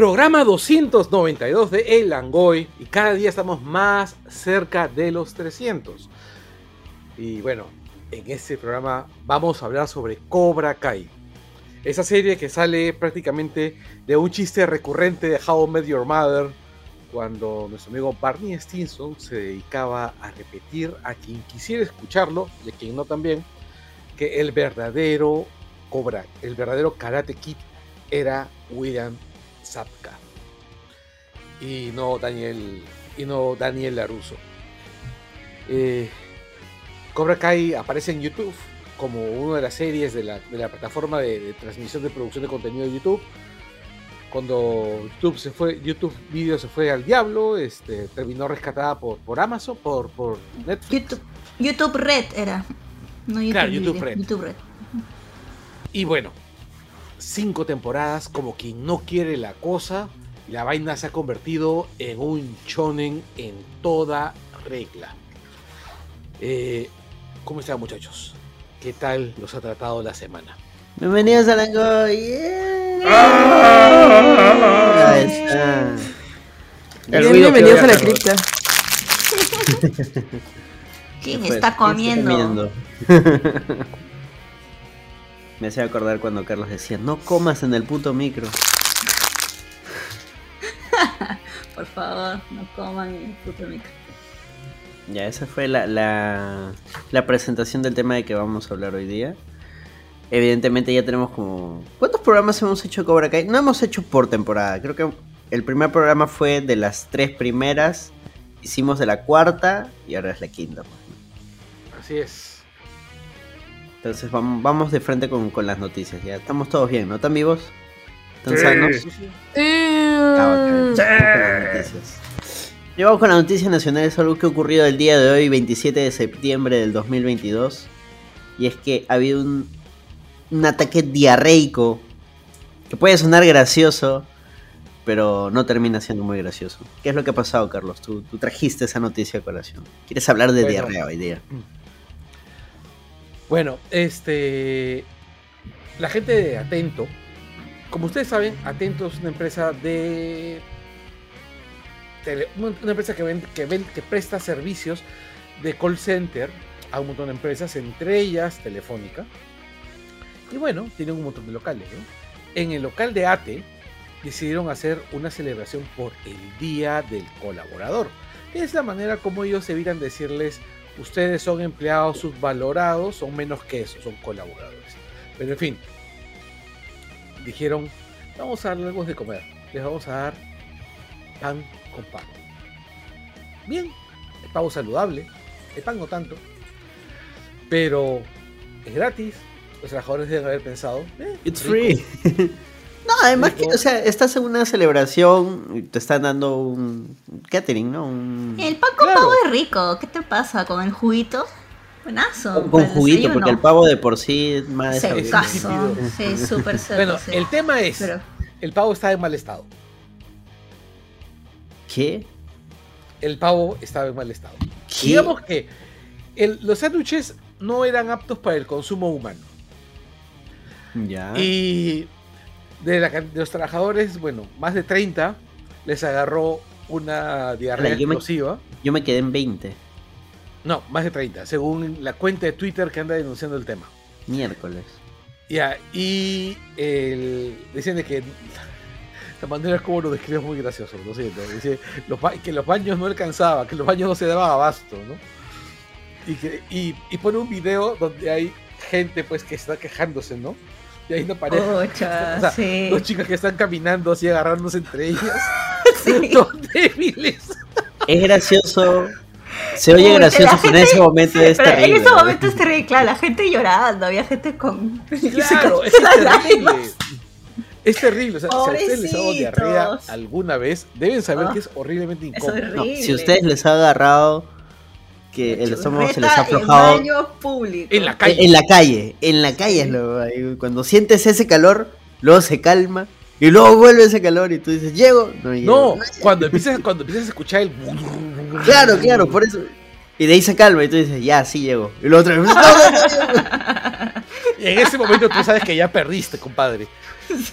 Programa 292 de El Langoy y cada día estamos más cerca de los 300. Y bueno, en este programa vamos a hablar sobre Cobra Kai. Esa serie que sale prácticamente de un chiste recurrente de How I Met Your Mother, cuando nuestro amigo Barney Stinson se dedicaba a repetir a quien quisiera escucharlo y a quien no también, que el verdadero Cobra, el verdadero Karate Kid era William Zapka y no Daniel y no Daniel Laruso. Eh, Cobra Kai aparece en YouTube como una de las series de la, de la plataforma de, de, transmisión de producción de contenido de YouTube. Cuando YouTube se fue, YouTube Video se fue al diablo, este, terminó rescatada por, por Amazon, por, por Netflix. YouTube, YouTube Red era. No YouTube, claro, YouTube Red. YouTube Red. Y bueno, cinco temporadas como quien no quiere la cosa. La vaina se ha convertido en un shonen en toda regla. Eh, ¿Cómo están muchachos? ¿Qué tal los ha tratado la semana? Bienvenidos a Langoy. Yeah. Ahí está. El Bien, ruido que bienvenidos a la cripta. ¿Quién Pues, está comiendo? comiendo? Me hace acordar cuando Carlos decía, no comas en el puto micro. Por favor, no coman en el puto micro. Ya, esa fue la, la, la presentación del tema de que vamos a hablar hoy día. Evidentemente ya tenemos como... ¿Cuántos programas hemos hecho de Cobra Kai? No hemos hecho por temporada. Creo que el primer programa fue de las tres primeras. Hicimos de la cuarta y ahora es la quinta. pues. Así es. Entonces vamos, vamos de frente con, con las noticias. Ya estamos todos bien, ¿no? ¿Están vivos? ¿Están Sí. sanos? Sí, sí. Ah, con las noticias. Y vamos con la noticia nacional, es algo que ha ocurrido el día de hoy, 27 de septiembre del 2022. Y es que ha habido un, un ataque diarreico que puede sonar gracioso, pero no termina siendo muy gracioso. ¿Qué es lo que ha pasado, Carlos? Tú, tú trajiste esa noticia a colación. ¿Quieres hablar de Bueno. diarrea hoy día? Bueno, este. La gente de Atento, como ustedes saben, Atento es una empresa de. una empresa que, presta servicios de call center a un montón de empresas, entre ellas Telefónica. Y bueno, tienen un montón de locales. En el local de ATE decidieron hacer una celebración por el Día del Colaborador. Es la manera como ellos evitan decirles ustedes son empleados subvalorados, son menos que eso, son colaboradores. Pero en fin, dijeron, vamos a darles algo de comer, les vamos a dar pan con pan. Bien, el pavo saludable, el pan no tanto, pero es gratis. Los trabajadores deben haber pensado, eh, It's rico. free. no, además que, o sea, estás en una celebración y te están dando un catering, ¿no? Un... El pan con Claro. pavo es rico. ¿Qué te pasa con el juguito? Buenazo. Con, juguito, desayuno. porque el pavo de por sí es más caso. Sí, súper. Bueno, sí. el tema es, Pero, el pavo está en mal estado. ¿Qué? El pavo estaba en mal estado. ¿Qué? Digamos que el- los sándwiches no eran aptos para el consumo humano. Ya. Y de, la de los trabajadores, bueno, más de 30 les agarró una diarrea yo me- explosiva. Yo me quedé en 20. No, más de 30, según la cuenta de Twitter que anda denunciando el tema. Miércoles. Ya, y el, decían de que la manera como lo describe es muy gracioso, lo siento. Dice los que los baños no alcanzaba, que los baños no se daban abasto, ¿no? Y, que, y, y pone un video donde hay gente pues que está quejándose, ¿no? Y hay una pareja, Pucha, o sea, sí. dos chicas que están caminando así agarrándose entre ellas, Sí. dos débiles. Es gracioso. Se oye gracioso, pero en ese momento sí, es pero terrible. En ese momento es terrible, claro, la gente llorando, había gente con. Claro, es terrible. lágrimas. Es terrible. O sea, si a ustedes les ha dado diarrea alguna vez, deben saber Ah, que es horriblemente Es incómodo. No, si ustedes les ha agarrado que el estómago se les ha aflojado En baños públicos. En la calle. en la calle, en la calle es lo cuando sientes ese calor, luego se calma y luego vuelve ese calor y tú dices, "Llego." No, llego. No, cuando empiezas, cuando empiezas a escuchar el. Claro, claro, por eso. Y de ahí se calma y tú dices, "Ya, sí llego." Y luego otra vez, "No, no, no, no". Y en ese momento tú sabes que ya perdiste, compadre.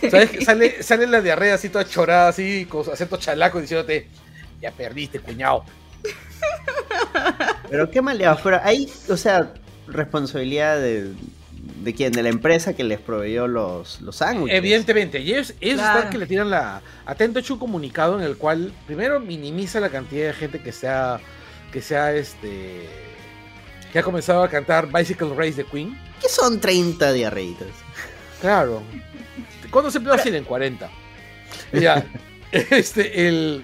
¿Sabes? que Sale, sale la diarrea así toda chorada, así, con acento chalaco, diciéndote, ya perdiste, cuñado. Pero qué maleados, pero ahí, o sea, responsabilidad de, de quién, de la empresa que les proveyó los, los sándwiches. Evidentemente, y ellos, ellos Claro. están que le tiran la. Atento hecho un comunicado en el cual primero minimiza la cantidad de gente que sea. que sea este. que ha comenzado a cantar Bicycle Race de Queen. ¿Qué son 30 diarreitas? Claro. ¿Cuándo se empezó a decir en 40? Ya. Este, el.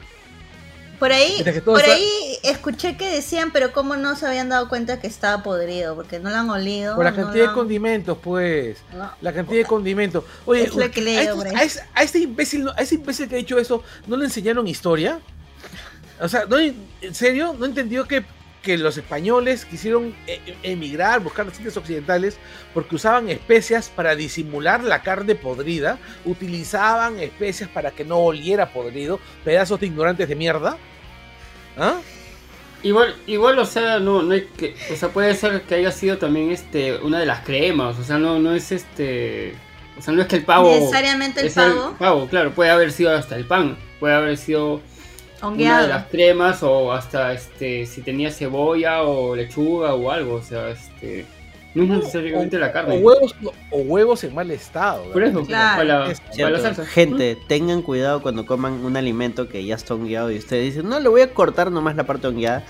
Por ahí, por está- ahí escuché que decían, pero cómo no se habían dado cuenta que estaba podrido, porque no lo han olido. Por la cantidad de han- condimentos, pues. no. La cantidad de condimentos. Oye, Es lo que a, leo este, a este- a este imbécil, a ese imbécil que ha dicho eso, ¿no le enseñaron historia? O sea, ¿no, ¿en serio? ¿No entendió que, que los españoles quisieron e- emigrar, buscar Indias occidentales, porque usaban especias para disimular la carne podrida? Utilizaban especias para que no oliera podrido, pedazos de ignorantes de mierda. ¿Ah? Igual, igual, o sea, no, no hay que, o sea, puede ser que haya sido también este una de las cremas, o sea, no, no es este, o sea, no es que el pavo Necesariamente el pavo. pavo, claro, puede haber sido hasta el pan, puede haber sido una de las cremas o hasta este si tenía cebolla o lechuga o algo, o sea, este, no es necesariamente la O carne. huevos, o huevos en mal estado. Por eso, Claro. para, la, Es para la salsa. Gente, tengan cuidado cuando coman un alimento que ya está hongueado y ustedes dicen, no, le voy a cortar nomás la parte hongueada.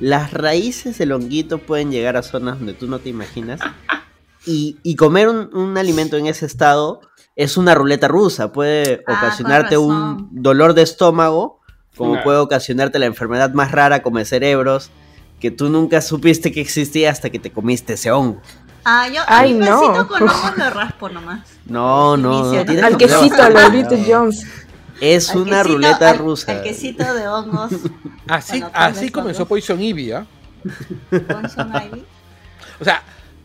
Las raíces del honguito pueden llegar a zonas donde tú no te imaginas. Y, y comer un, un alimento en ese estado es una ruleta rusa. Puede Ah, ocasionarte un dolor de estómago, como Claro. puede ocasionarte la enfermedad más rara como el cerebros, que tú nunca supiste que existía hasta que te comiste ese hongo. Ah, yo Ay, al no. con hongos lo raspo nomás. No, no, no. Tienes Al que quesito, tener lo de cuidado. Bridget Jones. Es Al una quesito- ruleta al- rusa. Al quesito de hongos. Así, Bueno, así comenzó no. Poison Ivy, ¿ah? Poison Ivy. O sea,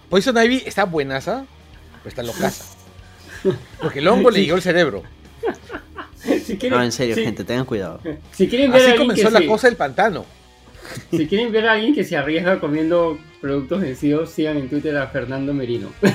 Poison Ivy está buenaza, pero está locaza. Porque el hongo le llegó al cerebro. Si quieren, No, en serio, si- gente, tengan cuidado. Si quieren ver Así comenzó que la cosa del pantano. Si quieren ver a alguien que se arriesga comiendo productos vencidos, sigan en Twitter a Fernando Merino.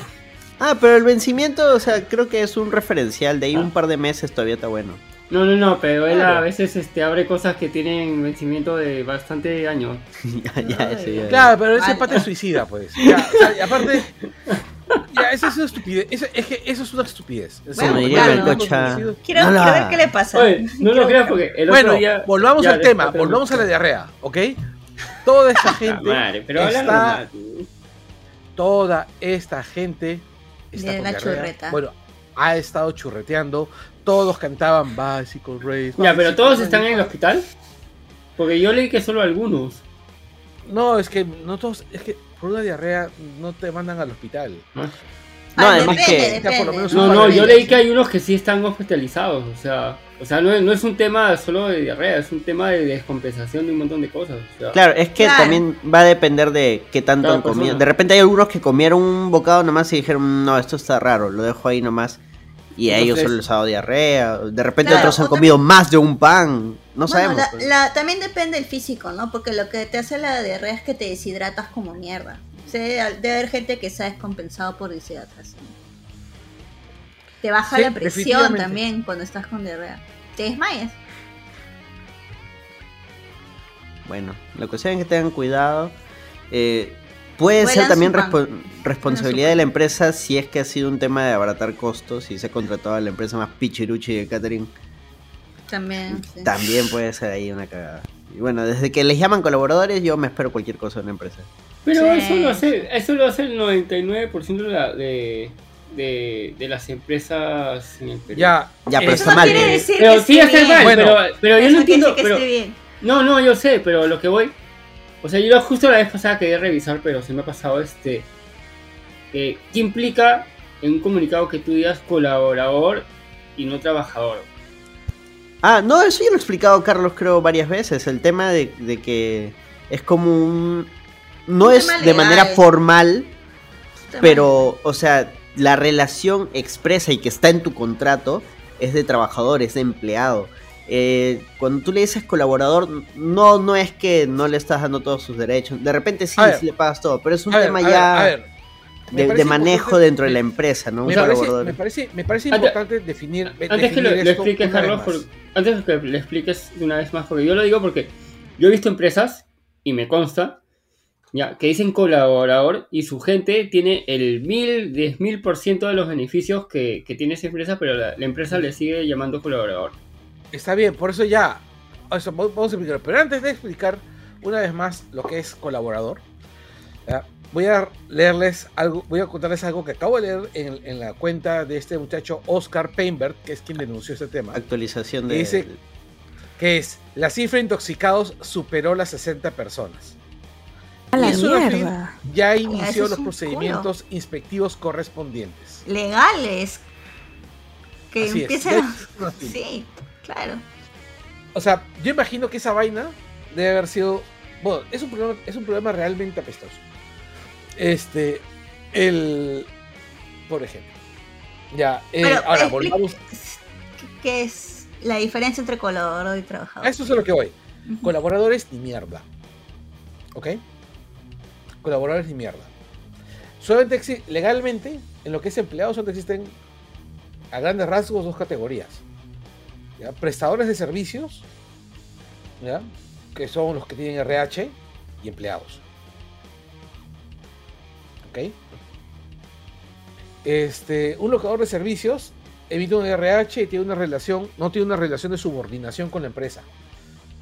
Ah, pero el vencimiento, o sea, creo que es un referencial. De ahí un par de meses todavía está bueno. No, no, no, pero él Claro. a veces este, abre cosas que tienen vencimiento de bastante años. ya, ya, ese ya- Claro, pero ese pata es suicida, pues. Ya, o sea, y aparte. Ya, eso es una estupidez. Eso, es que eso es una estupidez. Como Bueno, serio, diría claro. Belcocha, Quiero, no la- quiero ver qué le pasa. Oye, no lo creas porque el Bueno, otro día... volvamos Ya, al tema, volvamos a la diarrea, ¿ok? Toda esta gente, madre, pero está- normal. toda esta gente está De con la churreta. Bueno, ha estado churreteando. Todos cantaban Bicycle Race. Ya, pero todos están en el hospital. Porque yo leí que solo algunos. No, es que no todos, es que por una diarrea no te mandan al hospital. No, Ah, además depende, que- depende. Ya, por lo menos No, no, yo leí que hay unos que sí están hospitalizados. O sea, o sea no, es- no es un tema solo de diarrea, es un tema de descompensación de un montón de cosas. o sea. Claro, es que Claro. también va a depender de qué tanto Cada han comido. persona. De repente hay algunos que comieron un bocado nomás y dijeron, no, esto está raro, lo dejo ahí nomás. Y a ellos solo les ha dado diarrea. De repente Claro, otros han también- comido más de un pan. No Bueno, sabemos. la- pues. la- también depende del físico, ¿no? Porque lo que te hace la diarrea es que te deshidratas como mierda. O sea, debe haber gente que se ha descompensado por deshidratación. Te baja Sí, la presión también cuando estás con diarrea. Te desmayas. Bueno, la cuestión es que tengan cuidado. Eh, puede ser también respo- responsabilidad de la empresa si es que ha sido un tema de abaratar costos y se ha contratado a la empresa más pichiruchi de catering. También. sí. También puede ser ahí una cagada. Y bueno, desde que les llaman colaboradores, yo me espero cualquier cosa de una empresa. Pero Sí. eso, lo hace, eso lo hace el 99% de, la- de, de, de las empresas en el Perú. Ya, Ya, pero eh, está no mal. quiere decir Pero que sí bien. mal, Bueno, pero, pero yo Eso no entiendo. que Pero, esté bien. no, no, yo sé, pero lo que voy. O sea, yo justo la vez pasada quería revisar, pero se me ha pasado este. eh, ¿Qué implica en un comunicado que tú digas colaborador y no trabajador? Ah, no, eso ya lo he explicado Carlos creo varias veces. El tema de, de que es como un... No es de manera formal, pero, o sea, la relación expresa y que está en tu contrato es de trabajador, es de empleado. Eh, cuando tú le dices colaborador, no, no es que no le estás dando todos sus derechos. De repente sí, sí le pagas todo, pero es un a ver, tema a ver, ya... a ver. me de, manejo dentro de la empresa, ¿no? Un Me parece, colaborador. me parece, me parece Antes- importante definir. Antes definir que lo, expliques, Carlos, por- antes que le expliques de una vez más, porque yo lo digo porque yo he visto empresas, y me consta, ya, que dicen colaborador y su gente tiene el mil, diez mil por ciento de los beneficios que, que tiene esa empresa, pero la, la empresa le sigue llamando colaborador. Está bien, por eso ya. eso, vamos a explicar. Pero antes de explicar una vez más lo que es colaborador, ¿ya? voy a leerles algo, voy a contarles algo que acabo de leer en, en la cuenta de este muchacho Oscar Painberg, que es quien denunció este tema. Actualización de. Dice- que es la cifra de intoxicados superó las 60 personas. A la eso, mierda. Ya inició los procedimientos inspectivos correspondientes. Legales. Que Así empiecen a... Sí, claro. O sea, yo imagino que esa vaina debe haber sido. Bueno, es un problema, es un problema realmente apestoso. Este. El. Por ejemplo. Ya. eh, Pero, ahora, volvamos. ¿Qué es la diferencia entre colaborador y trabajador? Eso es a lo que voy. Colaboradores ni mierda. ¿Ok? Colaboradores ni mierda. Solamente legalmente, en lo que es empleado, solamente existen a grandes rasgos dos categorías. Prestadores de servicios, que son los que tienen RH, y empleados. ¿Ok? Este, un locador de servicios emite un RH y tiene una relación, no tiene una relación de subordinación con la empresa.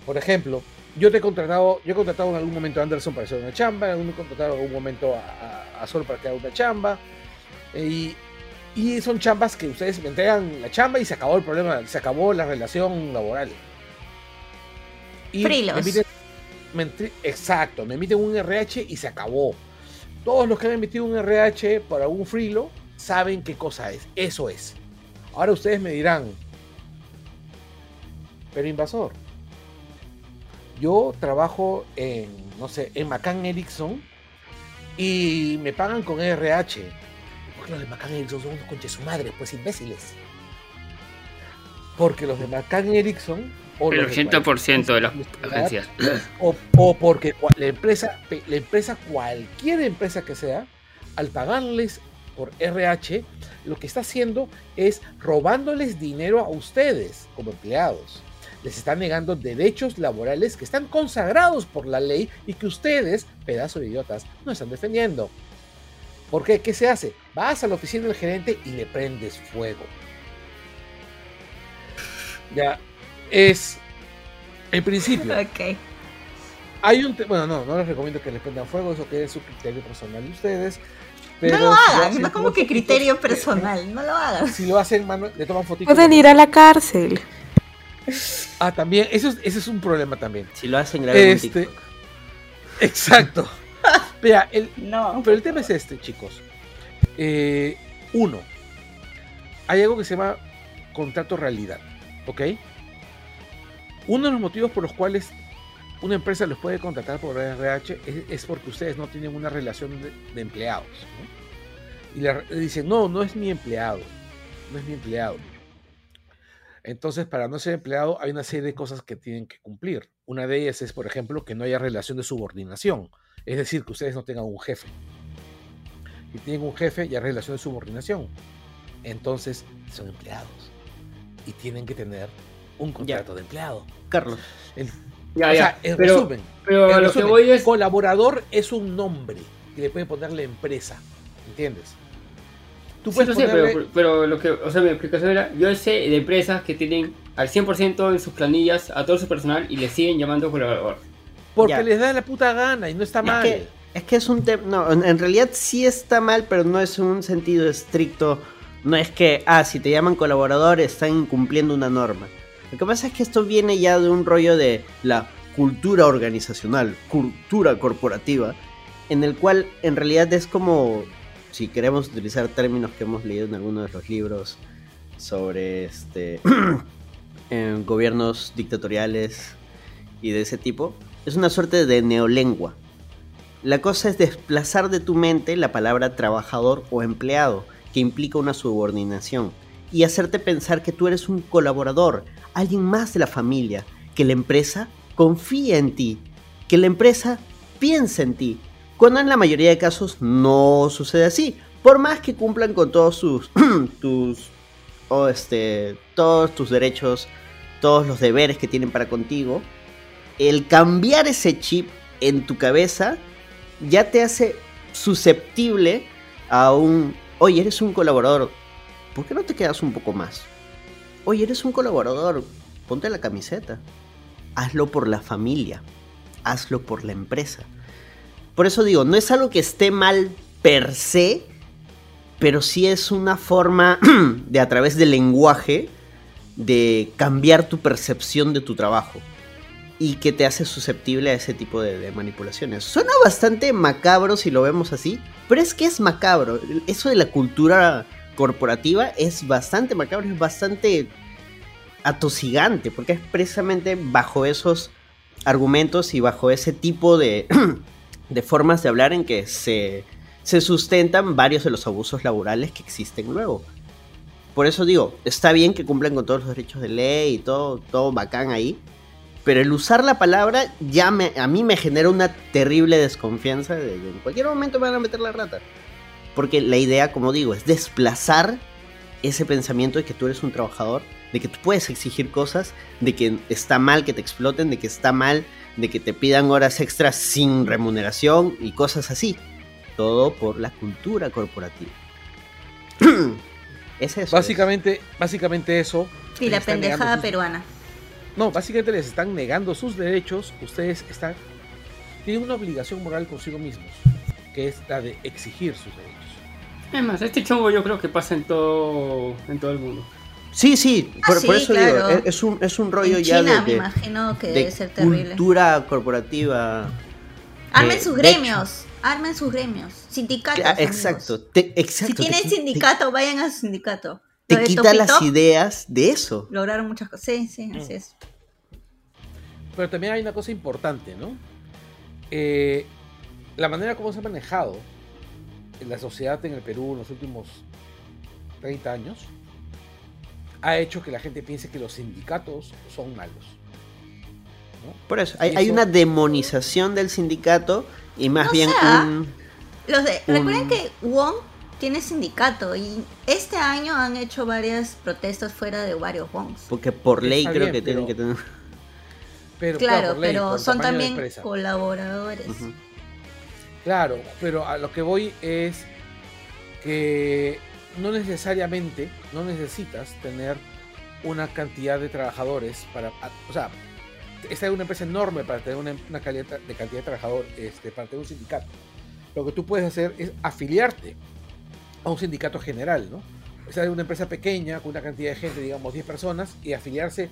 Por ejemplo, yo te he contratado, yo he contratado en algún momento a Anderson para hacer una chamba, en algún contratado en algún momento a, a, a Sol para que haga una chamba. eh, y, y son chambas que ustedes me entregan la chamba y se acabó el problema, se acabó la relación laboral. Y Frilos. me emiten- me entre- exacto, me emiten un RH y se acabó. Todos los que han emitido un RH por algún frilo saben qué cosa es. Eso es. Ahora ustedes me dirán, pero invasor, yo trabajo en, no sé, en McCann Erickson y me pagan con RH. Porque los de McCann Erickson son unos conches su madre, pues imbéciles. Porque los de McCann Erickson. o El los de 80% de las agencias. o, o porque la empresa, la empresa, cualquier empresa que sea, al pagarles por RH, lo que está haciendo es robándoles dinero a ustedes como empleados. Les están negando derechos laborales que están consagrados por la ley y que ustedes, pedazos de idiotas, no están defendiendo. ¿Por qué? ¿Qué se hace? Vas a la oficina del gerente y le prendes fuego. Ya, es en principio. Ok. Hay un bueno, no, no les recomiendo que les prendan fuego, eso que es su criterio personal de ustedes. Pero no lo hagan, no como que criterio personal, no lo hagan. Si lo hacen, mano, le toman fotitos. Pueden ir a la cárcel. Ah, también, eso es, ese es un problema también. Si lo hacen, graben un Este, TikTok. exacto. Vea, el, No. pero el tema es este, chicos. Eh, uno, hay algo que se llama contrato realidad, ¿ok? Uno de los motivos por los cuales una empresa los puede contratar por RH es, es porque ustedes no tienen una relación de, de empleados. ¿no? Y le, le dicen, no, no es mi empleado, no es mi empleado. Entonces, para no ser empleado, hay una serie de cosas que tienen que cumplir. Una de ellas es, por ejemplo, que no haya relación de subordinación. Es decir, que ustedes no tengan un jefe. Si tienen un jefe, ya hay relación de subordinación. Entonces, son empleados. Y tienen que tener un contrato de empleado. Carlos, Ya, o ya. sea, en pero, resumen, pero en lo que voy es. colaborador es un nombre que le puede poner la empresa. ¿Entiendes? Tú Sí, puedes sé, ponerle- pero, pero lo que, o sea, mi explicación era, yo sé de empresas que tienen al 100% en sus planillas a todo su personal y le siguen llamando colaborador. Porque Ya. les da la puta gana y no está Es mal. que, es que es un tema. No, en, en realidad sí está mal, pero no es un sentido estricto. No es que, ah, si te llaman colaborador, están incumpliendo una norma. Lo que pasa es que esto viene ya de un rollo de la cultura organizacional, cultura corporativa, en el cual en realidad es como, si queremos utilizar términos que hemos leído en algunos de los libros sobre este eh, gobiernos dictatoriales y de ese tipo, es una suerte de neolengua. La cosa es desplazar de tu mente la palabra trabajador o empleado, que implica una subordinación, y hacerte pensar que tú eres un colaborador, alguien más de la familia, que la empresa confía en ti, que la empresa piensa en ti, Cuando en la mayoría de casos no sucede así. Por más que cumplan con todos tus este todos tus derechos, todos los deberes que tienen para contigo, el cambiar ese chip en tu cabeza ya te hace susceptible a un, oye, eres un colaborador, ¿por qué no te quedas un poco más? Oye, eres un colaborador, ponte la camiseta. Hazlo por la familia, hazlo por la empresa. Por eso digo, no es algo que esté mal per se, pero sí es una forma de a través del lenguaje de cambiar tu percepción de tu trabajo y que te hace susceptible a ese tipo de, manipulaciones. Suena bastante macabro si lo vemos así, pero es que es macabro. Eso de la cultura corporativa es bastante macabro, es bastante atosigante, porque es precisamente bajo esos argumentos y bajo ese tipo de, de formas de hablar en que se, se sustentan varios de los abusos laborales que existen luego. Por eso digo, está bien que cumplan con todos los derechos de ley y todo, todo bacán ahí, pero el usar la palabra ya me, a mí me genera una terrible desconfianza de que en cualquier momento me van a meter la rata. Porque la idea, como digo, es desplazar ese pensamiento de que tú eres un trabajador, de que tú puedes exigir cosas, de que está mal que te exploten, de que está mal de que te pidan horas extras sin remuneración y cosas así. Todo por la cultura corporativa. es eso. Básicamente, es. básicamente eso. Y la pendejada peruana. No, básicamente les están negando sus derechos. Ustedes están. Tienen una obligación moral consigo mismos, que es la de exigir sus derechos. Además, este chongo yo creo que pasa en todo, en todo el mundo. Sí, sí, por, ah, sí, por eso claro. digo, es un, es un rollo en ya China, de, me imagino que de debe ser terrible. cultura corporativa. Armen que, sus gremios, armen sus gremios, sindicatos. Exacto, te- exacto. Si tienen te- sindicato, vayan a su sindicato. Te, de quita las ideas de eso. Lograron muchas cosas. Sí, sí, Mm. así es. Pero también hay una cosa importante, ¿no? Eh, la manera como se ha manejado en la sociedad en el Perú en los últimos 30 años ha hecho que la gente piense que los sindicatos son malos. ¿no? Por eso, hay, una demonización del sindicato y más No bien sea. un... Los de, Un- Recuerden que Wong tiene sindicato y este año han hecho varias protestas fuera de varios Wongs. Porque por ley Está creo bien, que tienen que tener... Pero, Claro, ley, pero son también colaboradores. Claro, pero a lo que voy es que no necesariamente, no necesitas tener una cantidad de trabajadores para, o sea, esta es una empresa enorme para tener una, una calidad de cantidad de trabajadores, este, para tener un sindicato. Lo que tú puedes hacer es afiliarte a un sindicato general, ¿no? O sea, una empresa pequeña con una cantidad de gente, digamos 10 personas, y afiliarse,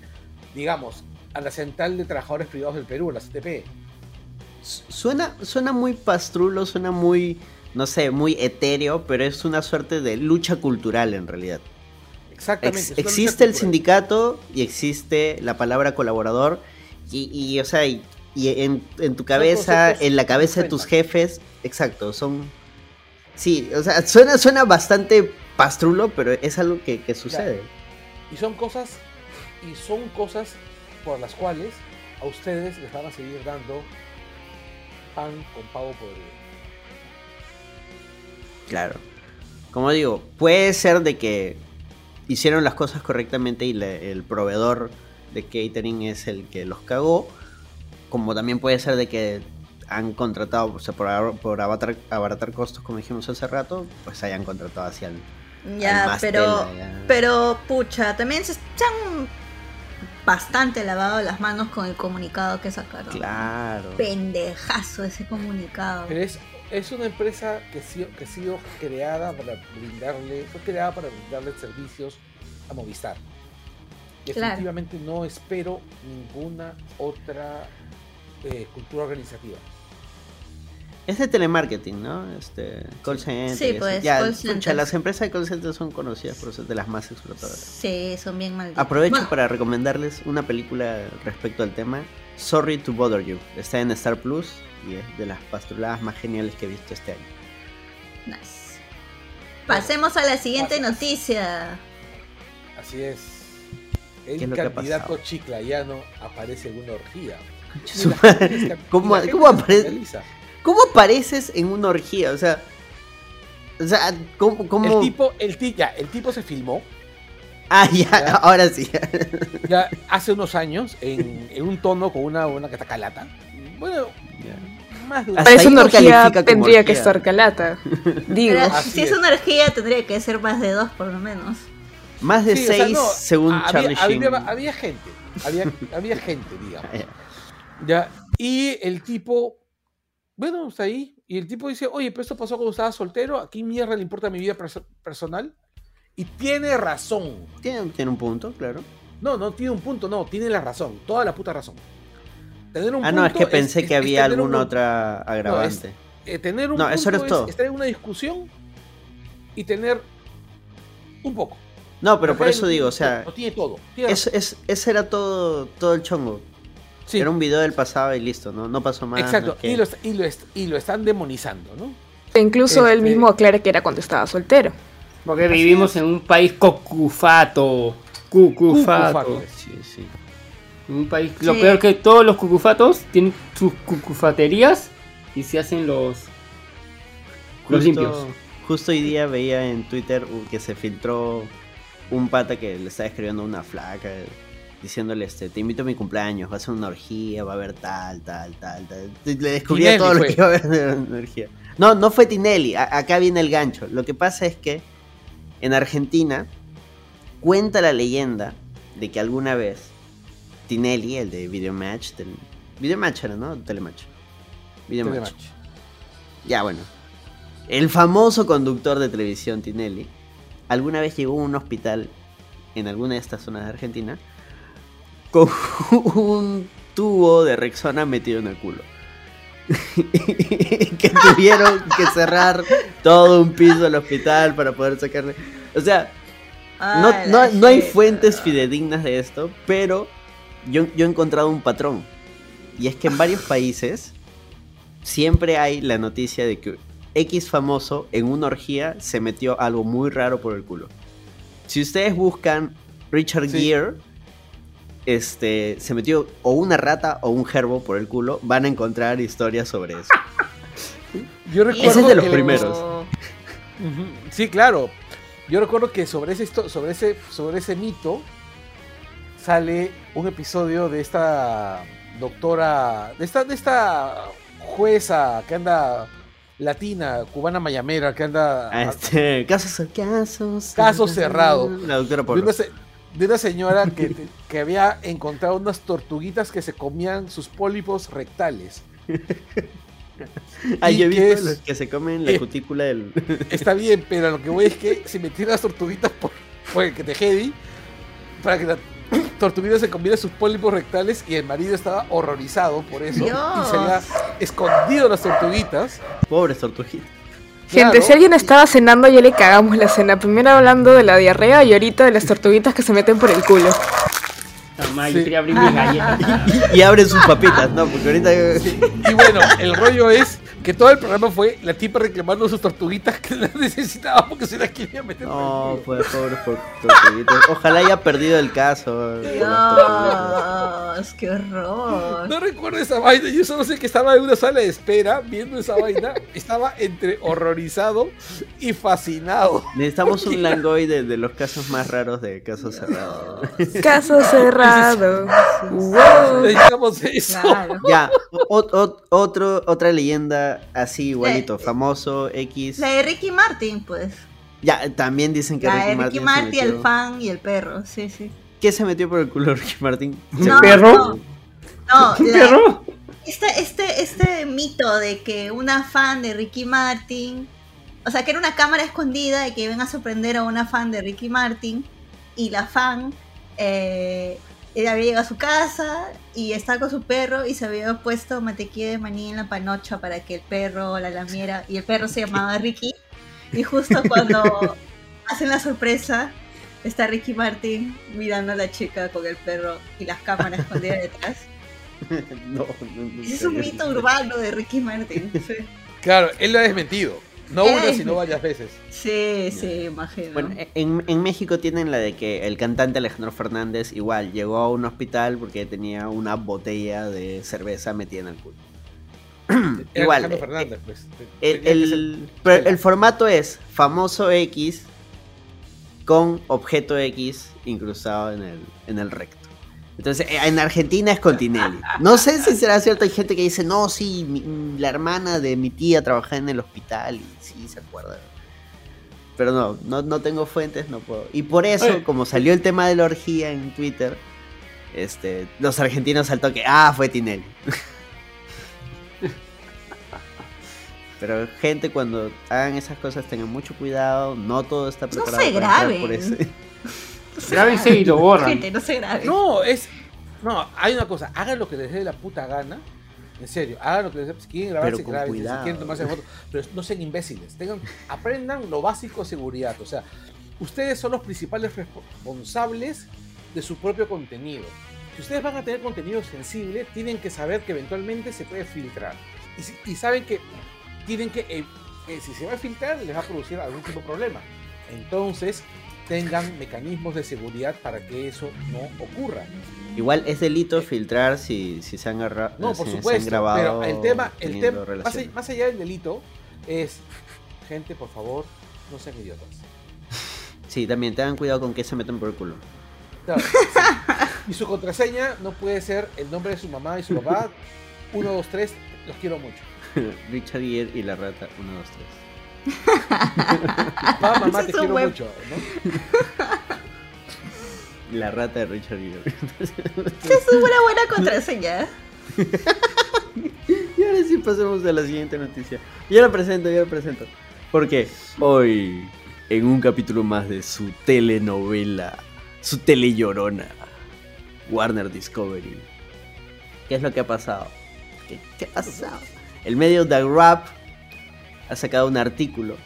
digamos, a la Central de Trabajadores Privados del Perú, la CTP. Suena, suena muy pastrulo, suena muy, no sé, muy etéreo, pero es una suerte de lucha cultural en realidad. Exactamente. Ex- existe el sindicato y existe la palabra colaborador y, y, o sea, y, y en, en tu cabeza, en la cabeza de tus jefes, exacto, son... Sí, o sea, suena, suena bastante pastrulo, pero es algo que, que sucede. Y son cosas, y son cosas por las cuales a ustedes les van a seguir dando pan con pavo podrido. Claro. Como digo, puede ser de que hicieron las cosas correctamente y le- el proveedor de catering es el que los cagó. Como también puede ser de que han contratado, o sea, por, por abaratar, abaratar costos, como dijimos hace rato, pues hayan contratado hacia el... Ya, más pero, tela, ya. pero pucha, también se, se han bastante lavado las manos con el comunicado que sacaron. Claro. Pendejazo ese comunicado. Pero es, es una empresa que, que ha sido creada para brindarle, fue creada para brindarle servicios a Movistar. Claro. Definitivamente no espero ninguna otra eh, cultura organizativa. Es de telemarketing, ¿no? Este, call center. Sí, pues, Ya, call centers. las empresas de call center son conocidas por ser de las más explotadoras. Sí, son bien malditos. Aprovecho Bueno, para recomendarles una película respecto al tema. Sorry to Bother You. Está en Star Plus y es de las pastruladas más geniales que he visto este año. nice. Pasemos a la siguiente noticia. Así es. ¿Qué es El candidato chiclayano aparece en una orgía. ¿Cómo, cómo aparece. ¿Cómo apareces en una orgía? O sea. O sea, ¿cómo.? cómo- El tipo, el, ti- ya, el tipo se filmó Ah, ya, Ya. ahora sí. ya hace unos años en, en un tono con una, una catacalata. Bueno, más de ahí una orgía tendría que orgía. estar calata. Digo. Pero si es es. una energía, tendría que ser más de dos, por lo menos. Más de Sí, o sea, seis, no, según había, Charlie Sheen. había, había gente, había, había gente, digamos. Ya, y el tipo, bueno, está ahí, y el tipo dice, oye, pero esto pasó cuando estaba soltero, ¿a qué mierda le importa mi vida perso- personal? Y tiene razón. Tiene, tiene un punto, claro. No, no tiene un punto, no, tiene la razón, toda la puta razón. Tener un Ah, no, es que pensé es- que había alguna un- otra agravante. eh, tener un No, punto eso no es todo. es tener una discusión y tener un poco. No, pero por eso no- digo, o no- sea, No tiene todo. tiene es, es- ese era todo, todo el chongo. Sí, Era un video del pasado y listo, ¿no? No pasó más. exacto, no es que- y, lo, y, lo y lo están demonizando, ¿no? E incluso él Este- mismo aclara que era cuando estaba soltero. Porque vivimos en un país cocufato. Cucufato. Cucufato. Sí, sí. Un país. Lo Sí. peor que todos los cucufatos tienen sus cucufaterías y se hacen los. Los limpios. Justo hoy día veía en Twitter que se filtró un pata que le estaba escribiendo una flaca diciéndole este, te invito a mi cumpleaños, va a ser una orgía, va a haber tal, tal, tal, tal. Le descubría Tinelli todo lo que iba a haber de una orgía. No, no fue Tinelli, a- acá viene el gancho. Lo que pasa es que en Argentina cuenta la leyenda de que alguna vez Tinelli, el de Videomatch, del... Videomatch era, ¿no? Telematch. Videomatch. Telematch. Ya, bueno. El famoso conductor de televisión Tinelli alguna vez llegó a un hospital en alguna de estas zonas de Argentina con un tubo de Rexona metido en el culo. que tuvieron que cerrar todo un piso del hospital para poder sacarle. O sea, no, Ah, no, la no hay fuentes fidedignas de esto, pero yo, yo he encontrado un patrón. Y es que en varios países siempre hay la noticia de que X famoso en una orgía se metió algo muy raro por el culo. Si ustedes buscan Richard Sí. Gere, este, se metió o una rata o un gerbo por el culo, van a encontrar historias sobre eso. Yo recuerdo Ese es de los primeros. Sí, claro. Yo recuerdo que sobre ese, sobre ese, sobre ese mito sale un episodio de esta doctora, de esta, de esta jueza que anda latina, cubana mayamera, que anda Ah, este, casos, casos. Casos cerrados. La doctora Polo. De una señora que, que había encontrado unas tortuguitas que se comían sus pólipos rectales. Ah, ¿Y yo he visto es? los que se comen la Eh. cutícula del. Está bien, pero lo que voy es que se metieron las tortuguitas por, por que te heavy para que la tortuguita se comiera sus pólipos rectales y el marido estaba horrorizado por eso Dios. y se había escondido las tortuguitas. Pobres tortuguitas. Gente, Claro. si alguien estaba cenando, ya le cagamos la cena. Primero hablando de la diarrea y ahorita de las tortuguitas que se meten por el culo. Mamá, Sí. yo quería abrir mis galletas. Y abren sus papitas, ¿no? Porque ahorita. Y bueno, el rollo es que todo el programa fue la tipa reclamando sus tortuguitas que las necesitaba porque se las quería meter No, pues pobres por- tortuguitas. Ojalá haya perdido el caso. tortuguitas. Dios, qué horror. No recuerdo esa vaina, yo solo sé que estaba en una sala de espera viendo esa vaina, estaba entre horrorizado y fascinado. Necesitamos un langoy de, de los casos más raros de casos cerrados. Caso cerrado. Wow. Necesitamos eso. Claro. Ya, o- o- otro, otra leyenda así igualito, famoso, X. La de Ricky Martin, pues. Ya, también dicen que La de Ricky Ricky Martin, Martin, se el fan y el perro, sí, sí. ¿Qué se metió por el culo Ricky Martin? ¿Ese No, perro? No, no, ¿Qué la- perro? este, este, este mito de que una fan de Ricky Martin, o sea, que era una cámara escondida y que iban a sorprender a una fan de Ricky Martin, y la fan eh, había llegado a su casa y estaba con su perro y se había puesto mantequilla de maní en la panocha para que el perro la lamiera, y el perro se llamaba Ricky, y justo cuando hacen la sorpresa, está Ricky Martin mirando a la chica con el perro y las cámaras escondidas detrás. no, no, no Ese es un mito urbano de Ricky Martin. Sí, Claro, él lo ha desmentido. No una, ha sino varias veces. sí, sí, imagino. Bueno, en, en México tienen la de que el cantante Alejandro Fernández igual llegó a un hospital porque tenía una botella de cerveza metida en el culo. Era Igual, Alejandro eh, Fernández, pues. El, que el- ser- pero el formato es famoso X con objeto X incrustado en el, en el recto. Entonces, eh, en Argentina es con Tinelli. No sé si será cierto, hay gente que dice, no, sí, mi- la hermana de mi tía trabajaba en el hospital y sí, se acuerda. Pero no, no, no tengo fuentes, no puedo. Y por eso, Oye. como salió el tema de la orgía en Twitter, este, los argentinos saltó que, ah, fue Tinelli. Pero gente, cuando hagan esas cosas tengan mucho cuidado, no todo está preparado se para entrar graben. por ese. Grábense y lo borran. Gente, no se grabe. No, es. No, hay una cosa. Hagan lo que les dé la puta gana. En serio, hagan lo que les dé. Si quieren grabarse, graben. Si quieren tomarse fotos. Pero no sean imbéciles. Tengan, aprendan lo básico de seguridad. O sea, ustedes son los principales responsables de su propio contenido. Si ustedes van a tener contenido sensible, tienen que saber que eventualmente se puede filtrar. Y, si- y saben que tienen que, eh, eh, si se va a filtrar, les va a producir algún tipo de problema. Entonces, tengan mecanismos de seguridad para que eso no ocurra. Igual es delito filtrar si, si se han, agarra- No, si por supuesto. grabado. pero el tema, el tema más, allá, relaciones. más allá del delito, es gente, por favor, no sean idiotas. Sí, también tengan cuidado con que se meten por el culo. Claro, sí. Y su contraseña no puede ser el nombre de su mamá y su papá. 1, 2, 3, los quiero mucho. Richard y la rata, 1, 2, 3. Papá, mamá, Ese te es un quiero buen- mucho. ¿no? La rata de Richard Gere. Esa es una buena contraseña. y ahora sí pasemos a la siguiente noticia. Yo la presento, yo la presento. Porque hoy, en un capítulo más de su telenovela, su telellorona, Warner Discovery. ¿Qué es lo que ha pasado? ¿Qué, qué ha pasado? El medio The Rap ha sacado un artículo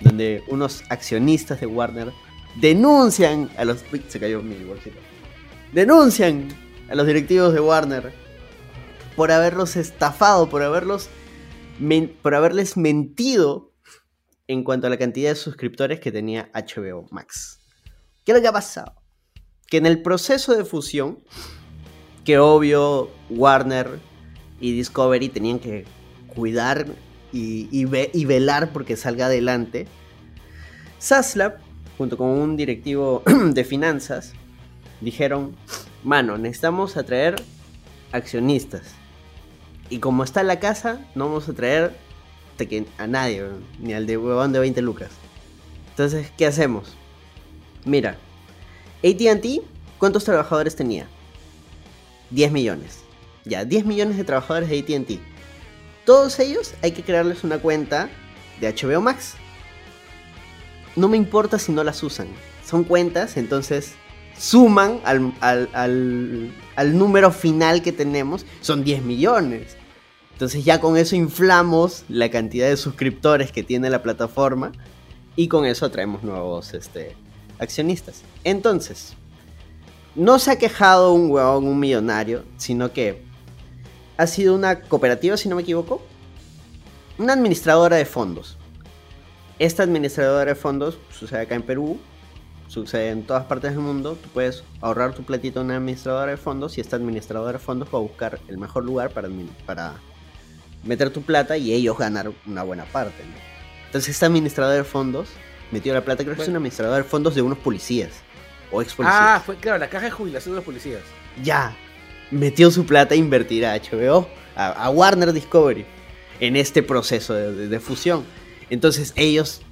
donde unos accionistas de Warner denuncian a los... Se cayó mi. Denuncian a los directivos de Warner por haberlos estafado, por haberlos por haberles mentido en cuanto a la cantidad de suscriptores que tenía HBO Max. ¿Qué es lo que ha pasado? Que en el proceso de fusión, que obvio Warner y Discovery tenían que cuidar y, y ve- y velar porque salga adelante, Saslab, junto con un directivo de finanzas, dijeron, mano, necesitamos atraer accionistas. Y como está la casa, no vamos a traer a nadie, ni al de huevón de 20 lucas. Entonces, ¿qué hacemos? Mira, ATT, ¿cuántos trabajadores tenía? 10 millones. Ya, 10 millones de trabajadores de ATT. Todos ellos hay que crearles una cuenta de HBO Max. No me importa si no las usan. Son cuentas, entonces suman al, al- al- número final que tenemos. Son 10 millones. Entonces ya con eso inflamos la cantidad de suscriptores que tiene la plataforma. Y con eso atraemos nuevos este, accionistas. Entonces, no se ha quejado un huevón, un millonario, sino que ha sido una cooperativa, si no me equivoco. Una administradora de fondos. Esta administradora de fondos sucede acá en Perú, sucede en todas partes del mundo. Tú puedes ahorrar tu platito en una administradora de fondos y esta administradora de fondos va a buscar el mejor lugar para, para meter tu plata y ellos ganar una buena parte. ¿no? Entonces esta administradora de fondos metió la plata, creo que es una administradora de fondos de unos policías o ex policías. Ah, fue claro, la caja de jubilación de los policías. ya metió su plata a invertir a HBO, a, Warner Discovery, en este proceso de, de- fusión. Entonces ellos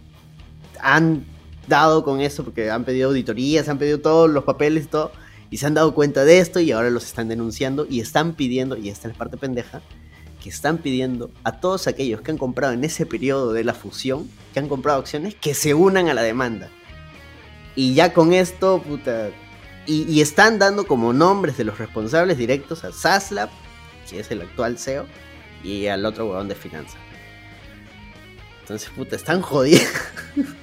han dado con esto porque han pedido auditorías, han pedido todos los papeles y todo, y se han dado cuenta de esto y ahora los están denunciando y están pidiendo, y esta es la parte pendeja, que están pidiendo a todos aquellos que han comprado en ese periodo de la fusión, que han comprado acciones, que se unan a la demanda. Y ya con esto, puta, y, están dando como nombres de los responsables directos a Saslab, que es el actual CEO, y al otro huevón de finanzas. Entonces, puta, están jodidos.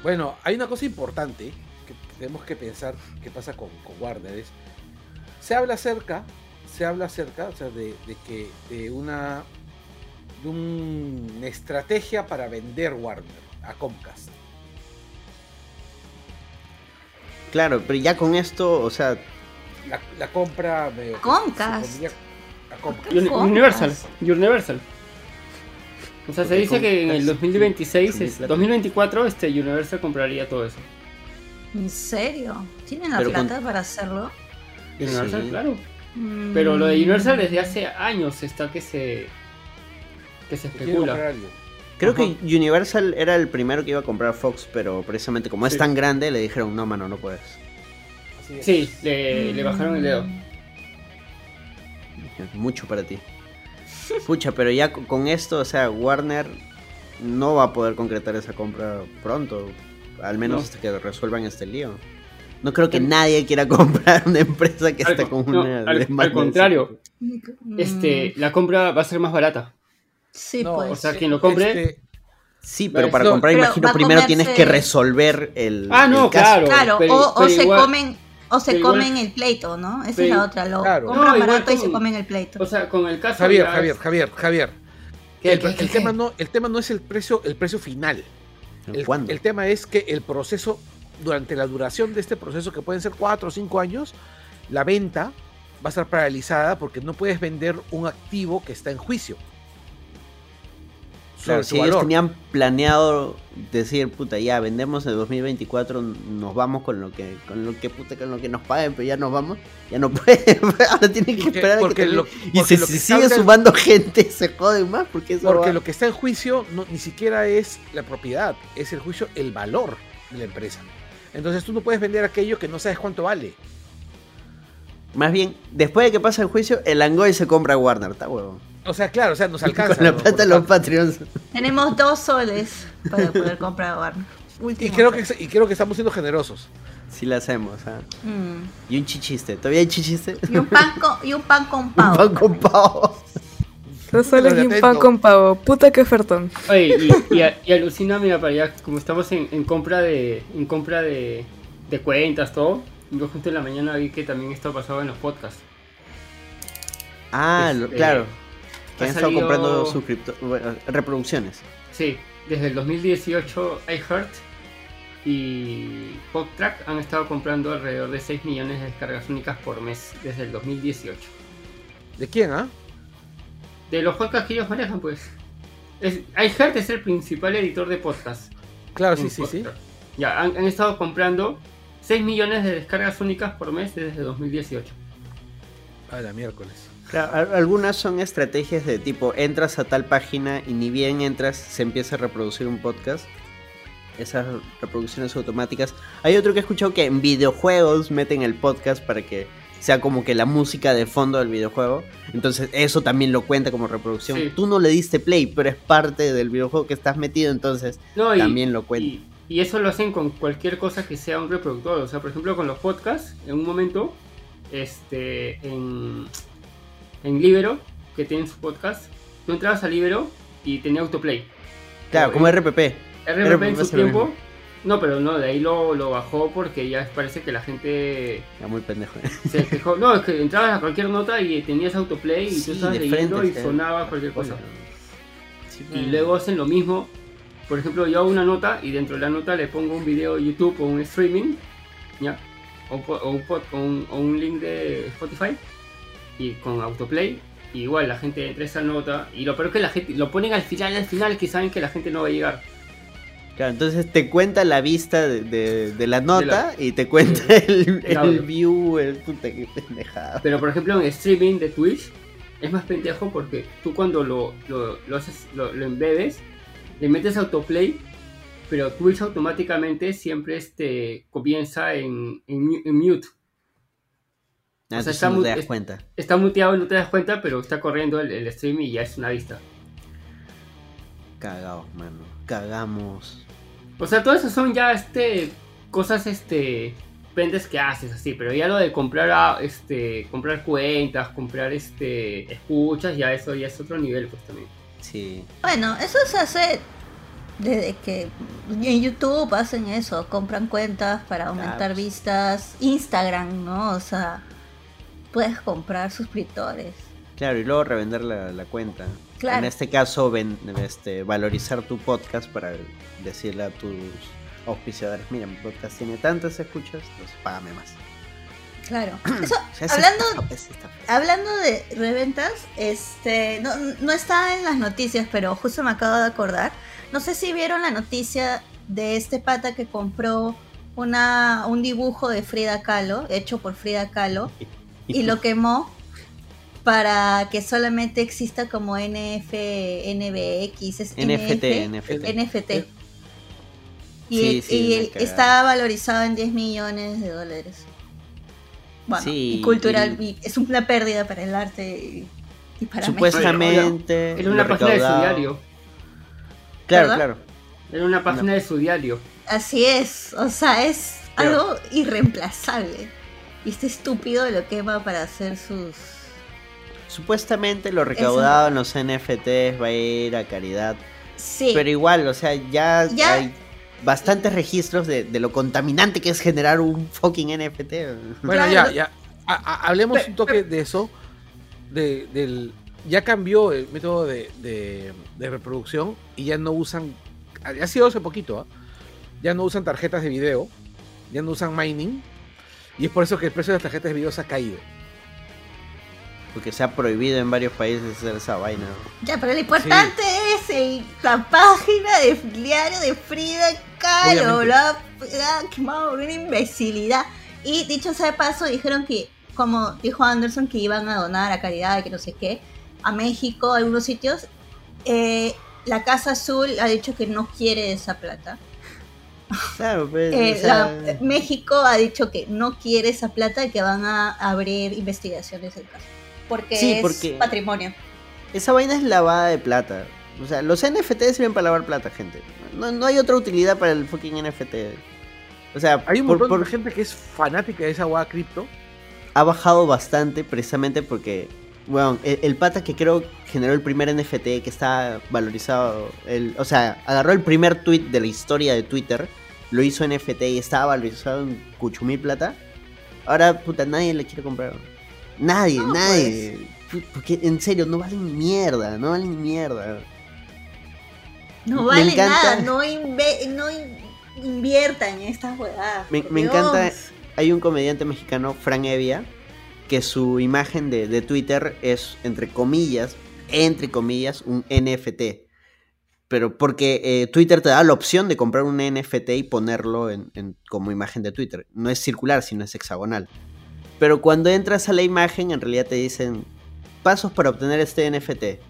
Bueno, hay una cosa importante que tenemos que pensar qué pasa con, Warner. Se habla acerca, se habla acerca, o sea, de, que de una, de un- una estrategia para vender Warner a Comcast. Claro, pero ya con esto, o sea, La, la compra que Comcast. supondría- a compra. Universal. Universal. O sea, se ¿Qué dice que en el compras? 2026, Con mi es- plata. 2024, este Universal compraría todo eso. ¿En serio? ¿Tienen la Pero con- para hacerlo? Universal, Sí. claro. Mm. Pero lo de Universal desde hace años está que se que se especula. Creo Ajá. que Universal era el primero que iba a comprar Fox, pero precisamente como es tan grande, le dijeron, no, mano, no puedes. Sí, le, le bajaron el dedo. Mucho para ti. Pucha, pero ya co- con esto, o sea, Warner no va a poder concretar esa compra pronto. Al menos No. hasta que resuelvan este lío. No creo que nadie quiera comprar una empresa que Al está con- no, una al- al contrario. Este, la compra va a ser más barata. Sí, No, pues. o sea, quien lo compre- Este, Sí, pero para no, comprar, pero imagino, primero comerse- tienes que resolver el. Ah, no, el caso. claro. Claro, pero- o, se igual- comen o se igual- comen el pleito, ¿no? Esa es la otra, lo claro. compran No, barato y se comen el pleito. O sea, con el caso Javier, Javier, Javier, Javier. ¿Qué, El, qué, el qué, tema qué? no, el tema no es el precio, el precio final. El, ¿Cuándo? el tema es que el proceso, durante la duración de este proceso, que pueden ser cuatro o cinco años, la venta va a estar paralizada porque no puedes vender un activo que está en juicio. Claro, si ellos tenían planeado decir, puta, ya vendemos en 2024, nos vamos con lo que, con lo que, puta, con lo que nos paguen, pero ya nos vamos, ya no pueden, ahora tienen que Porque- esperar a que porque termine. lo- y si lo se que sigue sumando gente, se joden más, porque eso Porque va- lo que está en juicio no, ni siquiera es la propiedad, es el juicio, el valor de la empresa. Entonces tú no puedes vender aquello que no sabes cuánto vale. Más bien, después de que pasa el juicio, el Angoy se compra a Warner, está huevo. O sea, claro, o sea, nos alcanza. Con la ¿no? plata de los. Patreons. Tenemos dos soles para poder comprar Warner. Y Último creo, que, y creo que estamos siendo generosos. Sí la hacemos, ¿ah? Mm. Y un chichiste, ¿todavía hay chichiste? Y un pan con, y un pan con Un pavo. pan con pavo. Dos soles y un pan con pavo. Puta que ofertón. Oye, y, y, y alucina, mira, para allá, como estamos en, en compra de en compra de, de cuentas, todo. Yo justo en la mañana vi que también esto pasaba en los podcasts. Ah, lo- Este, claro. Que han estado comprando suscripto- bueno, reproducciones. Sí, desde el 2018 iHeart y PodTrack han estado comprando alrededor de 6 millones de descargas únicas por mes desde el 2018. ¿De quién, ah? De los podcasts que ellos manejan, pues. Es, iHeart es el principal editor de podcasts. Claro, sí, sí, sí. Ya, han, han estado comprando 6 millones de descargas únicas por mes desde 2018. A la miércoles. Claro, al- algunas son estrategias de tipo, entras a tal página y ni bien entras, se empieza a reproducir un podcast. Esas reproducciones automáticas. Hay otro que he escuchado que en videojuegos meten el podcast para que sea como que la música de fondo del videojuego. Entonces eso también lo cuenta como reproducción. Sí. Tú no le diste play, pero es parte del videojuego que estás metido, entonces No, y, también lo cuenta. y, y eso lo hacen con cualquier cosa que sea un reproductor. O sea, por ejemplo, con los podcasts, en un momento, este, en, en Libero, que tienen su podcast, tú entrabas a Libero y tenía autoplay. Claro, como RPP. RPP en su tiempo. No, pero no, de ahí lo, lo bajó porque ya parece que la gente Ya muy pendejo. se quejó. No, es que entrabas a cualquier nota y tenías autoplay y Sí, tú estabas leyendo frente, y sonaba cualquier cosa. Sí, Y luego hacen lo mismo. Por ejemplo, yo hago una nota y dentro de la nota le pongo un video de YouTube o un streaming, ¿ya? O, un po- o un, pod- o un- o un link de Spotify y con autoplay. Y igual la gente entra esa nota y lo peor es que la gente lo ponen al final, al final que saben que la gente no va a llegar. Claro, entonces te cuenta la vista de, de- de la nota y te cuenta el, el audio. view, el puta que pendejada. Pero por ejemplo en streaming de Twitch es más pendejo porque tú cuando lo, lo, lo haces, lo, lo embebes, le metes autoplay, pero Twitch automáticamente siempre este, comienza en, en mute. Ah, sea, está no muy- te das cuenta. Está muteado y no te das cuenta, pero está corriendo el, el stream y ya es una vista. Cagados, mano. Cagamos. O sea, todas esas son ya este cosas este pendes que haces así, pero ya lo de comprar a, este comprar cuentas, comprar este escuchas, ya eso ya es otro nivel pues también. Sí. Bueno, eso se hace desde que en YouTube hacen eso, compran cuentas para aumentar Claro. vistas, Instagram, ¿no? O sea, puedes comprar suscriptores. Claro, y luego revender la, la cuenta. Claro. En este caso, ven- este, valorizar tu podcast para decirle a tus auspiciadores, mira, mi podcast tiene tantas escuchas, pues págame más. Claro. Eso, hablando, hablando de reventas, este, no, no está en las noticias, pero justo me acabo de acordar. No sé si vieron la noticia de este pata que compró una, un dibujo de Frida Kahlo, hecho por Frida Kahlo, y lo quemó para que solamente exista como NF, NBX, es NFT, NF, NFT. NFT. Y, Sí, el- sí, y el- cagada. está valorizado en 10 millones de dólares. Bueno, Sí, y cultural, y- y es una pérdida para el arte y, y para México. Supuestamente. Era una página de su diario. Claro, claro. Era una página de su diario. Así es, o sea, es Pero- algo irreemplazable. Y este estúpido lo quema para hacer sus... Supuestamente lo recaudado en los NFTs va a ir a caridad. Sí, Pero igual, o sea, ya, Ya. hay bastantes registros de, de lo contaminante que es generar un fucking NFT. Bueno, Claro. ya, ya. Ha- ha- hablemos un toque de eso. De, del, ya cambió el método de, de- de reproducción y ya no usan. Ha sido hace poquito, ¿ah? Ya no usan tarjetas de video. Ya no usan mining. Y es por eso que el precio de las tarjetas de video se ha caído. Porque se ha prohibido en varios países hacer esa vaina. ya, pero lo importante es el- la página de diario de Frida Kahlo. Quemado por una imbecilidad. Y dicho sea de paso, dijeron que, como dijo Anderson, que iban a donar a caridad, que no sé qué, a México, a algunos sitios. Eh, la Casa Azul ha dicho que no quiere esa plata. Claro, pues. Eh, o sea, la- México ha dicho que no quiere esa plata y que van a abrir investigaciones del caso. Porque Sí, es porque- patrimonio. esa vaina es lavada de plata. O sea, los NFT sirven para lavar plata, gente. No, no hay otra utilidad para el fucking NFT. O sea, Hay un por- montón por- de gente que es fanática de esa guada cripto. ha bajado bastante precisamente porque, bueno, el, el pata que creo generó el primer NFT que está valorizado, el, o sea, agarró el primer tweet de la historia de Twitter, lo hizo NFT y estaba valorizado en cuchumil plata. Ahora, puta, nadie le quiere comprar. Nadie, No, nadie. Porque en serio, no valen ni mierda, no valen ni mierda. No Me vale encanta- nada, no, no in- inviertan en estas huevadas. Me, me encanta, hay un comediante mexicano, Frank Evia, que su imagen de, de Twitter es, entre comillas, entre comillas, un NFT. Pero porque eh, Twitter te da la opción de comprar un NFT y ponerlo en, como imagen de Twitter. No es circular, sino es hexagonal. Pero cuando entras a la imagen, en realidad te dicen pasos para obtener este NFT.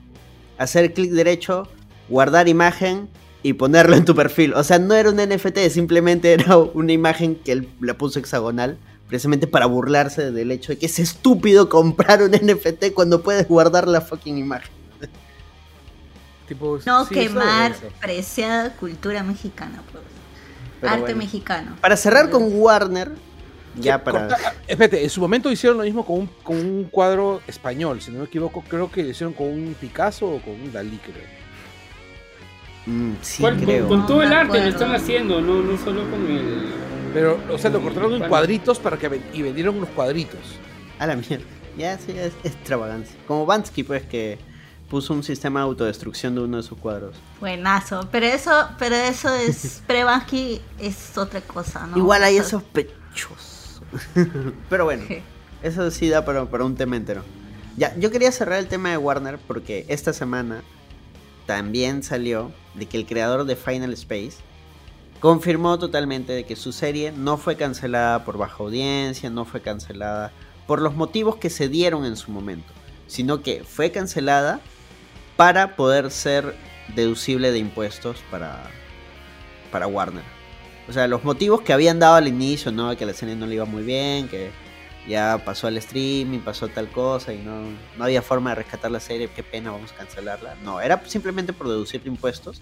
Hacer clic derecho, guardar imagen y ponerlo en tu perfil. O sea, no era un NFT, simplemente era una imagen que él la puso hexagonal, precisamente para burlarse del hecho de que es estúpido comprar un NFT cuando puedes guardar la fucking imagen. Tipo, No sí, quemar preciada cultura mexicana, pues. Arte bueno. mexicano. Para cerrar con Warner, ya para... Corta- espérate, en su momento hicieron lo mismo con un, con un cuadro español, si no me equivoco, creo que lo hicieron con un Picasso o con un Dalí, creo. Mm, sí, ¿Cuál- creo. Con, con todo el arte lo están haciendo, no, no solo con el. Pero, o sea, lo cortaron en cuadritos para que ven- y vendieron unos cuadritos. A la mierda. Ya, sí, es extravagancia. Como Bansky, pues, que puso un sistema de autodestrucción de uno de sus cuadros. Buenazo. Pero eso, pero eso es. Prebansky es otra cosa, ¿no? Igual hay O sea, sospechosos. Pero bueno, eso sí da para, para un tema entero. Ya, yo quería cerrar el tema de Warner porque esta semana también salió de que el creador de Final Space confirmó totalmente de que su serie no fue cancelada por baja audiencia, no fue cancelada por los motivos que se dieron en su momento, sino que fue cancelada para poder ser deducible de impuestos para, para Warner. O sea, los motivos que habían dado al inicio, ¿no? Que la serie no le iba muy bien, que ya pasó al streaming, pasó tal cosa y no, no había forma de rescatar la serie, qué pena, vamos a cancelarla. No, era simplemente por deducir impuestos.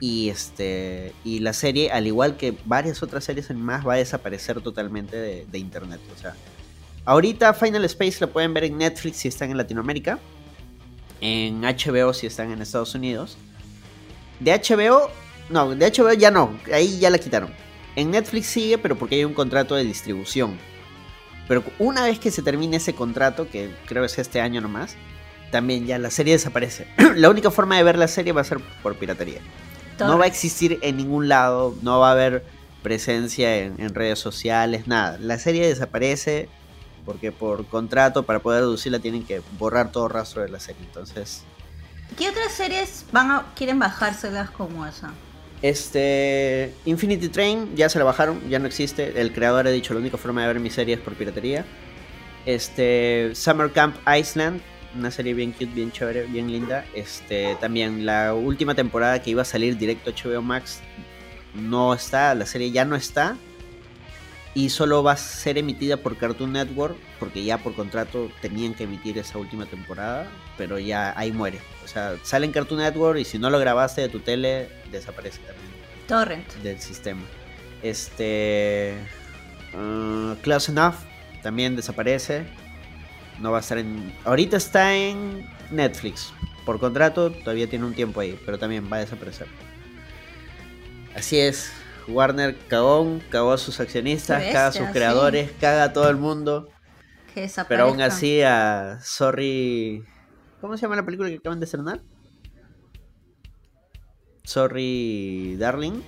Y este y la serie, al igual que varias otras series en más, va a desaparecer totalmente de, de internet. O sea, ahorita Final Space la pueden ver en Netflix si están en Latinoamérica, en HBO si están en Estados Unidos. De HBO, no, de HBO ya no, ahí ya la quitaron. En Netflix sigue, pero porque hay un contrato de distribución. Pero una vez que se termine ese contrato, que creo es este año nomás, también ya la serie desaparece. la única forma de ver la serie va a ser por piratería. No va a existir en ningún lado, no va a haber presencia en, en redes sociales, nada. La serie desaparece porque por contrato para poder reducirla tienen que borrar todo rastro de la serie. Entonces, ¿Qué otras series van a, quieren bajárselas como esa? Este Infinity Train ya se la bajaron, ya no existe. El creador ha dicho la única forma de ver mi serie es por piratería. Este Summer Camp Iceland, una serie bien cute, bien chévere, bien linda. Este también la última temporada que iba a salir directo a HBO Max no está, la serie ya no está y solo va a ser emitida por Cartoon Network porque ya por contrato tenían que emitir esa última temporada, pero ya ahí muere. O sea, sale en Cartoon Network y si no lo grabaste de tu tele desaparece también Torrent. del sistema. Este uh, Close Enough también desaparece. No va a estar en ahorita está en Netflix. Por contrato todavía tiene un tiempo ahí, pero también va a desaparecer. Así es. Warner cagón, cagó a sus accionistas, caga a sus sí. creadores, caga a todo el mundo. Que Pero aún así a Sorry... ¿Cómo se llama la película que acaban de estrenar? Sorry Darling.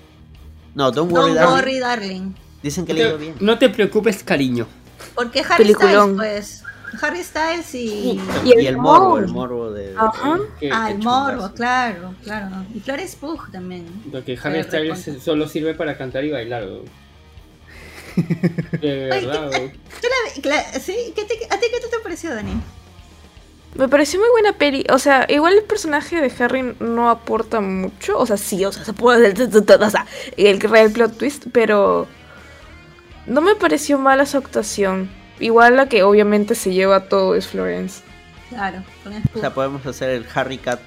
No, Don't Worry Don't Darling. worry, darling. Dicen que No le ha ido te, bien. no te preocupes, cariño. Porque Harry Peliculón. Styles, pues. Harry Styles y. Y Y el morbo, el morbo de... Ajá. Que- Ah, el morbo, chungazo. claro, claro. Y Flores Pugh también. Porque Harry Pero Styles recontra. solo sirve para cantar y bailar. De Oye, verdad, ¿qué- weón. ¿Tú la, cla- ¿sí? ¿Qué te- ¿A ti qué te pareció, Dani? Me pareció muy buena peli. O sea, igual el personaje de Harry no aporta mucho. O sea, sí, o sea, se puede. O sea, el real plot twist, pero. No me pareció mala su actuación. Igual la que obviamente se lleva todo es Florence. Claro, O sea, podemos hacer el Harry Cat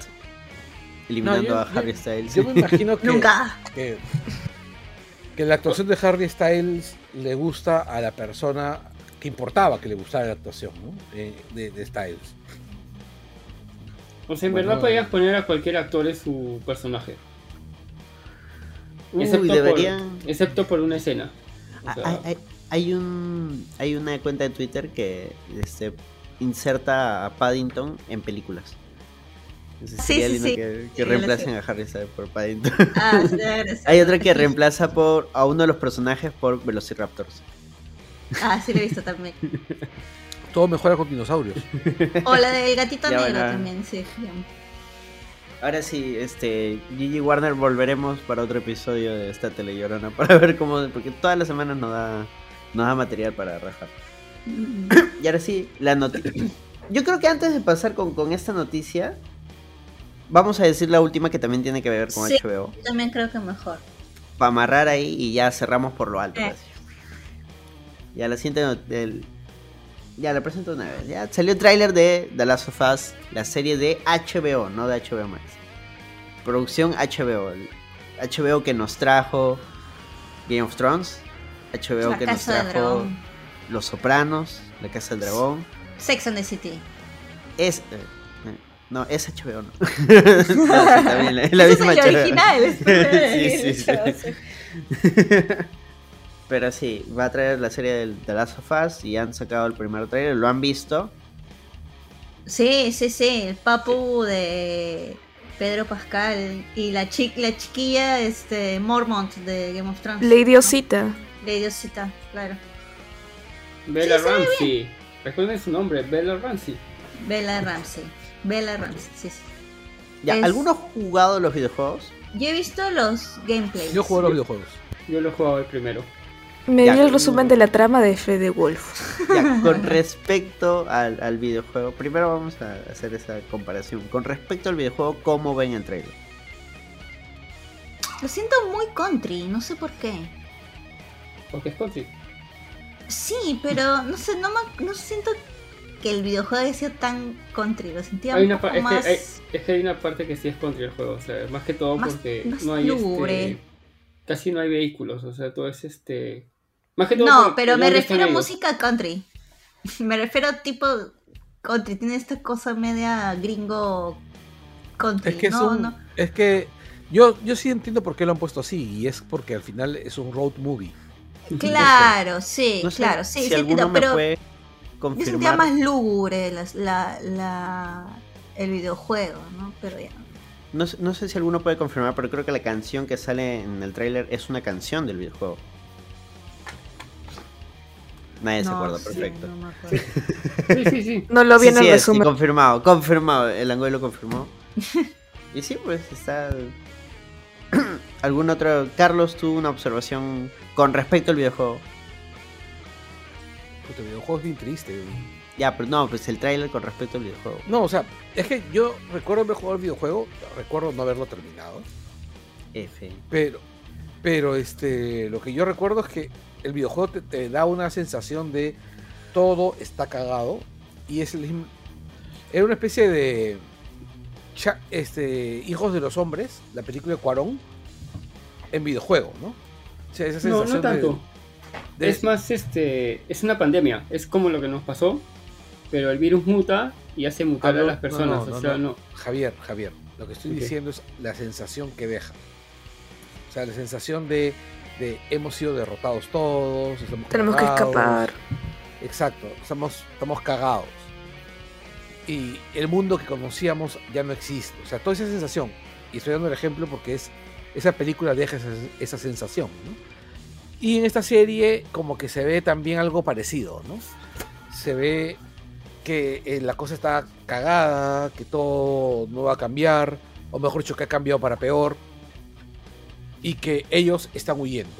eliminando No, yo- a Harry yo- Styles. Yo me imagino que, Nunca. que, que la actuación de Harry Styles le gusta a la persona que importaba que le gustara la actuación ¿no? Eh, de, de Styles. O sea, en Bueno, verdad podías poner a cualquier actor en su personaje. Uy, Excepto, por, excepto por una escena. O Ah, Hay, hay- hay un hay una cuenta de Twitter que este, inserta a Paddington en películas. Entonces, Sí, sí, que, Sí, que reemplacen a Harry Styles por Paddington. Ah, hay otra que reemplaza por a uno de los personajes por Velociraptors. Ah, sí, lo he visto también. Todo mejora con dinosaurios. O la del gatito negro bueno. también, sí. Ahora sí, este Gigi Warner volveremos para otro episodio de esta telellorona para ver cómo porque todas las semanas nos da nos da material para rajar. Mm, Y ahora sí, la noticia. Yo creo que antes de pasar con, con esta noticia, vamos a decir la última que también tiene que ver con Sí. HBO. Yo también creo que mejor. Para amarrar ahí y ya cerramos por lo alto. Eh. Ya la siguiente del- Ya la presento una vez. Ya salió el tráiler de The Last of Us, la serie de HBO, no de HBO Max. Producción HBO. HBO que nos trajo Game of Thrones. HBO La que nos Casa del trajo. Los Sopranos, La Casa del Dragón. Sex and the City. Es. eh, eh, no, es HBO, ¿no? No, sí, también, la, la Ese es misma el HBO. original. sí, sí, sí. Pero sí, va a traer la serie del The Last of Us y han sacado el primer trailer, lo han visto. Sí, sí, sí. El papu de Pedro Pascal y la, chi la chiquilla este, Mormont de Game of Thrones. Lady Osita. Lady Osita, claro. Bella Sí, Ramsey. Recuerden su nombre, Bella Ramsey. Bella Ramsey. Bella Ramsey, sí, sí. Ya, Es- ¿Alguno ha jugado los videojuegos? Yo he visto los gameplays. Yo juego los videojuegos. Yo lo he jugado el primero. Me Ya, dio el resumen de la trama de Fede Wolf. Ya, con respecto al, al videojuego, primero vamos a hacer esa comparación. Con respecto al videojuego, ¿cómo ven el trailer? Lo siento muy country, no sé por qué. Porque es country. Sí, pero no sé, no, me- no siento que el videojuego haya sido tan country. Lo sentía Hay un una, poco es, más... que hay, es que hay una parte que sí es country el juego. O sea, más que todo Más- porque más no hay este. Casi no hay vehículos. O sea, todo es este. Más que todo. No, pero me ¿dónde están refiero a música country. Me refiero a tipo country. Tiene esta cosa media gringo country. Es que es no, un- no. es que yo, yo sí entiendo por qué lo han puesto así, y es porque al final es un road movie. Claro, sí, No sé claro, sí, si sí alguno entiendo, me pero puede yo sentía confirmar. más lúgubre la, la, la- el videojuego, ¿no? Pero ya. No, sé- no sé si alguno puede confirmar, pero creo que la canción que sale en el tráiler es una canción del videojuego. Nadie se acuerda, sí, perfecto. no. Sí, sí, sí. No lo vi Sí, en el sí es, confirmado, confirmado. El Angoy lo confirmó. y sí, pues está. ¿Algún otro? Carlos tuvo una observación con respecto al videojuego. Puta, el videojuego es bien triste. güey. Ya, pero no, pues el tráiler con respecto al videojuego. No, o sea, es que yo recuerdo haber jugado el videojuego, recuerdo no haberlo terminado, F. pero, pero este, lo que yo recuerdo es que el videojuego te, te da una sensación de todo está cagado y es el, era una especie de cha- este, Hijos de los Hombres, la película de Cuarón, en videojuego, ¿no? O sea, esa No, sensación no tanto. de- Es más, este, es una pandemia. Es como lo que nos pasó, pero el virus muta y hace mutar Ah, no, a las personas. no, no, o sea, no. no. Javier, Javier, lo que estoy diciendo es la sensación que deja. O sea, la sensación de, de hemos sido derrotados todos, estamos Tenemos que escapar. Exacto, estamos, estamos cagados. Y el mundo que conocíamos ya no existe. O sea, toda esa sensación. Y estoy dando el ejemplo porque es esa película deja esa, sensación. ¿no? Y en esta serie como que se ve también algo parecido. ¿no? Se ve que eh, la cosa está cagada, que todo no va a cambiar, o mejor dicho, que ha cambiado para peor, y que ellos están huyendo.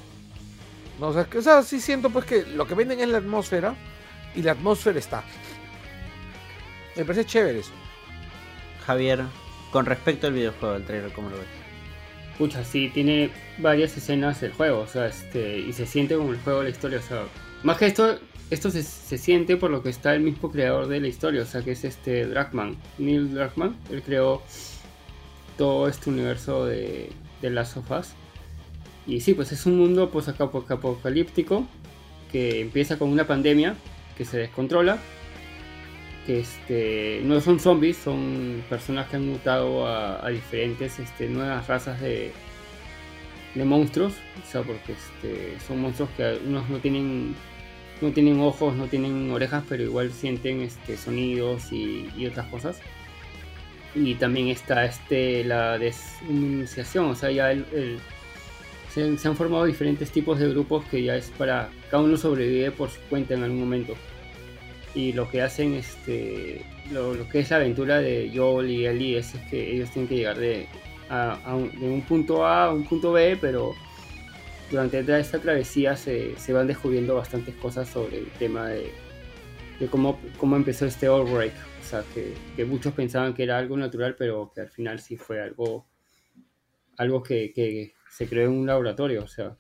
¿no? O, sea, que, o sea, sí siento pues que lo que venden es la atmósfera, y la atmósfera está. Me parece chévere eso. Javier, con respecto al videojuego, el trailer, ¿cómo lo ves? Pucha, sí, tiene varias escenas del juego, o sea, este, y se siente como el juego de la historia, o sea, más que esto, esto se, se siente por lo que está el mismo creador de la historia, o sea, que es este Dragman, Neil Druckmann, él creó todo este universo de, de las sofás. Y sí, pues es un mundo post-apocalíptico que empieza con una pandemia que se descontrola, que este, no son zombies, son personas que han mutado a, diferentes este, nuevas razas de, de monstruos, o sea, porque este, son monstruos que unos no tienen no tienen ojos, no tienen orejas, pero igual sienten este, sonidos y, otras cosas. Y también está este, la desiniciación, o sea, ya el, el- se, se han formado diferentes tipos de grupos que ya es para cada uno sobrevive por su cuenta en algún momento y lo que hacen este lo, que es la aventura de Joel y Ellie es, que ellos tienen que llegar de, a, un punto A a un punto B pero durante toda esta travesía se, se van descubriendo bastantes cosas sobre el tema de, de cómo, cómo empezó este outbreak. O sea que, que muchos pensaban que era algo natural pero que al final sí fue algo algo que, que se creó en un laboratorio o sea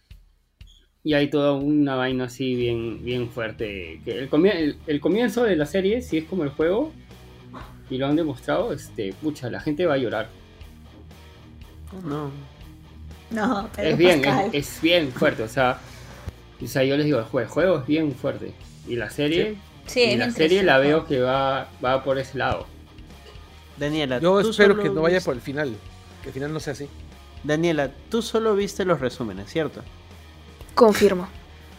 y hay toda una vaina así bien, bien fuerte. Que el, comie- el, el comienzo de la serie, si es como el juego, y lo han demostrado, este, pucha, la gente va a llorar. No. No, pero es bien, es, es bien fuerte, o sea, o sea, yo les digo, el juego, el juego es bien fuerte. Y la serie, Sí, y la serie la veo que va, va por ese lado. Daniela, Yo tú espero solo que no vaya viste- por el final. Que el final no sea así. Daniela, tú solo viste los resúmenes, ¿cierto? Confirmo.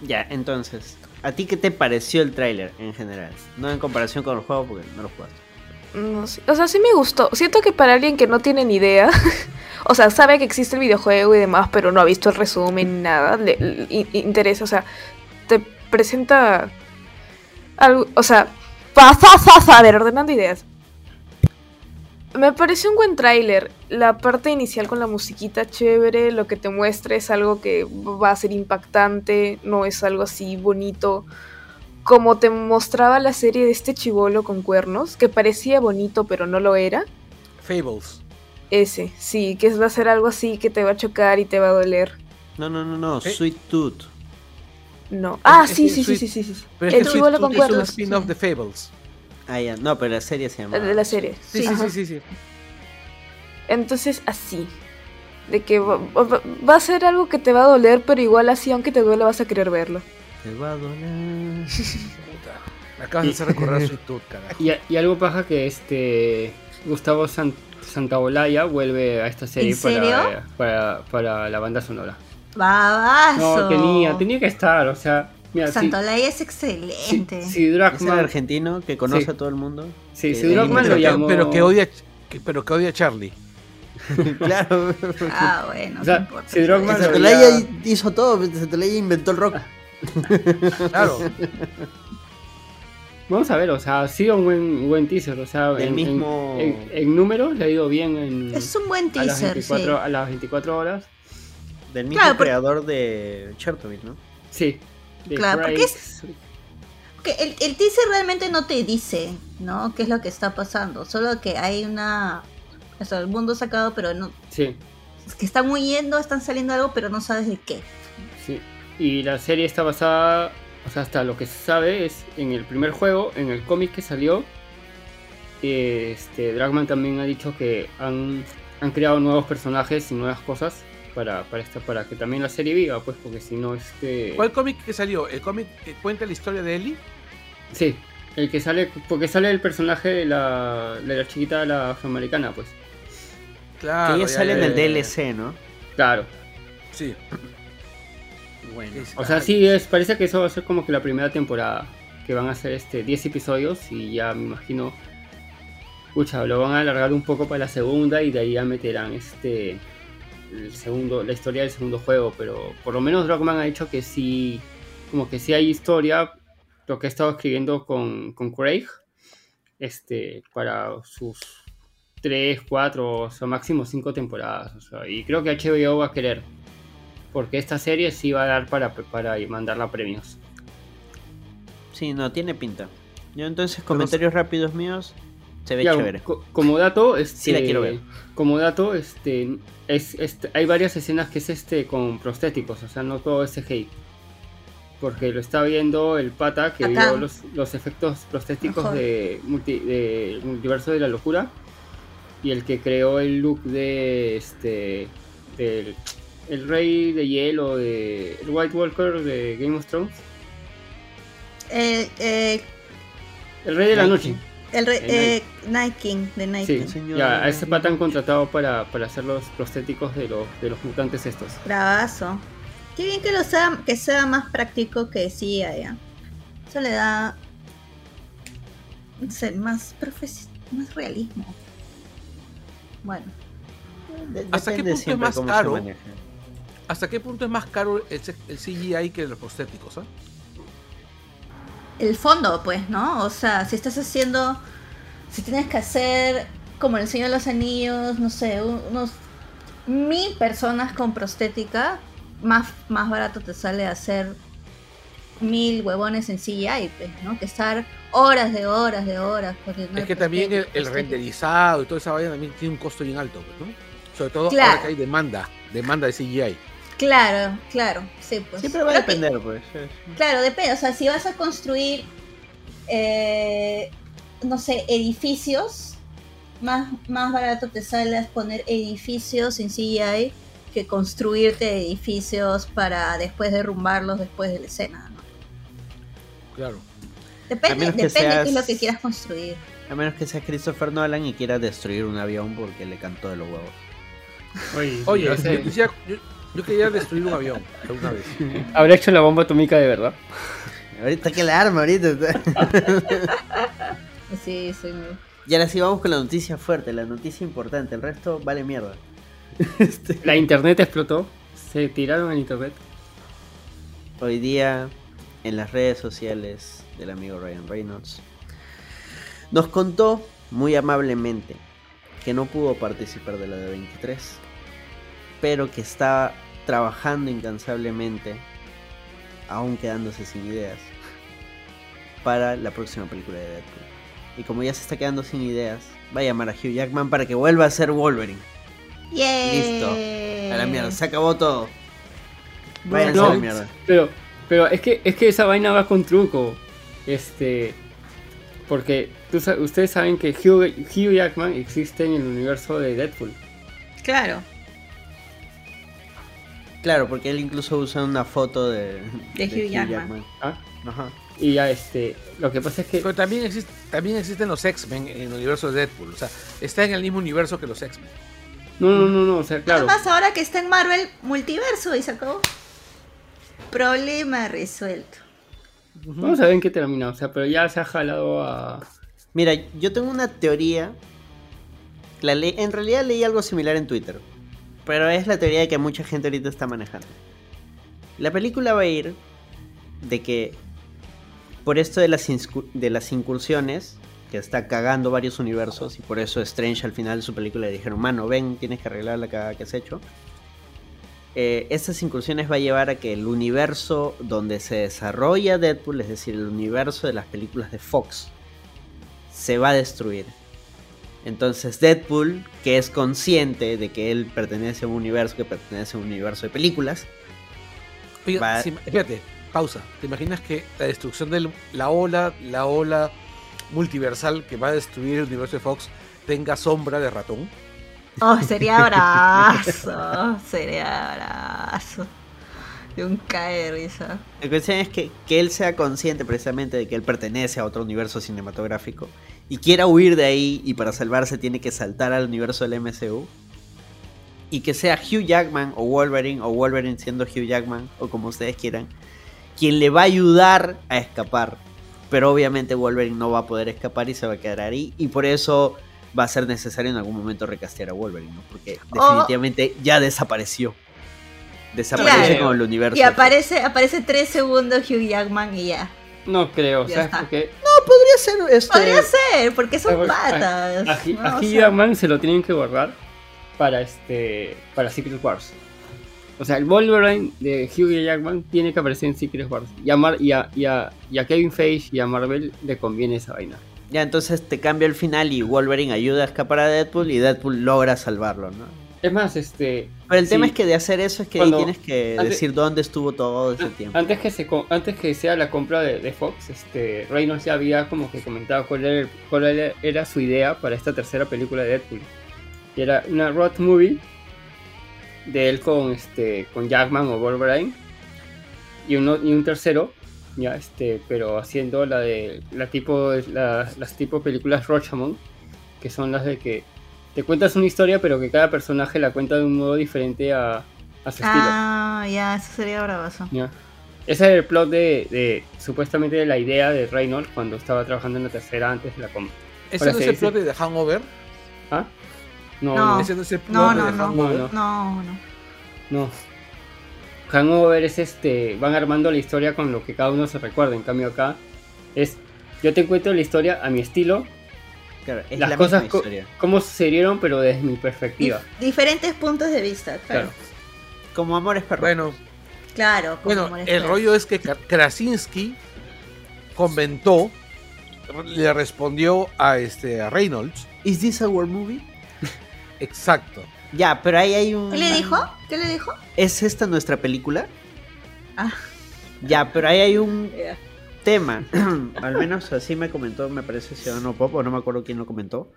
Ya, entonces, ¿a ti qué te pareció el tráiler en general? No en comparación con el juego porque no lo jugaste. No sé. O sea, sí me gustó. Siento que para alguien que no tiene ni idea, o sea, sabe que existe el videojuego y demás, pero no ha visto el resumen ni nada, le, le in- interesa. O sea, te presenta algo. O sea, pasa, pasa, a ver, ordenando ideas. Me pareció un buen tráiler. La parte inicial con la musiquita chévere, lo que te muestra es algo que va a ser impactante, no es algo así bonito como te mostraba la serie de este chivolo con cuernos, que parecía bonito pero no lo era. Fables. Ese, sí, que va a ser algo así que te va a chocar y te va a doler. No, no, no, no, Eh. Sweet Tooth. No. Ah, sí, sí, sí, sí, sí, sí. Pero El es que chibolo Sweet con Tooth es un cuernos. spin-off de Fables. Ah, ya, no, pero la serie se llama. De la serie. Sí, sí, sí, sí, sí. Entonces, así. De que va, va- va a ser algo que te va a doler, pero igual así, aunque te duele, vas a querer verlo. Te va a doler. Puta, Me acabas de hacer recordar Sweet Tooth, carajo. Y, y algo pasa que este Gustavo San- Santaolalla vuelve a esta serie ¿En serio? Para, para, para la banda sonora. Babazo. No, tenía, tenía que estar, o sea, mira, si, Santolaya es si, excelente. si Es el Dragman, argentino que conoce Sí. a todo el mundo. sí, si Pero lo que, llamó, pero que odia, que- pero que odia a Charlie. claro. Ah, bueno, O sea, no importa. si Santolaya había- hizo todo, Santolaya inventó el rock. Claro. Vamos a ver, o sea, ha sido un buen, buen teaser. O sea, El en, mismo- en, en- en números le ha ido bien en, Es un buen a, las teaser, 24, sí. a las 24 horas. Del mismo Claro, creador de Chernobyl, ¿no? Sí. Claro, porque es- el, el teaser realmente no te dice, ¿no? ¿Qué es lo que está pasando? Solo que hay una... O sea, el mundo sacado, pero no... Sí, Es que están huyendo, están saliendo algo, pero no sabes de qué. sí. Y la serie está basada, o sea, hasta lo que se sabe es en el primer juego, en el cómic que salió. Este, Dragman también ha dicho que han, han creado nuevos personajes y nuevas cosas para, para, esta, para que también la serie viva, pues, porque si no, este. ¿Cuál cómic que salió? ¿El cómic que cuenta la historia de Ellie? Sí, el que sale, porque sale el personaje de la, de la chiquita, la afroamericana, pues. Claro. que ya sale en el. DLC, ¿no? Claro. Sí. Bueno. O sea, sí, es, parece que eso va a ser como que la primera temporada. Que van a ser este 10 episodios y ya me imagino. Escucha, lo van a alargar un poco para la segunda y de ahí ya meterán este. El segundo, la historia del segundo juego. Pero por lo menos Rockman ha dicho que sí. Como que sí hay historia. Lo que ha estado escribiendo con, con Craig. Este. Para sus 3, 4, o sea, máximo 5 temporadas. o sea, y creo que HBO va a querer porque esta serie sí va a dar para, para mandarla a premios. Sí, no, tiene pinta. Yo entonces, comentarios rápidos míos. Se ve Ya, chévere. co- como dato, este, Sí la quiero ver. Como dato, este, es, hay varias escenas que es este con prostéticos, o sea, no todo es CGI. Porque lo está viendo el pata que Acá. vio los, los efectos prostéticos de, multi- de Multiverso de la Locura y el que creó el look de este del el rey de hielo de el White Walker de Game of Thrones Eh, eh, el rey de la noche el re- eh, Night King, de Night Sí, King. señor. ya, a ese pata han contratado para, para hacer los prostéticos de los, de los mutantes estos. Bravazo. Qué bien que lo sea, que sea más práctico que decía ya. Eso le da no sé, más profes más realismo. Bueno, ¿Hasta qué punto es más caro? ¿Hasta qué punto es más caro el, C- el CGI que los prostéticos? ah? El fondo, pues, ¿no? O sea, si estás haciendo, si tienes que hacer como el Señor de los Anillos, no sé, un- unos mil personas con prostética, más, más barato te sale hacer mil huevones en CGI, pues, ¿no? Que estar horas de horas de horas. Es que también el, el renderizado y toda esa vaina también tiene un costo bien alto, pues, ¿no? Sobre todo Claro. ahora que hay demanda, demanda de CGI. Claro, claro, sí, pues. Siempre va a que- depender, pues. sí, sí. Claro, depende. O sea, si vas a construir, eh, no sé, edificios, más, más barato te sale poner edificios en CGI que construirte edificios para después derrumbarlos después de la escena. ¿no? Claro. Depende, depende qué es lo que quieras construir. A menos que sea Christopher Nolan y quiera destruir un avión porque le cantó de los huevos. Oye, Oye, yo- yo quería destruir un avión alguna vez. ¿habrá hecho la bomba atómica de verdad? Ahorita que la arma, ahorita. Sí, sí. y ahora sí vamos con la noticia fuerte, la noticia importante. El resto vale mierda. Este, La internet explotó, se tiraron en internet. Hoy día, en las redes sociales del amigo Ryan Reynolds, nos contó muy amablemente que no pudo participar de la de 23, pero que estaba trabajando incansablemente, aún quedándose sin ideas, para la próxima película de Deadpool. Y como ya se está quedando sin ideas, va a llamar a Hugh Jackman para que vuelva a ser Wolverine. Listo. A la mierda, se acabó todo. Váyanse a la No, mierda. Pero, pero es que es que esa vaina va con truco. Este. Porque tú ustedes saben que Hugh, Hugh Jackman existe en el universo de Deadpool. Claro. Claro, porque él incluso usa una foto de, De Hugh Jackman. ¿ah? Ajá. Y ya este. Lo que pasa es que. Pero también, existe, también existen los X-Men en el universo de Deadpool. O sea, está en el mismo universo que los X-Men. No, no, no, no. O sea, claro. Además, ahora que está en Marvel, multiverso y se acabó. Problema resuelto. Vamos a ver en qué termina. O sea, pero ya se ha jalado a. Mira, yo tengo una teoría. La le- en realidad leí algo similar en Twitter. Pero es la teoría que mucha gente ahorita está manejando. La película va a ir de que por esto de las, de las incursiones, que está cagando varios universos, y por eso Strange al final de su película le dijeron, mano, ven, tienes que arreglar la cagada que has hecho. Eh, estas incursiones va a llevar a que el universo donde se desarrolla Deadpool, es decir, el universo de las películas de Fox, se va a destruir. Entonces Deadpool, que es consciente de que él pertenece a un universo que pertenece a un universo de películas, Oye, Va- si- fíjate, pausa. ¿Te imaginas que la destrucción de la ola, la ola multiversal que va a destruir el universo de Fox tenga sombra de ratón? Oh, sería abrazo. sería abrazo. De un cae de risa. La cuestión es que, que él sea consciente precisamente de que él pertenece a otro universo cinematográfico y quiera huir de ahí y para salvarse tiene que saltar al universo del MCU. Y que sea Hugh Jackman o Wolverine o Wolverine siendo Hugh Jackman o como ustedes quieran, quien le va a ayudar a escapar. Pero obviamente Wolverine no va a poder escapar y se va a quedar ahí y por eso va a ser necesario en algún momento recastear a Wolverine, ¿no? Porque definitivamente ya desapareció. Desaparece Claro. como el universo. Y aparece, aparece tres segundos Hugh Jackman y ya. No creo, Ya ¿sabes está. por qué? podría ser este Podría ser, porque son A- a- patas. A, Hugh- ¿no? a O Hugh sea, Jackman se lo tienen que guardar para este para Secret Wars. O sea, el Wolverine de Hugh Jackman tiene que aparecer en Secret Wars. Y a, Mar- y a- y a- y a Kevin Feige y a Marvel le conviene esa vaina. Ya, entonces te cambia el final y Wolverine ayuda a escapar a Deadpool y Deadpool logra salvarlo, ¿no? Es más, este. Pero el sí, tema es que de hacer eso es que Cuando- tienes que antes- decir dónde estuvo todo ese tiempo. Antes que, se, antes que sea la compra de, de Fox, este, Reynolds ya había como que comentado cuál era, cuál era- era su idea para esta tercera película de Deadpool. Y era una road movie de él con, este, con Jackman o Wolverine. Y, uno, y un tercero, ya, este, pero haciendo la de la tipo, la- las tipo películas Rochamon, que son las de que te cuentas una historia, pero que cada personaje la cuenta de un modo diferente a, a su estilo. Ah, ya, eso sería bravazo. Ya. Ese era el plot de, de- supuestamente de la idea de Reynolds cuando estaba trabajando en la tercera antes de la compra. ¿Ese no es el dice- plot de The Hangover? ¿Ah? No, No. no, ¿Ese no es el plot No, de no, The no. Hangover? no. No, no. no. Hangover es este, van armando la historia con lo que cada uno se recuerda. En cambio acá es, yo te cuento la historia a mi estilo, Claro, es las la cosas misma co- historia. cómo sucedieron, pero desde mi perspectiva. Dif- diferentes puntos de vista, claro. Claro. Como Amores Perros. Bueno, Claro, como bueno, Amores el Perros. rollo es que Kra- Krasinski comentó, le respondió a este a Reynolds, ¿Is this a war movie? exacto. Ya, pero ahí hay un... ¿Qué le dijo? ¿Qué le dijo? ¿Es esta nuestra película? Ah. Ya, pero ahí hay un. tema, al menos así me comentó, me parece Ciudadano Pop, o no me acuerdo quién lo comentó,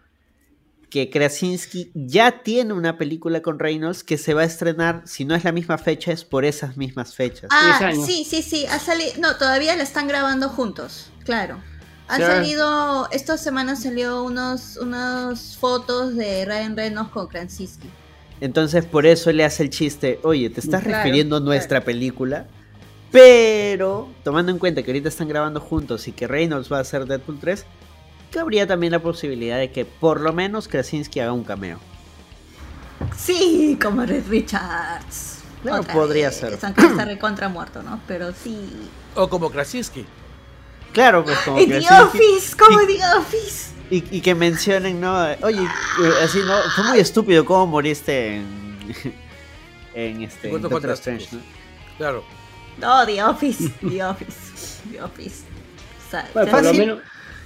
que Krasinski ya tiene una película con Reynolds que se va a estrenar, si no es la misma fecha, es por esas mismas fechas. Ah, sí, sí, sí. Ha salido. No, todavía la están grabando juntos. Claro. Han salido. Esta semana salió unos, unas fotos de Ryan Reynolds con Krasinski. Entonces por eso le hace el chiste, oye, te estás Claro, refiriendo a nuestra película, pero tomando en cuenta que ahorita están grabando juntos y que Reynolds va a hacer Deadpool 3, cabría también la posibilidad de que por lo menos Krasinski haga un cameo. Sí, como Red Richards. Claro, Otra podría vez, ser. Aunque está recontra muerto, ¿no? Pero sí. O como Krasinski. Claro, pues como ¡En The Krasinski- Office! ¡Como y- The Office! Y, y que mencionen, ¿no? Oye, eh, así, ¿no? Fue muy estúpido cómo moriste en. En este. en Doctor. Strange, ¿no? Claro. No, The Office. The Office. The Office. O sea, Bueno, por lo Fácil. menos,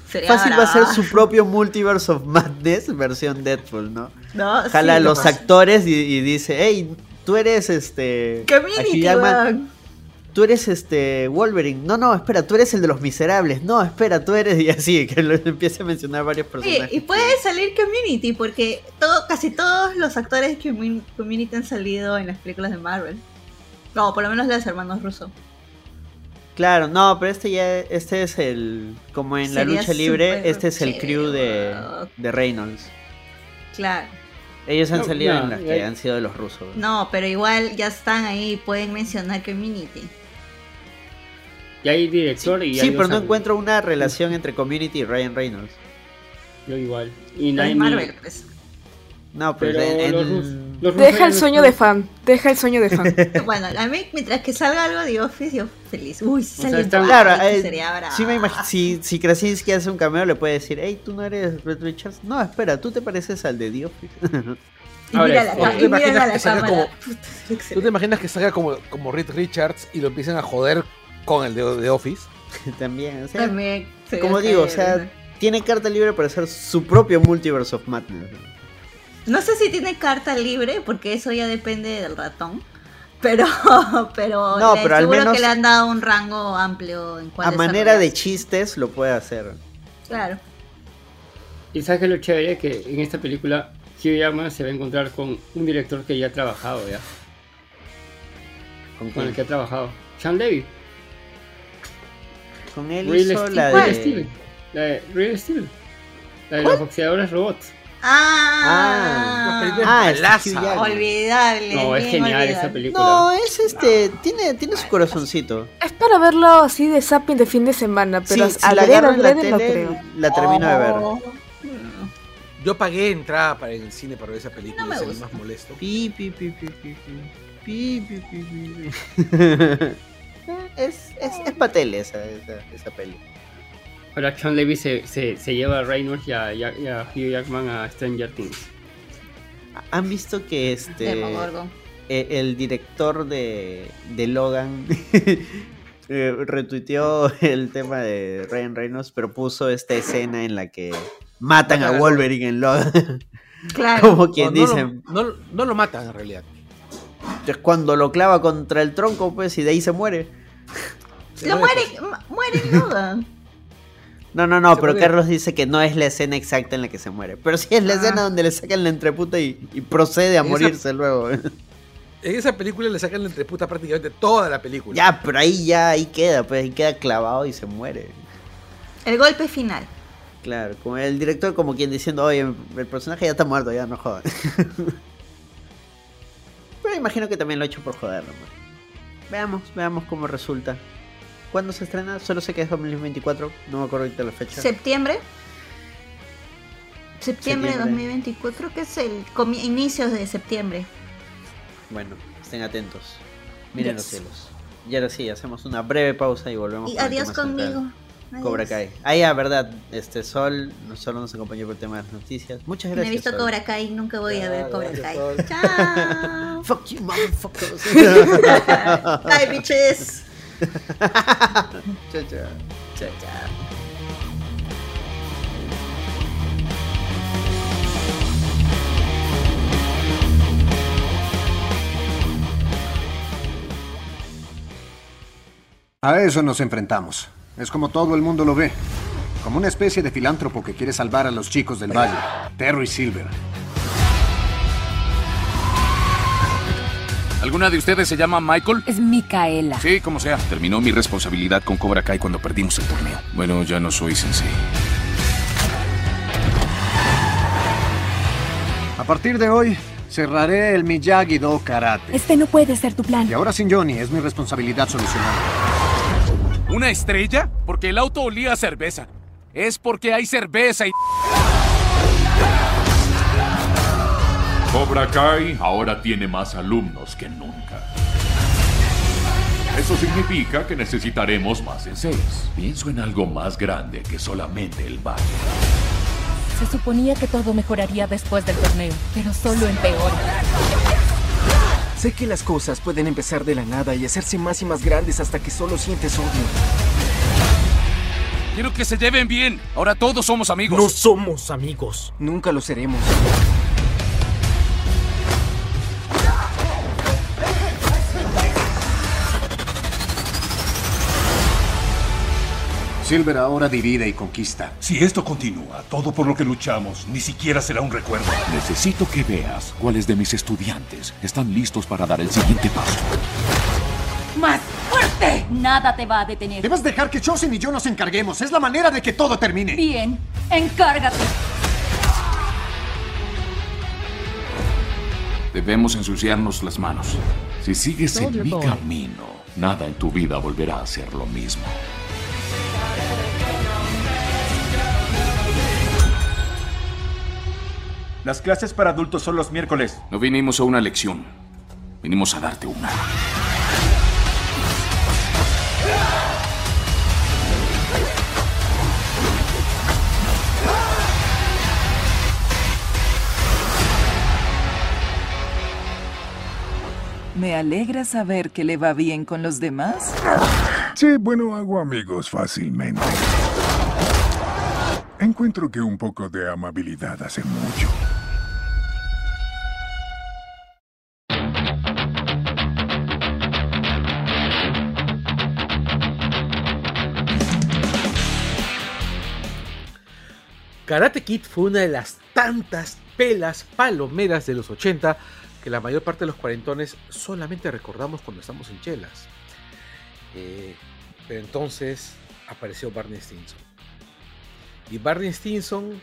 sería Fácil va a ser su propio Multiverse of Madness versión Deadpool, ¿no? No, Jala sí, a los no. actores y, y dice, hey, tú eres este. Community. Tú eres este Wolverine. No, no, espera, tú eres el de los miserables. No, espera, tú eres. Y así, que lo empiece a mencionar varios personajes. y puede salir Community, porque todo, casi todos los actores de Commun- Community han salido en las películas de Marvel. No, por lo menos los hermanos Russo. Claro, no, pero este ya. Este es el. Como en la lucha libre, este es el crew de, de Reynolds. Claro. Ellos han No, salido no, en las que han sido de los rusos. No, pero igual ya están ahí, pueden mencionar Community. y hay director y Sí, pero no encuentro una relación entre Community y Ryan Reynolds. Yo igual. Y ni- Marvel, pues. No, pero, Pero en, los, en- rus- Los Deja el sueño de fan. Deja el sueño de fan. Bueno, a mí, mientras que salga algo de Office, yo feliz. Uy, si sea, sale están- Dwight, Claro, eh, sería bravo. sí me imagino, si, si Krasinski hace un cameo le puede decir, hey, tú no eres Red Richards. No, espera, tú te pareces al de The Office. Y Ahora, mira la, ¿tú te y mira imaginas la que salga como- ¿Tú te imaginas que salga como, como Reed Richards y lo empiecen a joder con el de, de Office? También, o sea, También como digo, o sea, tiene carta libre para hacer su propio Multiverse of Madness. No sé si tiene carta libre, porque eso ya depende del ratón. Pero, pero, No, le- pero al seguro menos- que le han dado un rango amplio en A cuanto manera de chistes lo puede hacer. Claro. Y sabes que lo chévere que en esta película Hugh Jackman se va a encontrar con un director que ya ha trabajado ya. ¿Con, Con el que ha trabajado. Sean Levy. Con él Real hizo Steel. la Real de... Steel. La de Real Steel. La de los boxeadores robots. Ah, Ah, Ah, es olvidable. No, es genial olvidable. esa película. No, es este, tiene, tiene su corazoncito. es para verlo así de zapping de fin de semana, pero Sí, si al la agarro en la adrede no tele, creo. la termino de ver. Oh. Yo pagué entrada para el cine para ver esa película No me gusta. más molesto. Pi, pi, pi, pi, pi, pi, pi, pi, pi, pi. es, es, es pa' tele esa, esa, esa peli. Ahora Sean Levy se, se, se lleva a Reynolds y a, y a- y a Hugh Jackman a Stranger Things. ¿Han visto que este eh, el director de, de Logan eh, retuiteó el tema de Ryan Reynolds, pero puso esta escena en la que matan a Wolverine en Logan? Claro. Como quien no, no dice, lo, no, no lo matan en realidad. es cuando lo clava contra el tronco, pues, y de ahí se muere. Se Lo muere, muere, ma- muere Logan. No, no, no, pero. Carlos dice que no es la escena exacta en la que se muere. Pero sí es la Ah. escena donde le sacan la entreputa y, y procede a morirse luego. En esa película le sacan la entreputa prácticamente toda la película. ya, pero ahí ya, ahí queda, pues ahí queda clavado y se muere. El golpe final. Claro, como el director como quien diciendo, oye, el personaje ya está muerto, ya no jodan. pero imagino que también lo ha hecho por joder, nomás. Veamos, veamos cómo resulta. ¿Cuándo se estrena? Solo sé que es 2024, no me acuerdo ahorita la fecha. Septiembre. Septiembre de Septiembre. 2024, que es el inicios de septiembre. Bueno, estén atentos. Miren los Yes. cielos. Y ahora sí, hacemos una breve pausa y volvemos Y con adiós conmigo. Adiós. Cobra Kai. Ah, ya, verdad. Este Sol no solo nos acompañó por el tema de las noticias. Muchas No gracias. he visto Sol. Cobra Kai, nunca voy a ver Cobra Kai. Sol. Chao. Fuck you, motherfuckers. Bye, bitches. chao, chao. Chao, chao. A eso nos enfrentamos. Es como todo el mundo lo ve. Como una especie de filántropo que quiere salvar a los chicos del valle. Terry Silver. ¿Alguna de ustedes se llama Michael? Es Micaela. Sí, como sea. Terminó mi responsabilidad con Cobra Kai cuando perdimos el torneo. Bueno, ya no soy sensei. A partir de hoy, cerraré el Miyagi-Do Karate. Este no puede ser tu plan. Y ahora sin Johnny, es mi responsabilidad solucionarlo. ¿Una estrella? Porque el auto olía a cerveza. Es porque hay cerveza y... Cobra Kai ahora tiene más alumnos que nunca. Eso significa que necesitaremos más senseis. Pienso en algo más grande que solamente el valle. Se suponía que todo mejoraría después del torneo, pero solo empeora. Sé que las cosas pueden empezar de la nada y hacerse más y más grandes hasta que solo sientes odio. Quiero que se lleven bien. Ahora todos somos amigos. No somos amigos. Nunca lo seremos. Silver ahora divide y conquista. Si esto continúa, todo por lo que luchamos ni siquiera será un recuerdo. Necesito que veas cuáles de mis estudiantes están listos para dar el siguiente paso. ¡Más fuerte! Nada te va a detener. Debes dejar que Chosen y yo nos encarguemos. Es la manera de que todo termine. Bien, encárgate. Debemos ensuciarnos las manos. Si sigues en mi camino, nada en tu vida volverá a ser lo mismo. Las clases para adultos son los miércoles. No vinimos a una lección. Vinimos a darte una. Me alegra saber que le va bien con los demás. Sí, bueno, hago amigos fácilmente. Encuentro que un poco de amabilidad hace mucho. Karate Kid fue una de las tantas pelas palomeras de los 80 que la mayor parte de los cuarentones solamente recordamos cuando estamos en chelas. Eh, pero entonces apareció Barney Stinson. Y Barney Stinson,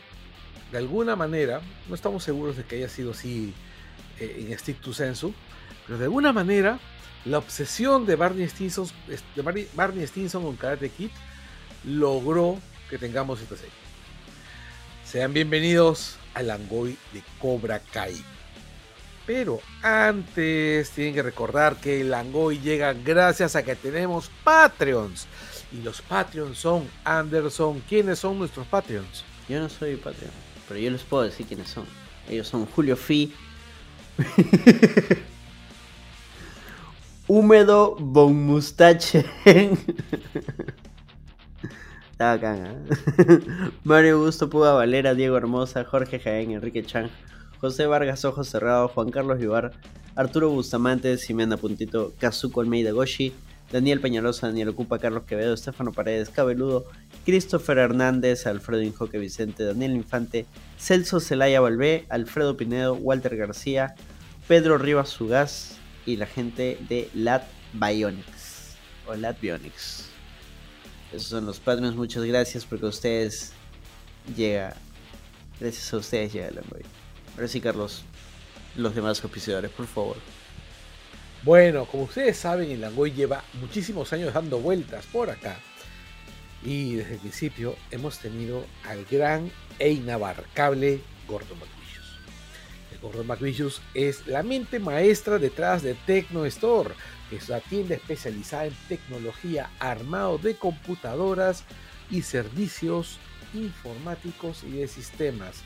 de alguna manera, no estamos seguros de que haya sido así eh, en stricto sensu, pero de alguna manera la obsesión de Barney Stinson, Barney Stinson con Karate Kid logró que tengamos esta serie. Sean bienvenidos al Langoy de Cobra Kai. Pero antes tienen que recordar que el Langoy llega gracias a que tenemos Patreons. Y los Patreons son Anderson. ¿Quiénes son nuestros Patreons? Yo no soy Patreon, pero yo les puedo decir quiénes son. Ellos son Julio Fi, Húmedo Bon Mustache. ¿Eh? Mario Augusto Puga Valera, Diego Hermosa, Jorge Jaén, Enrique Chang, José Vargas Ojos Cerrados, Juan Carlos Vivar, Arturo Bustamante, Ximena Puntito, Kazuko Almeida Goshi, Daniel Peñalosa, Daniel Ocupa, Carlos Quevedo, Estefano Paredes, Cabeludo, Christopher Hernández, Alfredo Injoque Vicente, Daniel Infante, Celso Celaya Valvé, Alfredo Pinedo, Walter García, Pedro Rivas Sugaz y la gente de Lat Bionics o Lat Bionics. Esos son los patrones, muchas gracias porque ustedes llega. Gracias a ustedes llega el Langoy. Ahora sí, Carlos, los demás auspiciadores, por favor. Bueno, como ustedes saben, el Langoy lleva muchísimos años dando vueltas por acá. Y desde el principio hemos tenido al gran e inabarcable Gordo McVicious. El Gordo McVicious es la mente maestra detrás de Tecno Store, que es una tienda especializada en tecnología armado de computadoras y servicios informáticos y de sistemas.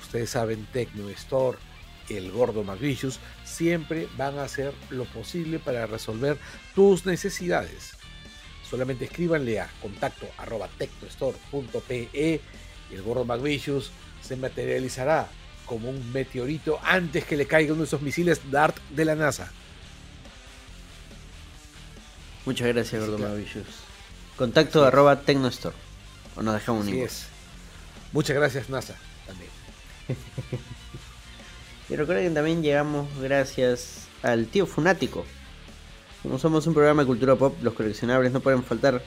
Ustedes saben, Tecno Store, el gordo McVicious, siempre van a hacer lo posible para resolver tus necesidades. Solamente escríbanle a contacto y el gordo McVicious se materializará como un meteorito antes que le caiga uno de esos misiles DART de la NASA. Muchas gracias, Gordo Mavicious. Contacto arroba Tecnostore. O nos dejamos un Así es. Muchas gracias, NASA. También. Y recuerden que también llegamos gracias al tío Funático. Como somos un programa de cultura pop, los coleccionables no pueden faltar.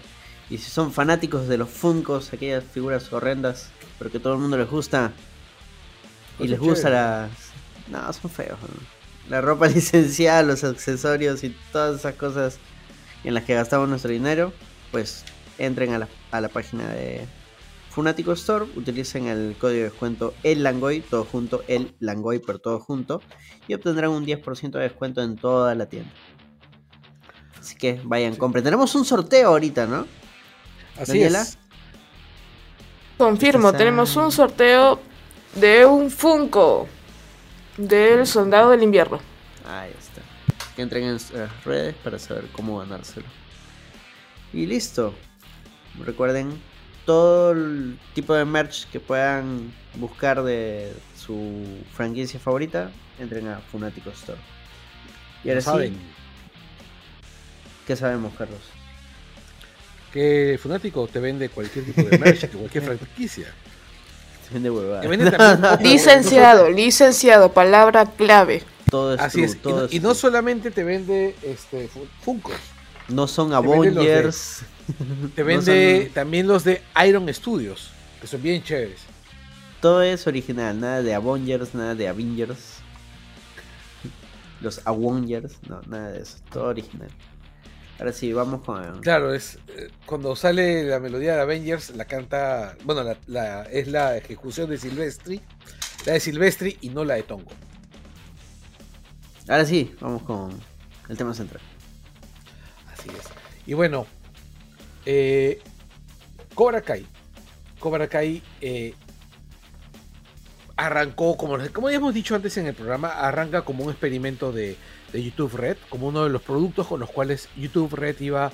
Y si son fanáticos de los Funkos, aquellas figuras horrendas, pero que todo el mundo les gusta, y les gusta las... No, son feos. ¿no? La ropa licenciada, los accesorios y todas esas cosas en las que gastamos nuestro dinero, pues entren a la, a la página de Funatico Store, utilicen el código de descuento El Langoy, todo junto, El Langoy, pero todo junto, y obtendrán un 10% de descuento en toda la tienda. Así que vayan, compren. Tenemos un sorteo ahorita, ¿no? Así Daniela. es. Confirmo, Esa- tenemos un sorteo de un Funko del Soldado del Invierno. Ahí está. Que entren en nuestras redes para saber cómo ganárselo. Y listo. Recuerden todo el tipo de merch que puedan buscar de su franquicia favorita. Entren a Funatico Store. Y ahora Ya sí, saben ¿qué sabemos, Carlos? que Funático te vende cualquier tipo de merch, de cualquier franquicia. Vende huevada. Te vende también- Licenciado, licenciado, palabra clave. Todo es Así true, es. Y todo no, es y no true. solamente te vende este fu- Funkos. No son Te venden los de- Avengers. Te no vende son- también los de Iron Studios, que son bien chéveres. Todo es original, nada de Avengers, nada de Avengers. Los Avengers, no, nada de eso, todo original. Ahora sí, vamos con... Claro, es eh, cuando sale la melodía de Avengers, la canta, bueno, la, la- es la ejecución de Silvestri La de Silvestri y no la de Tongo. Ahora sí, vamos con el tema central. Así es. Y bueno, eh, Cobra Kai. Cobra Kai eh, arrancó, como, como ya hemos dicho antes en el programa, arranca como un experimento de, de YouTube Red, como uno de los productos con los cuales YouTube Red iba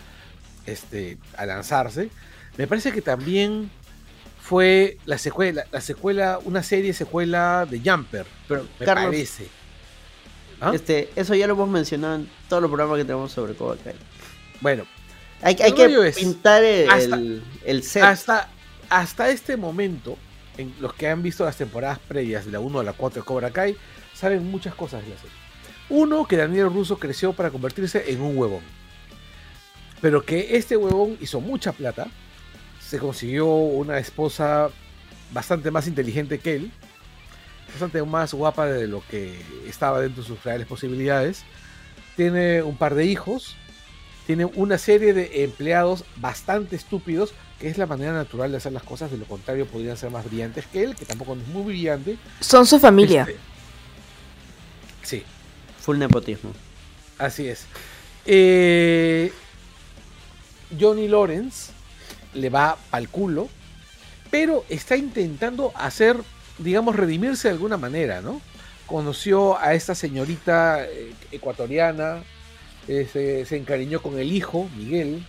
este, a lanzarse. Me parece que también fue la secuela, la secuela, una serie secuela de Jumper, pero me Carlos, parece. ¿Ah? Este, eso ya lo hemos mencionado en todos los programas que tenemos sobre Cobra Kai. Bueno, hay, hay que es, pintar el, hasta- el set. Hasta, hasta este momento, en los que han visto las temporadas previas de la 1 a la 4 de Cobra Kai, saben muchas cosas de la serie. Uno, que Daniel Russo creció para convertirse en un huevón. Pero que este huevón hizo mucha plata, se consiguió una esposa bastante más inteligente que él, bastante más guapa de lo que estaba dentro de sus reales posibilidades, tiene un par de hijos, tiene una serie de empleados bastante estúpidos, que es la manera natural de hacer las cosas, de lo contrario podrían ser más brillantes que él, que tampoco es muy brillante. Son su familia. Este, sí, Full nepotismo. así es. Eh, Johnny Lawrence le va al culo, pero está intentando hacer, digamos, redimirse de alguna manera, ¿no? Conoció a esta señorita eh, ecuatoriana, se, se encariñó con el hijo, Miguel,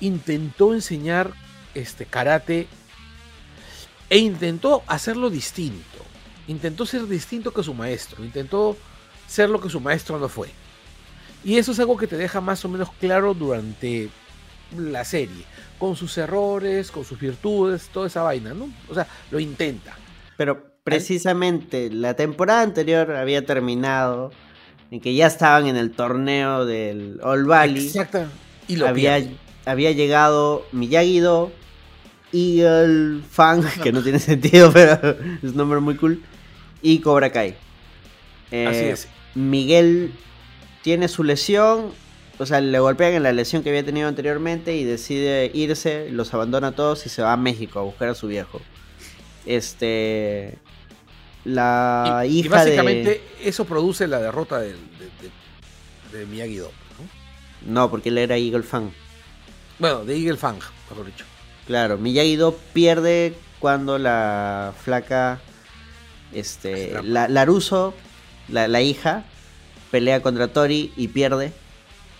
intentó enseñar este karate e intentó hacerlo distinto. Intentó ser distinto que su maestro, intentó ser lo que su maestro no fue. Y eso es algo que te deja más o menos claro durante la serie, con sus errores, con sus virtudes, toda esa vaina, ¿no? O sea, lo intenta. Pero precisamente la temporada anterior había terminado en que ya estaban en el torneo del All Valley. Exacto. Y lo había, había llegado Miyagi-Do, Eagle Fang, que no tiene sentido, pero es un nombre muy cool, y Cobra Kai. Eh, Así es. Miguel tiene su lesión, o sea, le golpean en la lesión que había tenido anteriormente y decide irse, los abandona a todos y se va a México a buscar a su viejo. Este. La y, y hija básicamente de. eso produce la derrota de, de, de Miyagi-Do. ¿no? No, porque él era Eagle Fang. Bueno, de Eagle Fang, mejor dicho. Claro, Miyagi-Do pierde cuando la flaca, este, la, Laruso, la, la hija, pelea contra Tori y pierde.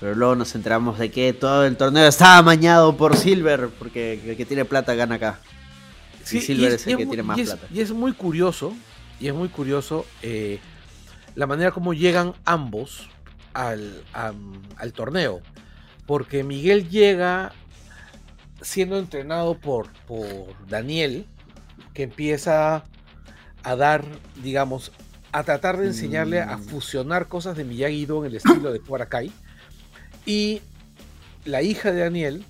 Pero luego nos enteramos de que todo el torneo estaba amañado por Silver, porque el que tiene plata gana acá. Sí, y Silver y es, el que tiene más y plata. Y es muy curioso, y es muy curioso eh, la manera como llegan ambos al, al torneo. Porque Miguel llega siendo entrenado por, por Daniel, que empieza a dar, digamos, a tratar de enseñarle a fusionar cosas de Miyagi-Do en el estilo de Cobra Kai. Y la hija de Daniel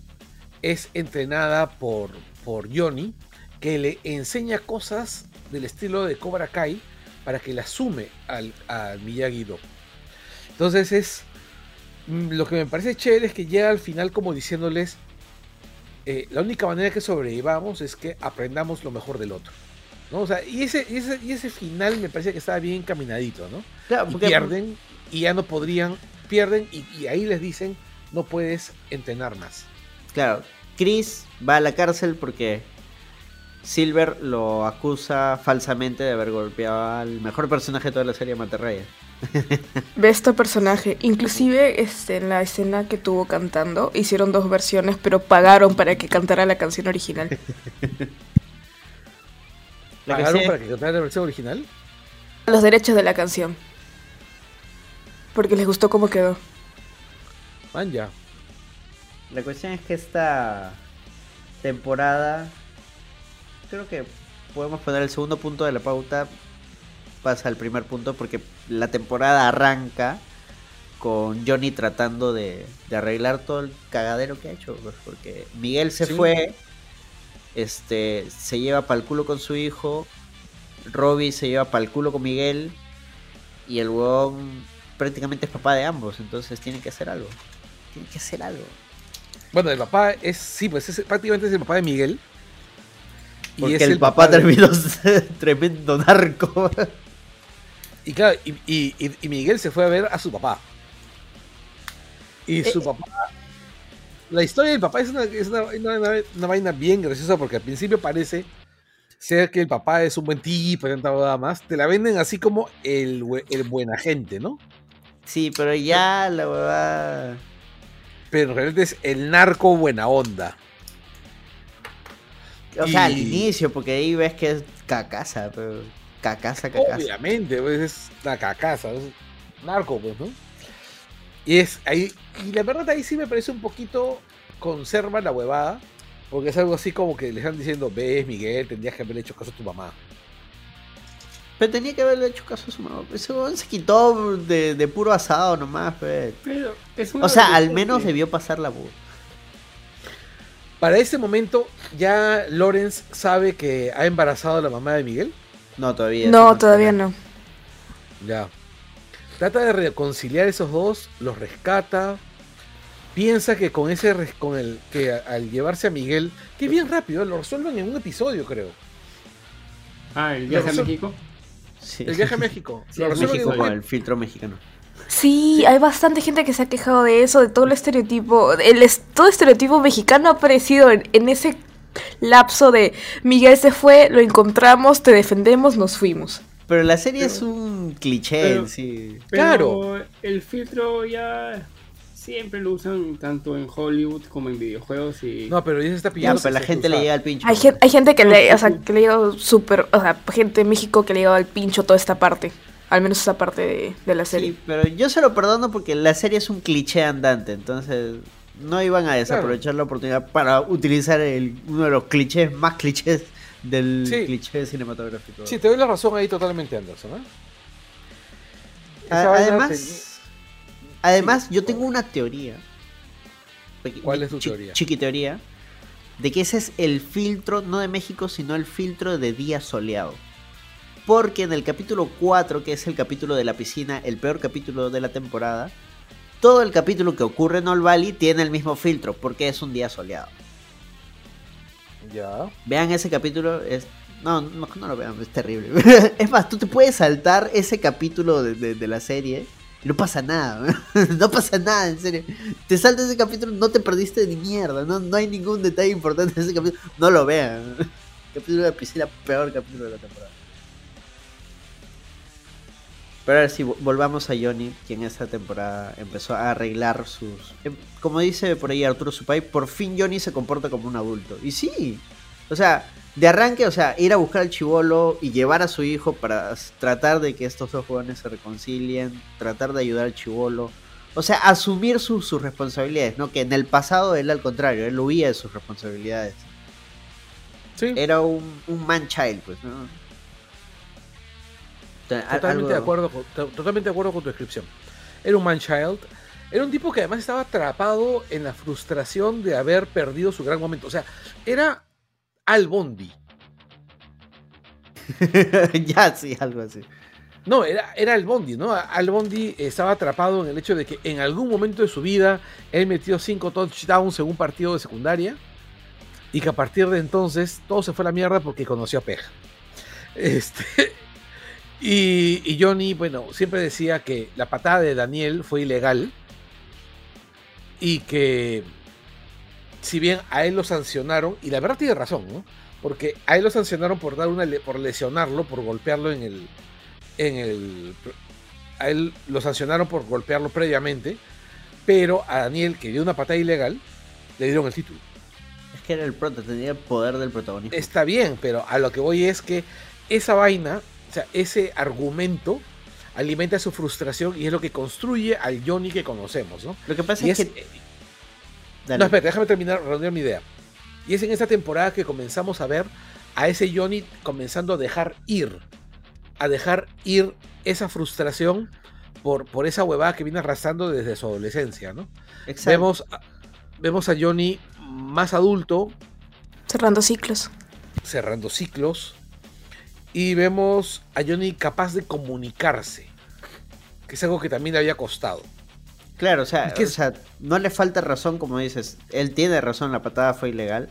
es entrenada por, por Johnny, que le enseña cosas del estilo de Cobra Kai para que la sume al, al Miyagi-Do. Entonces es. mm, Lo que me parece chévere es que llega al final como diciéndoles. eh, la única manera que sobrevivamos es que aprendamos lo mejor del otro. ¿No? O sea, y ese, y ese, y ese final me parece que estaba bien encaminadito, ¿no? Claro, y porque- pierden y ya no podrían, pierden y, y ahí les dicen no puedes entrenar más. Claro, Chris va a la cárcel porque Silver lo acusa falsamente de haber golpeado al mejor personaje de toda la serie Materraya. Ve este personaje. Inclusive este, en la escena que tuvo cantando, hicieron dos versiones, pero pagaron para que cantara la canción original. La que ¿Pagaron sí- para que cantara la versión original? Los derechos de la canción. Porque les gustó cómo quedó. Man, ya. La cuestión es que esta temporada, creo que podemos poner el segundo punto de la pauta, pasa al primer punto, porque la temporada arranca con Johnny tratando de, de arreglar todo el cagadero que ha hecho, pues, porque Miguel se Sí. fue, este, se lleva pa'l culo con su hijo, Robbie se lleva pa'l culo con Miguel, y el huevón prácticamente es papá de ambos, entonces tiene que hacer algo. Tiene que hacer algo. Bueno, el papá es, sí, pues es, prácticamente es el papá de Miguel. Porque es el, el papá, papá de- terminó ser tremendo narco. Y claro, y, y- y- y Miguel se fue a ver a su papá. Y Eh, su papá. La historia del papá es una, es una- una- vaina bien graciosa porque al principio parece ser que el papá es un buen tipo nada más. Te la venden así como el, el buena gente, ¿no? Sí, pero ya la huevada. Pero en realidad es el narco buena onda. O sea, al inicio, porque ahí ves que es cacaza, pero. Cacaza, cacaza. Obviamente, pues es una cacaza, es narco, pues, ¿no? Y es ahí, y la verdad ahí sí me parece un poquito conserva la huevada, porque es algo así como que le están diciendo, ves Miguel, tendrías que haberle hecho caso a tu mamá. Pero tenía que haberle hecho caso a su mamá. Ese huevón se quitó de, de puro asado nomás. Pero es una O sea, al menos que- debió pasar la voz. Para ese momento, ¿ya Lawrence sabe que ha embarazado a la mamá de Miguel? No, todavía. No, todavía no. Ya. Trata de reconciliar esos dos, los rescata. Piensa que con ese con el que a- al llevarse a Miguel, que bien rápido, lo resuelven en un episodio, creo. Ah, el viaje a México. Sí. El viaje a México. Sí, Lo en México un el filtro mexicano. Sí, hay bastante gente que se ha quejado de eso, de todo el estereotipo. El todo estereotipo mexicano ha aparecido en, en ese lapso de Miguel se fue, lo encontramos, te defendemos, nos fuimos. Pero la serie es un cliché pero- en sí. Pero Claro. el filtro ya siempre lo usan tanto en Hollywood como en videojuegos y No, pero ya se está Ya, pillando. pero la gente le llega al pincho. Hay, gen- hay gente que le, o sea, que le llegó súper, o sea, gente de México que le llegó al pincho toda esta parte. Al menos esa parte de, de la serie. Sí, pero yo se lo perdono porque la serie es un cliché andante, entonces no iban a desaprovechar la oportunidad para utilizar el, uno de los clichés más clichés del Sí. cliché cinematográfico. Sí, te doy la razón ahí totalmente, Anderson. ¿eh? Además, además yo tengo una teoría. ¿Cuál es tu chi- teoría? Chiqui teoría. De que ese es el filtro, no de México, sino el filtro de día soleado. Porque en el capítulo 4, que es el capítulo de la piscina, el peor capítulo de la temporada, todo el capítulo que ocurre en All Valley tiene el mismo filtro, porque es un día soleado. Ya. Vean ese capítulo, es... No, no, lo vean, es terrible. es más, tú te puedes saltar ese capítulo de, de- de la serie y no pasa nada. no pasa nada, en serio. Te saltas ese capítulo, no te perdiste ni mierda. No, no hay ningún detalle importante en ese capítulo. No lo vean. capítulo de la piscina, peor capítulo de la temporada. Pero ahora sí, vo- volvamos a Johnny, quien esta temporada empezó a arreglar sus... em, Como dice por ahí Arturo Supay, por fin Johnny se comporta como un adulto. Y sí, o sea, de arranque, o sea, ir a buscar al chivolo y llevar a su hijo para tratar de que estos dos jóvenes se reconcilien, tratar de ayudar al chivolo. O sea, asumir sus- sus responsabilidades, ¿no? Que en el pasado él al contrario, él huía de sus responsabilidades. Sí. Era un, un man child, pues, ¿no? Totalmente, de acuerdo con, to- totalmente de acuerdo con tu descripción. Era un man-child. Era un tipo que además estaba atrapado en la frustración de haber perdido su gran momento. O sea, era Al Bondi. ya, sí, algo así. No, era, era Al Bondi, ¿no? Al Bondi estaba atrapado en el hecho de que en algún momento de su vida él metió cinco touchdowns en un partido de secundaria y que a partir de entonces todo se fue a la mierda porque conoció a Pej. Este, y, y Johnny, bueno, siempre decía que la patada de Daniel fue ilegal y que si bien a él lo sancionaron, y la verdad tiene razón, ¿no? Porque a él lo sancionaron por dar una por lesionarlo, por golpearlo en el en el a él lo sancionaron por golpearlo previamente, pero a Daniel que dio una patada ilegal le dieron el título. Es que era el prota, tenía el poder del protagonista. Está bien, pero a lo que voy es que esa vaina, o sea, ese argumento alimenta su frustración y es lo que construye al Johnny que conocemos, ¿no? Lo que pasa Y es, que. Dale. No, espera, déjame terminar, redondear mi idea. Y es en esta temporada que comenzamos a ver a ese Johnny comenzando a dejar ir. A dejar ir esa frustración por, por esa huevada que viene arrastrando desde su adolescencia, ¿no? Exacto. Vemos, a- vemos a Johnny más adulto, Cerrando ciclos. cerrando ciclos. Y vemos a Johnny capaz de comunicarse. Que es algo que también le había costado. Claro, o sea, ¿Qué o sea, no le falta razón, como dices. Él tiene razón, la patada fue ilegal.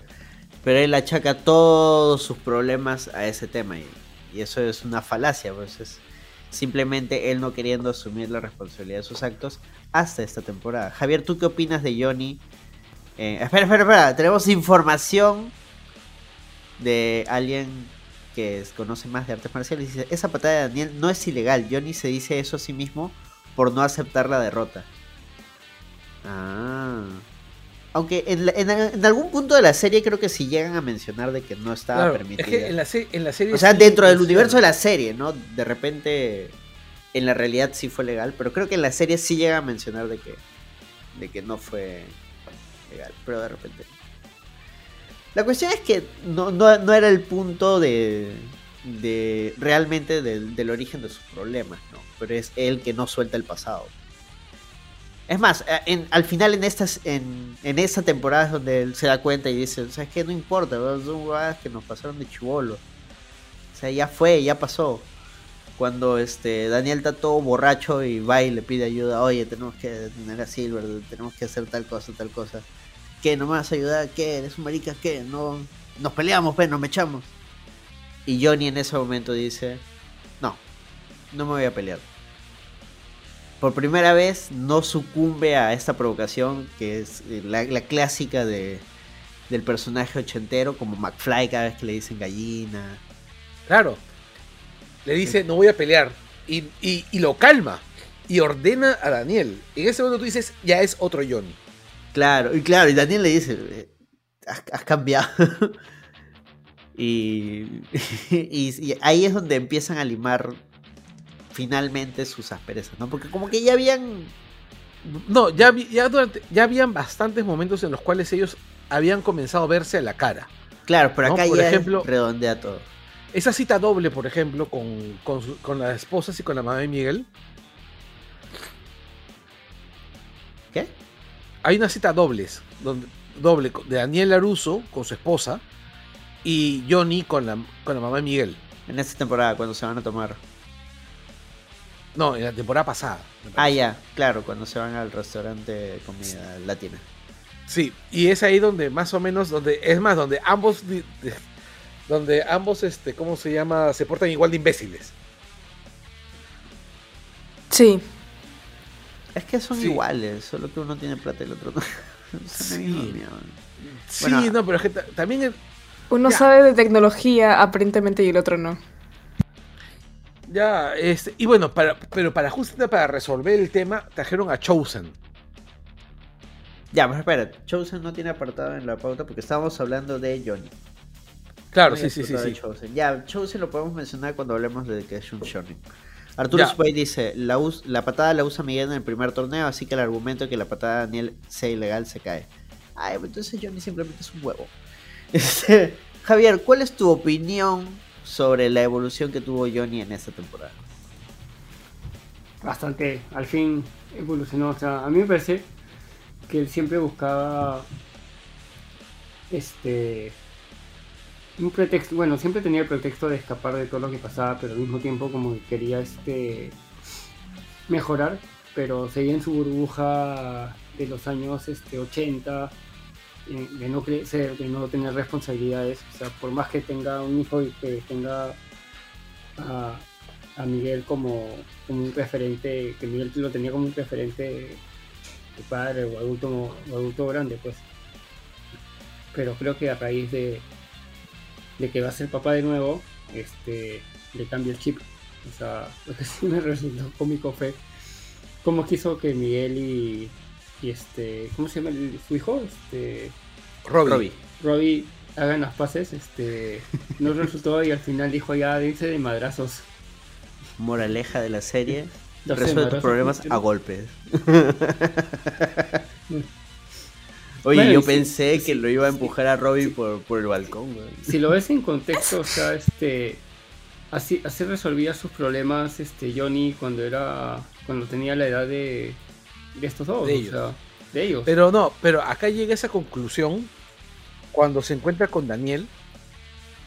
Pero él achaca todos sus problemas a ese tema y, y eso es una falacia, pues es simplemente él no queriendo asumir la responsabilidad de sus actos hasta esta temporada. Javier, ¿tú qué opinas de Johnny? Eh, espera, espera, espera, tenemos información de alguien que es- conoce más de artes marciales. Dice, esa patada de Daniel no es ilegal. Johnny se dice eso a sí mismo por no aceptar la derrota. Ah. Aunque en, la- en- en algún punto de la serie creo que sí llegan a mencionar de que no estaba Claro, permitido. es que en la, se- en la serie. O sea, sí dentro del universo de la serie, ¿no? De repente, en la realidad sí fue legal, pero creo que en la serie sí llega a mencionar de que, de que no fue legal, pero de repente. La cuestión es que no, no, no era el punto de, de realmente del, del origen de sus problemas, ¿no? Pero es él que no suelta el pasado. Es más, eh, en- al final en estas en, en esa temporada es donde él se da cuenta y dice, o sea, es que no importa, son huevadas que nos pasaron de chivolo. O sea, ya fue, ya pasó. Cuando este Daniel está todo borracho y va y le pide ayuda, oye, tenemos que detener a Silver, tenemos que hacer tal cosa, tal cosa. ¿Qué? ¿No me vas a ayudar? ¿Qué? ¿Eres un marica? ¿Qué? No, nos peleamos, pues, nos echamos. Y Johnny en ese momento dice, no, no me voy a pelear. Por primera vez no sucumbe a esta provocación que es eh, la, la clásica de, del personaje ochentero, como McFly cada vez que le dicen gallina. Claro. Le dice, no voy a pelear. Y, y- y lo calma. Y ordena a Daniel. En ese momento tú dices, ya es otro Johnny. Claro, y claro, y Daniel le dice, eh, has, has cambiado. y, y, y ahí es donde empiezan a limar finalmente sus asperezas, ¿no? Porque como que ya habían... No, ya, ya, durante, ya habían bastantes momentos en los cuales ellos habían comenzado a verse a la cara. Claro, pero ¿no? acá Por ya ejemplo, redondea todo. esa cita doble, por ejemplo, con, con, con las esposas y con la mamá de Miguel. ¿Qué? Hay una cita dobles, donde, doble de Daniel Laruso con su esposa y Johnny con la, con la mamá de Miguel. En esta temporada, cuando se van a tomar. No, en la temporada pasada. Ah, ya, claro, cuando se van al restaurante de comida latina. Sí, y es ahí donde más o menos, donde es más, donde ambos, donde ambos, este, ¿cómo se llama? Se portan igual de imbéciles. Sí. Es que son Sí. iguales, solo que uno tiene plata y el otro no. Sí. Sí, Bueno, no, pero es que ta- también el- Uno Ya. sabe de tecnología aparentemente y el otro no. ya, este, y bueno, para, pero para justamente para resolver el tema, trajeron a Chosen. Ya, pero espera, Chosen no tiene apartado en la pauta porque estábamos hablando de Johnny. Claro, No sí, sí, sí, sí. Chosen. Ya, Chosen lo podemos mencionar cuando hablemos de que es un shonen. Arturo. Spade dice, la, us- la patada la usa Miguel en el primer torneo, así que el argumento de que la patada de Daniel sea ilegal se cae. Ay, pues entonces Johnny simplemente es un huevo. Este, Javier, ¿cuál es tu opinión sobre la evolución que tuvo Johnny en esta temporada? bastante, al fin evolucionó. O sea, a mí me parece que él siempre buscaba este un pretexto, bueno, siempre tenía el pretexto de escapar de todo lo que pasaba, pero al mismo tiempo como que quería este mejorar, pero seguía en su burbuja de los años este 80 eh, de no crecer, de no tener responsabilidades, o sea, por más que tenga un hijo y que tenga a, a Miguel como, como un referente, que Miguel lo tenía como un referente de padre o adulto, o adulto grande, pues. Pero creo que a raíz de, de que va a ser papá de nuevo, este, le cambia el chip. O sea, lo que sí me resultó cómico fue cómo quiso que Miguel y, y este, ¿cómo se llama el- su hijo? Este, Robbie. Robbie. Robbie hagan las paces, este, no resultó y al final dijo ya, dice de madrazos. Moraleja de la serie, resuelve tus problemas a golpes. Oye, Bueno, yo pensé sí, que lo iba a empujar a Robbie por, por el balcón, si lo ves en contexto, o sea, este así, así resolvía sus problemas este Johnny cuando era cuando tenía la edad de, de estos dos, De o ellos. sea, de ellos. Pero no, pero acá llega esa conclusión cuando se encuentra con Daniel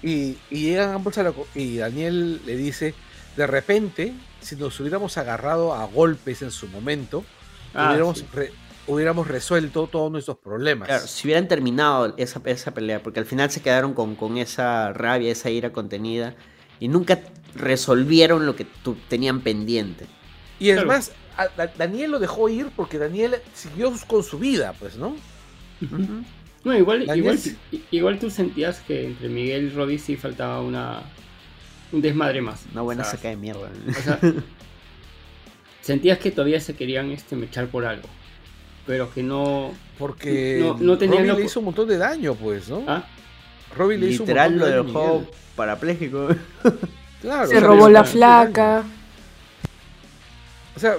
y, y llegan ambos a la co- y Daniel le dice, de repente, si nos hubiéramos agarrado a golpes en su momento, Ah, hubiéramos, sí. re- hubiéramos resuelto todos nuestros problemas. Claro, si hubieran terminado esa, esa pelea, porque al final se quedaron con, con esa rabia, esa ira contenida, y nunca resolvieron lo que tu- tenían pendiente. Y es más, a- a- Daniel lo dejó ir porque Daniel siguió con su vida, pues, ¿no? No, igual, igual, tú sentías que entre Miguel y Robbie sí faltaba una un desmadre más. Una buena sea, saca de mierda. o sea, sentías que todavía se querían este mechar por algo. Pero que no. Porque no, Robbie le hizo un montón de daño, pues, ¿no? ¿Ah? Robbie le hizo un Literal montón lo de daño a dejó Miguel. parapléjico. Claro, Se o sea, robó la flaca. O sea,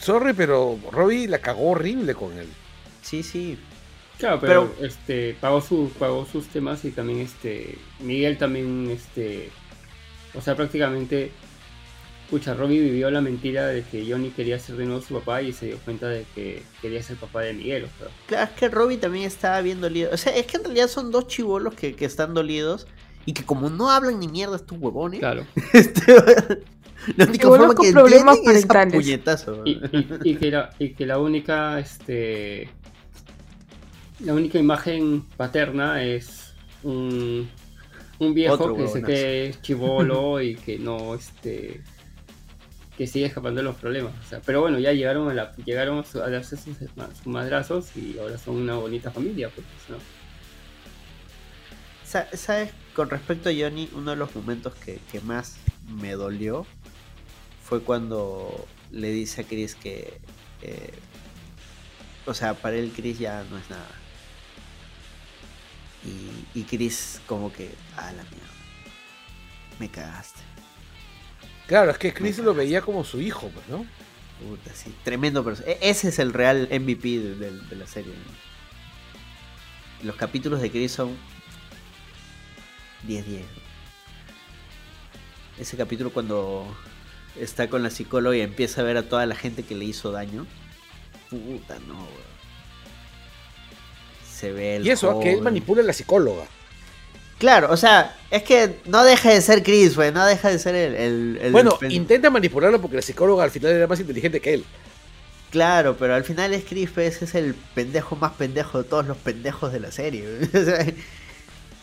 sorry, pero Robbie la cagó horrible con él. Sí, sí. Claro, pero, este pagó sus pagó sus temas y también este Miguel también este o sea, prácticamente Pucha, Robbie vivió la mentira de que Johnny quería ser de nuevo su papá y se dio cuenta de que quería ser papá de Miguel. O sea, Claro, es que Robbie también estaba bien dolido. O sea, es que en realidad son dos chivolos que, que están dolidos y que como no hablan ni mierda estos huevones. Claro. este, la única Chibolos forma con que problemas es a parentales. puñetazo. y, y- y que la, y que la única este la única imagen paterna es un, un viejo Otro que que es chivolo y que no este que sigue escapando de los problemas pero bueno ya llegaron a la llegaron a, darse sus, madrazos y ahora son una bonita familia pues, ¿no? Sa- ¿Sabes? Con respecto a Johnny, uno de los momentos que, que más me dolió fue cuando le dice a Chris que. eh, o sea, para él Chris ya no es nada. Y, y Chris, como que. A la mierda. Me cagaste. Claro, es que Chris lo veía como su hijo, pues, ¿no? Puta, sí, tremendo perso- e- Ese es el real MVP de, de- de la serie. ¿no? Los capítulos de Chris son 10-10. Ese capítulo cuando está con la psicóloga y empieza a ver a toda la gente que le hizo daño. Puta, no, weón. Se ve el Y eso, que él joven. manipula a la psicóloga. Claro, o sea, es que no deja de ser Chris, güey. No deja de ser el. el- el- Bueno, el- intenta manipularlo porque la psicóloga al final era más inteligente que él. Claro, pero al final es Chris, pues, es el pendejo más pendejo de todos los pendejos de la serie.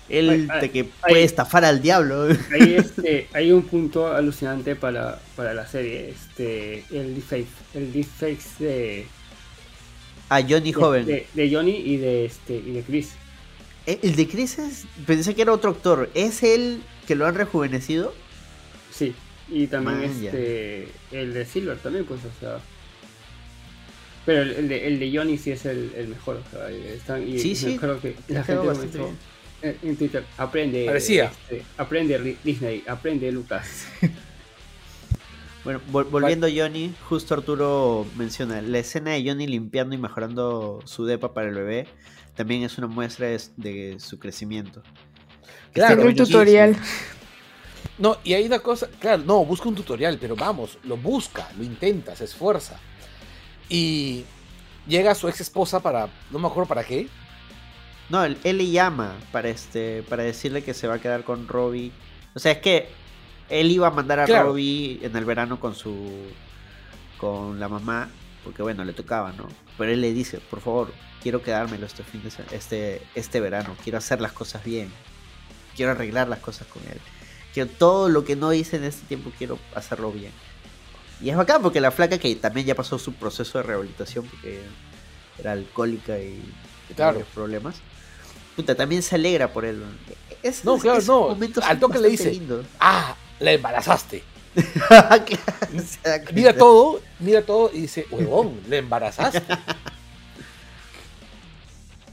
él te que puede estafar al diablo. Hay, este, hay un punto alucinante para, para la serie, este, el deepfake, el deepfake de, A Johnny de, Joven. de- de Johnny y de este y de Chris. Eh, El de Chris es. Pensé que era otro actor. ¿Es él que lo han rejuvenecido? Sí, y también Man, ya. este el de Silver también, pues, o sea. Pero el, el de, el de Johnny sí es el, el mejor, o sea, están- y Sí, me sí, acuerdo que la gente bastante comenzó en, en Twitter, aprende, Parecía. este, aprende Disney, aprende Lucas. Bueno, vol- volviendo a Johnny, justo Arturo menciona la escena de Johnny limpiando y mejorando su depa para el bebé. También es una muestra de, de su crecimiento. Claro, el y- tutorial. No, y hay una cosa, claro, no, busca un tutorial, pero vamos, lo busca, lo intenta, se esfuerza. Y llega su ex esposa para, no me acuerdo para qué. No, él, él le llama para este para decirle que se va a quedar con Robbie. O sea, es que él iba a mandar a Claro. Robbie en el verano con su con la mamá, porque bueno, le tocaba, ¿no? Pero él le dice, "Por favor, quiero quedármelo este fin de este este verano, quiero hacer las cosas bien. Quiero arreglar las cosas con él. Quiero todo lo que no hice en este tiempo quiero hacerlo bien." Y es bacán porque la flaca que también ya pasó su proceso de rehabilitación porque era alcohólica y tenía Claro. varios problemas. Puta, también se alegra por él. Es- No, es- claro, no. Al toque le dice, ah, la embarazaste. Mira todo, mira todo y dice, huevón, la embarazaste.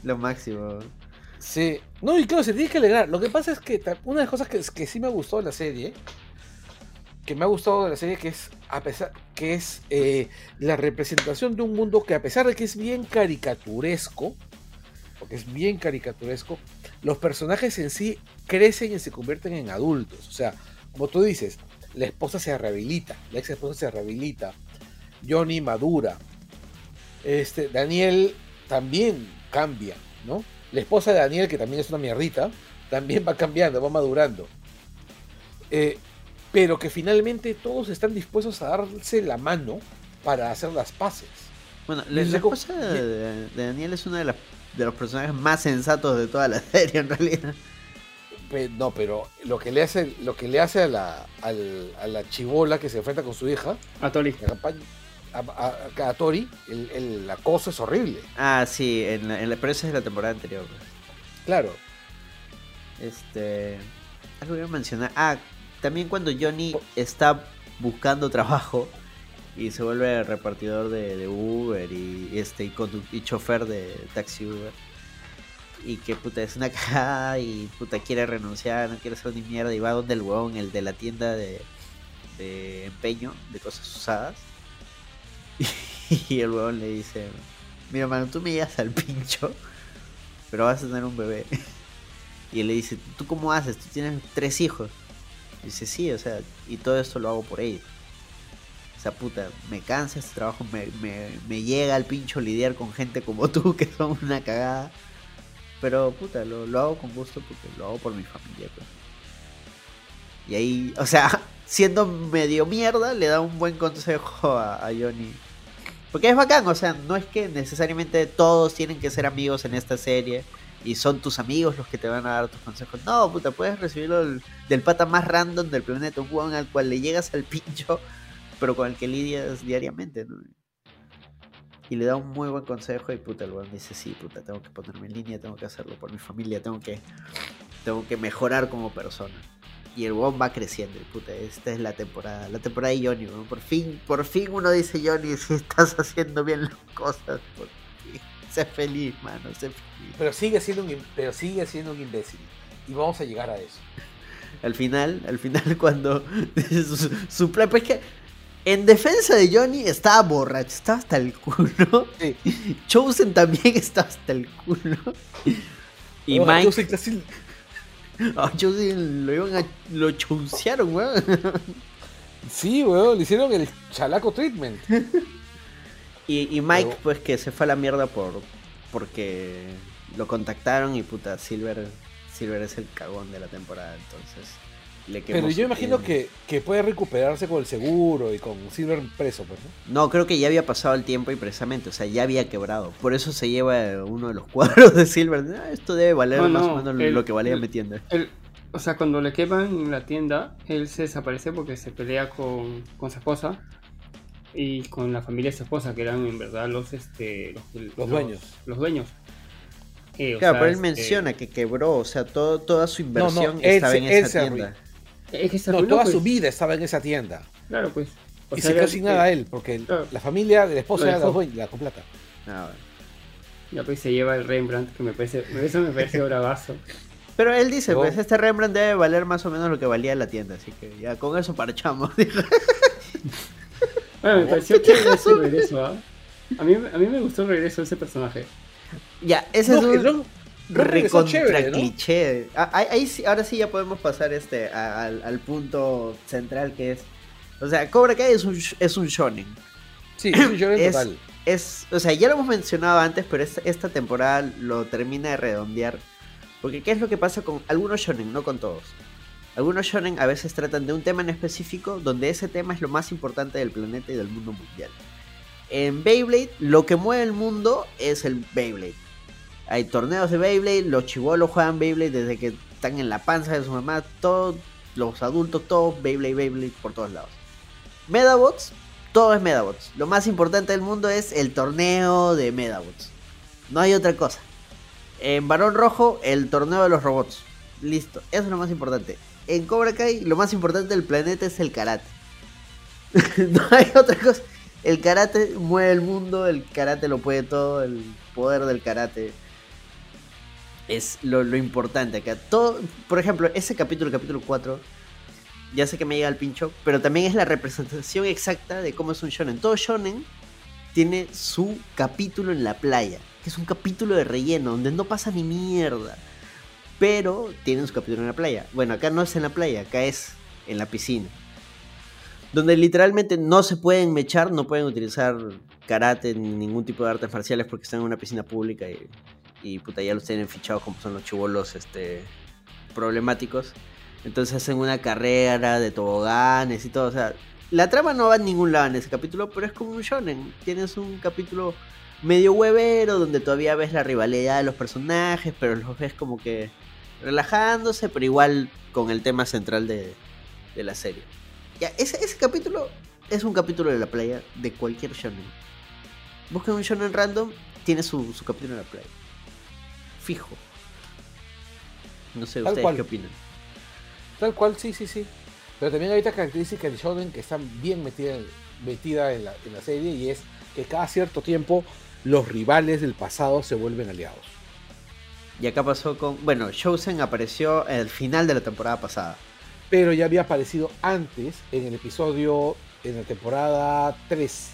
Lo máximo. Sí. No, y claro, se tiene que alegrar. Lo que pasa es que una de las cosas que, que sí me gustó de la serie, que me ha gustado de la serie, que es a pesar que es eh, la representación de un mundo que a pesar de que es bien caricaturesco, porque es bien caricaturesco, los personajes en sí crecen y se convierten en adultos. O sea, como tú dices, la esposa se rehabilita, la ex esposa se rehabilita, Johnny madura, este, Daniel también cambia, ¿no? La esposa de Daniel, que también es una mierdita, también va cambiando, va madurando. Eh, pero que finalmente todos están dispuestos a darse la mano para hacer las paces. Bueno, la, esposa de, de Daniel es uno de, las- de los personajes más sensatos de toda la serie, en realidad. No, pero lo que le hace, lo que le hace a la, al- a la chivola que se enfrenta con su hija, A Tori. la campaña- a, a- a Tori, el, el acoso es horrible. Ah, sí, en la, en la- pero esa es de la temporada anterior. Claro. Este. Algo iba a mencionar. Ah, también cuando Johnny está buscando trabajo y se vuelve repartidor de, de Uber y este y, condu- y chofer de taxi Uber. Y que puta es una cagada y puta quiere renunciar, no quiere ser ni mierda y va donde el huevón, el de la tienda de, de empeño de cosas usadas. Y el huevón le dice, mira mano, tú me llegas al pincho, pero vas a tener un bebé. Y él le dice, ¿tú cómo haces? Tú tienes tres hijos. Y dice, sí, o sea, y todo esto lo hago por ellos. O sea, puta, me cansa este trabajo, me, me, me llega al pincho lidiar con gente como tú, que son una cagada. Pero, puta, lo, lo hago con gusto porque lo hago por mi familia, pues. Y ahí, o sea, siendo medio mierda, le da un buen consejo a, Johnny. Porque es bacán, o sea, no es que necesariamente todos tienen que ser amigos en esta serie y son tus amigos los que te van a dar tus consejos. No, puta, puedes recibirlo del, pata más random del planeta, un al cual le llegas al pincho, pero con el que lidias diariamente, ¿no? Y le da un muy buen consejo y puta, el huevón dice, sí, puta, tengo que ponerme en línea, tengo que hacerlo por mi familia, tengo que, tengo que mejorar como persona. Y el huevón va creciendo, y puta, esta es la temporada, la temporada de Johnny, huevón. Por fin, por fin uno dice, Johnny, si estás haciendo bien las cosas, por fin. Sé feliz, mano, sé feliz. Pero sigue siendo un, pero sigue siendo un imbécil. Y vamos a llegar a eso. Al final, al final cuando su, su plan, pues que en defensa de Johnny estaba borracho, estaba hasta el culo. Chosen también estaba hasta el culo. Y Ojo, Mike. Chosen casi- Ah, Chosen lo iban a. lo chuncearon, weón. Sí, weón, le hicieron el chalaco treatment. Y, y Mike, Pero- pues que se fue a la mierda por porque lo contactaron y puta, Silver, Silver es el cagón de la temporada, entonces le quemó Pero yo imagino que, que puede recuperarse con el seguro y con Silver preso, pues, ¿no? No, creo que ya había pasado el tiempo y precisamente, o sea, ya había quebrado. Por eso se lleva uno de los cuadros de Silver. Ah, esto debe valer No, más no, o menos el- lo que valía el- mi tienda. O sea, cuando le queman en la tienda, él se desaparece porque se pelea con, con su esposa y con la familia de su esposa, que eran en verdad los este los, dueños. Los dueños. Eh, Claro, sea, pero él este, menciona que quebró, o sea, todo, toda su no, inversión él estaba en esa tienda. arruinó. Es que se No, toda pues. su vida estaba en esa tienda. Claro, pues. O y sea, se quedó sin eh, nada él, porque claro. la familia de la esposa era la dueña, la con plata. Ah, bueno. Ya pues se lleva el Rembrandt, que me parece, eso me parece bravazo. Pero él dice, No. pues este Rembrandt debe valer más o menos lo que valía la tienda, así que ya con eso parchamos. Bueno, me pareció chévere ese regreso, ¿ah? A mí, a mí me gustó el regreso de ese personaje. ya, ese No, es que un no- no recontra ¿no? cliché. Ah, ahí- ahí ahora sí ya podemos pasar este al, al punto central que es, o sea, Cobra Kai es un es un shonen. Sí, es un shonen es, total. es- o sea, ya lo hemos mencionado antes, pero esta temporada lo termina de redondear. Porque ¿qué es lo que pasa con algunos shonen, no con todos? Algunos shonen a veces tratan de un tema en específico donde ese tema es lo más importante del planeta y del mundo mundial. En Beyblade, lo que mueve el mundo es el Beyblade. Hay torneos de Beyblade, los chivolos juegan Beyblade desde que están en la panza de su mamá, todos los adultos, todos Beyblade, Beyblade por todos lados. Medabots, todo es Medabots. Lo más importante del mundo es el torneo de Medabots. No hay otra cosa. En Barón Rojo, el torneo de los robots. Listo, eso es lo más importante. En Cobra Kai, lo más importante del planeta es el karate. no hay otra cosa. El karate mueve el mundo, el karate lo puede todo, el poder del karate es lo, lo importante acá. Todo, por ejemplo, ese capítulo, capítulo 4, ya sé que me llega al pincho, pero también es la representación exacta de cómo es un shonen. Todo shonen tiene su capítulo en la playa, que es un capítulo de relleno, donde no pasa ni mierda. Pero tienen su capítulo en la playa. Bueno, acá no es en la playa, acá es en la piscina. Donde literalmente no se pueden mechar, no pueden utilizar karate ni ningún tipo de artes marciales porque están en una piscina pública y, y puta, ya los tienen fichados como son los chivolos este, problemáticos. Entonces hacen una carrera de toboganes y todo. O sea, la trama no va a ningún lado en ese capítulo, pero es como un shonen. Tienes un capítulo medio huevero donde todavía ves la rivalidad de los personajes, pero los ves como que relajándose, pero igual con el tema central de, de la serie. Ya, ese, ese capítulo es un capítulo de la playa de cualquier shonen. Busquen un shonen random, tiene su, su capítulo en la playa. Fijo. No sé, Tal ¿ustedes cual. qué opinan? Tal cual, sí, sí, sí. Pero también hay otra característica del shonen que está bien metida, metida en, la, en la serie y es que cada cierto tiempo los rivales del pasado se vuelven aliados. Y acá pasó con. Bueno, Chosen apareció al final de la temporada pasada. Pero ya había aparecido antes en el episodio, en la temporada 3.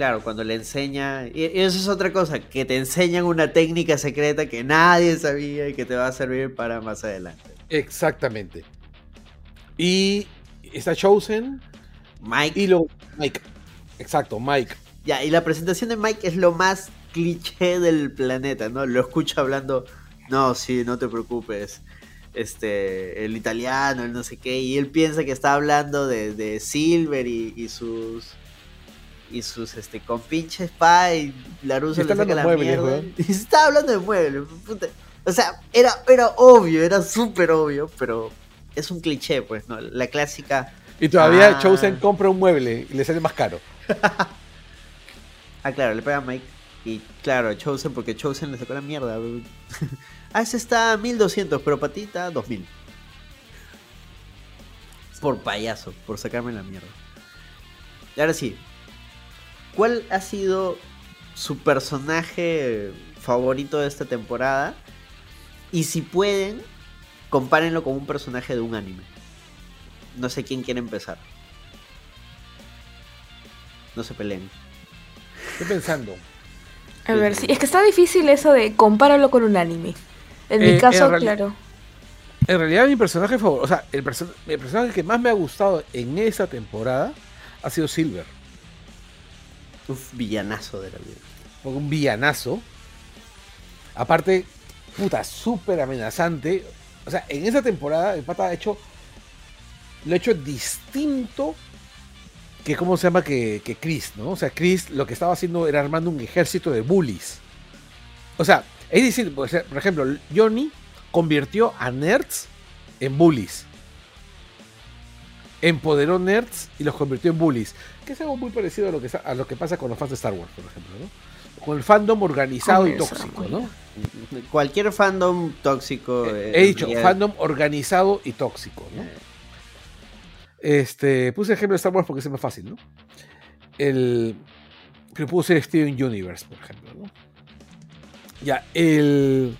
Claro, cuando le enseña. Y eso es otra cosa, que te enseñan una técnica secreta que nadie sabía y que te va a servir para más adelante. Exactamente. Y está Chosen. Mike. Y luego Mike. Exacto, Mike. Ya, y la presentación de Mike es lo más cliché del planeta, ¿no? Lo escucha hablando, no, sí, no te preocupes. Este, el italiano, el no sé qué, y él piensa que está hablando de, de Silver y, y sus y sus este compinches pa y Laruso le saca la muebles, mierda. weón. Y se estaba hablando de muebles, puta. O sea, era, era obvio, era súper obvio, pero es un cliché, pues, ¿no? La clásica. Y todavía Ah. Chosen compra un mueble y le sale más caro. Ah, claro, le pega a Mike. Y claro, Chosen, porque Chosen le sacó la mierda. ah, ese está a 1200, pero patita 2000. Por payaso, por sacarme la mierda. Y ahora sí, ¿cuál ha sido su personaje favorito de esta temporada? Y si pueden, compárenlo con un personaje de un anime. No sé quién quiere empezar. No se peleen. Estoy pensando. A ver, sí, es que está difícil eso de compáralo con un anime. En Eh, mi caso, en reali- claro. En realidad mi personaje favorito, o sea, el, perso- el personaje que más me ha gustado en esa temporada ha sido Silver. Uf, villanazo de la vida. Un villanazo. Aparte, puta, súper amenazante. O sea, en esa temporada el pata ha hecho. Lo ha hecho distinto que, ¿cómo se llama? Que, que Chris, ¿no? O sea, Chris lo que estaba haciendo era armando un ejército de bullies. O sea, es decir, por ejemplo, Johnny convirtió a nerds en bullies. Empoderó nerds y los convirtió en bullies. Que es algo muy parecido a lo que, a lo que pasa con los fans de Star Wars, por ejemplo, ¿no? Con el fandom organizado y tóxico, ¿no? Cualquier fandom tóxico. eh, He dicho, fandom organizado y tóxico, ¿no? Este, puse ejemplo de Star Wars porque es más fácil, ¿no? El. Que pudo ser Steven Universe, por ejemplo, ¿no? Ya, el.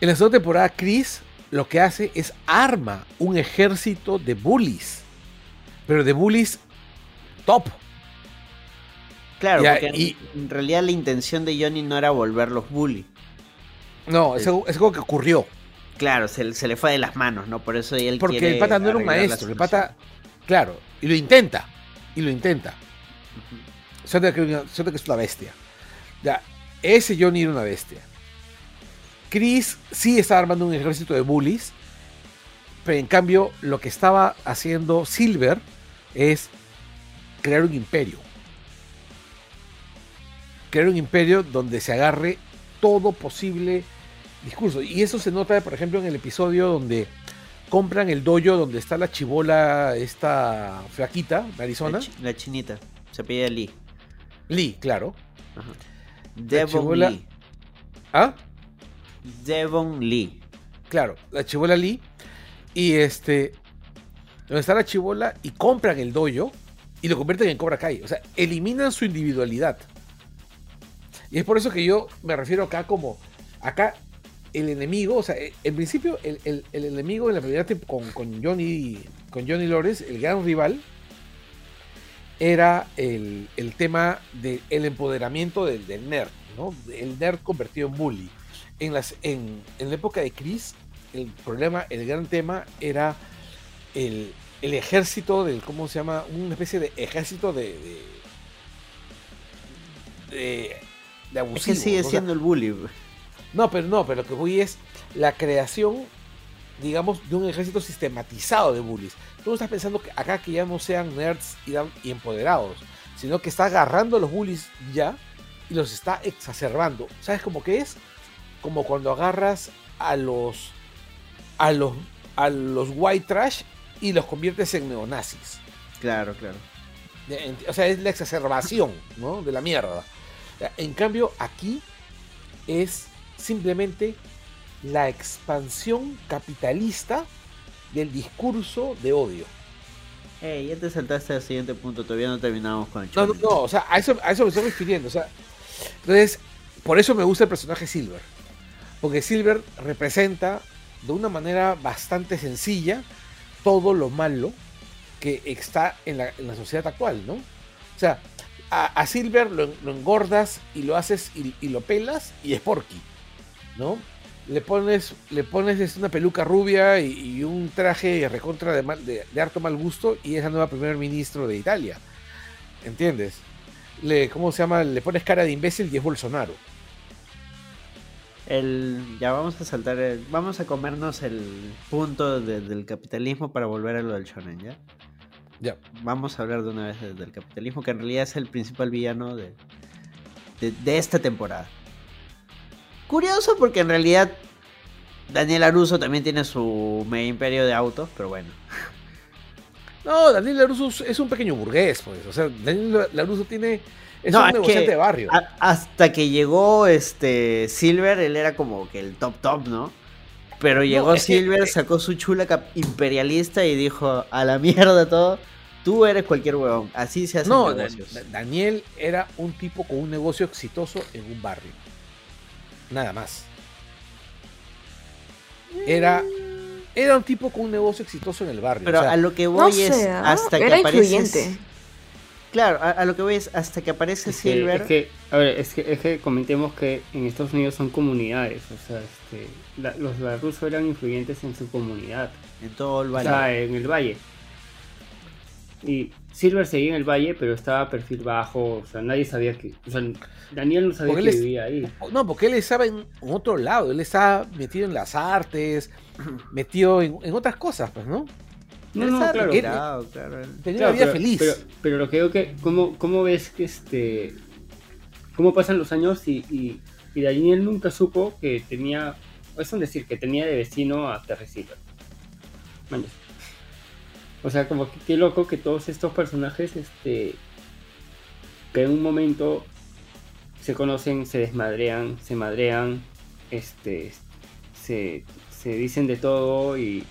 En la segunda temporada, Chris lo que hace es arma un ejército de bullies. Pero de bullies top. Claro, Ya, porque y- en realidad la intención de Johnny no era volverlos bully. No, es algo, es algo que ocurrió. Claro, se, se le fue de las manos, ¿no? Por eso él Porque quiere el pata no era un maestro, el pata, claro, y lo intenta, y lo intenta. Suerte que, suerte que es una bestia. Ya, ese Johnny era una bestia. Chris sí estaba armando un ejército de bullies, pero en cambio lo que estaba haciendo Silver es crear un imperio. Crear un imperio donde se agarre todo posible discurso. Y eso se nota, por ejemplo, en el episodio donde compran el dojo donde está la chibola, esta flaquita de Arizona. La, la chinita. Se pide Lee. Lee, claro. Ajá. Devon chibola- Lee. ¿Ah? Devon Lee. Claro, la chibola Lee. Y este. Donde está la chibola y compran el dojo y lo convierten en Cobra Kai. O sea, eliminan su individualidad. Y es por eso que yo me refiero acá como. Acá el enemigo, o sea, eh, en principio el, el- el enemigo en la primera con, con Johnny con Johnny Lawrence, el gran rival, era el, el tema del empoderamiento del, del nerd, ¿no? El nerd convertido en bully. En, las, en, en la época de Chris, el problema, el gran tema era el, el ejército del, ¿cómo se llama? Una especie de ejército de... de, de, de Es que sigue o sea, siendo el bully. no, pero no, pero lo que voy es la creación digamos, de un ejército sistematizado de bullies. Tú no estás pensando que acá que ya no sean nerds y, dan- y empoderados, sino que está agarrando a los bullies ya y los está exacerbando. ¿Sabes cómo que es? Como cuando agarras a los a los a los white trash y los conviertes en neonazis. Claro, claro. O sea, es la exacerbación, ¿no? De la mierda. En cambio, aquí es simplemente la expansión capitalista del discurso de odio. Ey, ya te saltaste al siguiente punto, todavía no terminamos con el No, no, no, o sea, a eso, a eso me estoy refiriendo. O sea, entonces, por eso me gusta el personaje Silver. Porque Silver representa de una manera bastante sencilla todo lo malo que está en la, sociedad actual, ¿no? O sea, a, Silver lo, engordas y lo haces y, lo pelas y es Porky, ¿no? Le pones, le pones una peluca rubia y, un traje recontra de harto mal gusto y es la nueva primer ministro de Italia. ¿Entiendes? Le, ¿Cómo se llama? Le pones cara de imbécil y es Bolsonaro. El, ya vamos a saltar, el- vamos a comernos el punto de- del capitalismo para volver a lo del shonen, ¿ya? Ya. Vamos a hablar de una vez de- del capitalismo, que en realidad es el principal villano de, de, de esta temporada. Curioso porque en realidad Daniel Aruso también tiene su mega imperio de autos, pero bueno. No, Daniel Laruso es un pequeño burgués, pues. O sea, Daniel Laruso tiene. Es No, un es negociante que de barrio. a- hasta que llegó este Silver, él era como que el top top, ¿no? Pero llegó que- eh, Silver, sacó su chula cap- imperialista y dijo, a la mierda todo, tú eres cualquier huevón. Así se No, negocios. Da- Daniel era un tipo con un negocio exitoso en un barrio. Nada más. Era, era un tipo con un negocio exitoso en el barrio. Pero o sea, a lo que voy No es ¿ah? hasta que Era aparece... influyente. Claro, a, a lo que voy es hasta que aparece Es que, Silver... es que, a ver, es que, es que comentemos que en Estados Unidos son comunidades, o sea, este, la- los rusos eran influyentes en su comunidad. En todo el O valle. sea, en el valle. Y Silver seguía en el valle, pero estaba a perfil bajo, o sea, nadie sabía que, o sea, Daniel no sabía Porque que es- vivía ahí. No, porque él estaba en otro lado, él estaba metido en las artes, metido en, en otras cosas, pues, ¿no? No, no, estaba- claro. Claro, claro. tenía Claro, una vida pero, feliz. Pero, pero lo que digo que, ¿cómo, cómo ves que este. ¿Cómo pasan los años y, y, y Daniel nunca supo que tenía. Es un decir, que tenía de vecino a. O sea, como que qué loco que todos estos personajes, este. que en un momento se conocen, se desmadrean, se madrean, este. se, se dicen de todo y.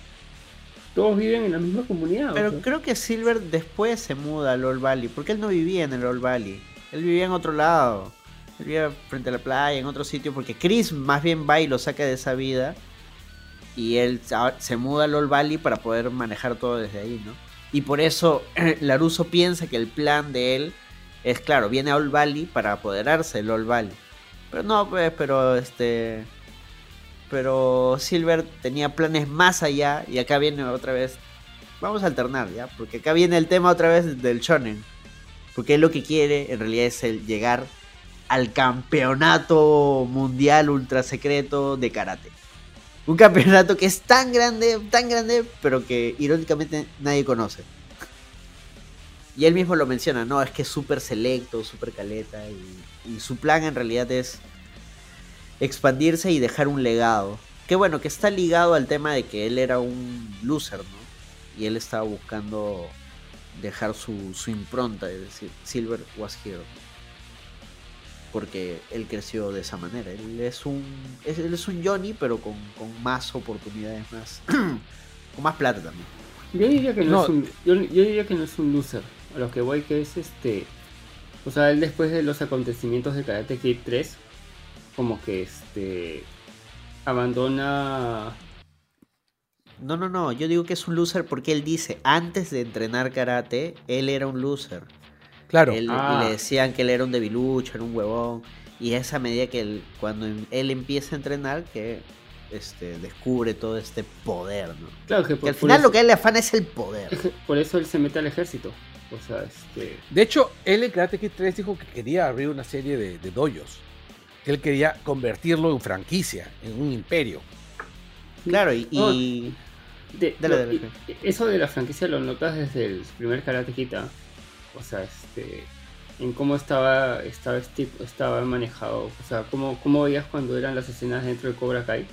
Todos viven en la misma comunidad. o Pero sea. creo que Silver después se muda al Old Valley, porque él no vivía en el Old Valley, él vivía en otro lado, él vivía frente a la playa, en otro sitio, porque Chris más bien va y lo saca de esa vida, y él se muda al Old Valley para poder manejar todo desde ahí, ¿no? Y por eso Laruso piensa que el plan de él es, claro, viene a Old Valley para apoderarse del Old Valley. Pero no, pues, pero este... Pero Silver tenía planes más allá y acá viene otra vez vamos a alternar, ¿ya? Porque acá viene el tema otra vez del shonen. Porque él lo que quiere en realidad es el llegar al campeonato mundial ultra secreto de karate. Un campeonato que es tan grande, tan grande, pero que irónicamente nadie conoce. Y él mismo lo menciona, no, es que es súper selecto, súper caleta. Y, y su plan en realidad es expandirse y dejar un legado. Que bueno, que está ligado al tema de que él era un loser, ¿no? Y él estaba buscando dejar su, su impronta, es decir, Silver was here. Porque él creció de esa manera. Él es un, es, él es un Johnny, pero con, con más oportunidades, más con más plata también. Yo diría que no, No. es un, yo, yo diría que no es un loser. A lo que voy que es este. O sea, él después de los acontecimientos de Karate Kid 3, como que este. abandona. No, no, no, yo digo que es un loser porque él dice, antes de entrenar karate, él era un loser. Claro. Él- Ah. Y le decían que él era un debilucho, era un huevón. Y es a medida que él, cuando él empieza a entrenar, que este, descubre todo este poder, ¿no? Claro que Que por, al por final eso, lo que él le afana es el poder. es que por eso él se mete al ejército. O sea, este. De hecho, él en Karate Kid 3 dijo que quería abrir una serie de, de dojos. Que él quería convertirlo en franquicia, en un imperio. Claro, y... Y- de- Dale, lo- eso de la franquicia lo notas desde el primer Karate. O sea, este. En cómo estaba, estaba, este- estaba manejado. O sea, cómo, cómo veías cuando eran las escenas dentro de Cobra Kai.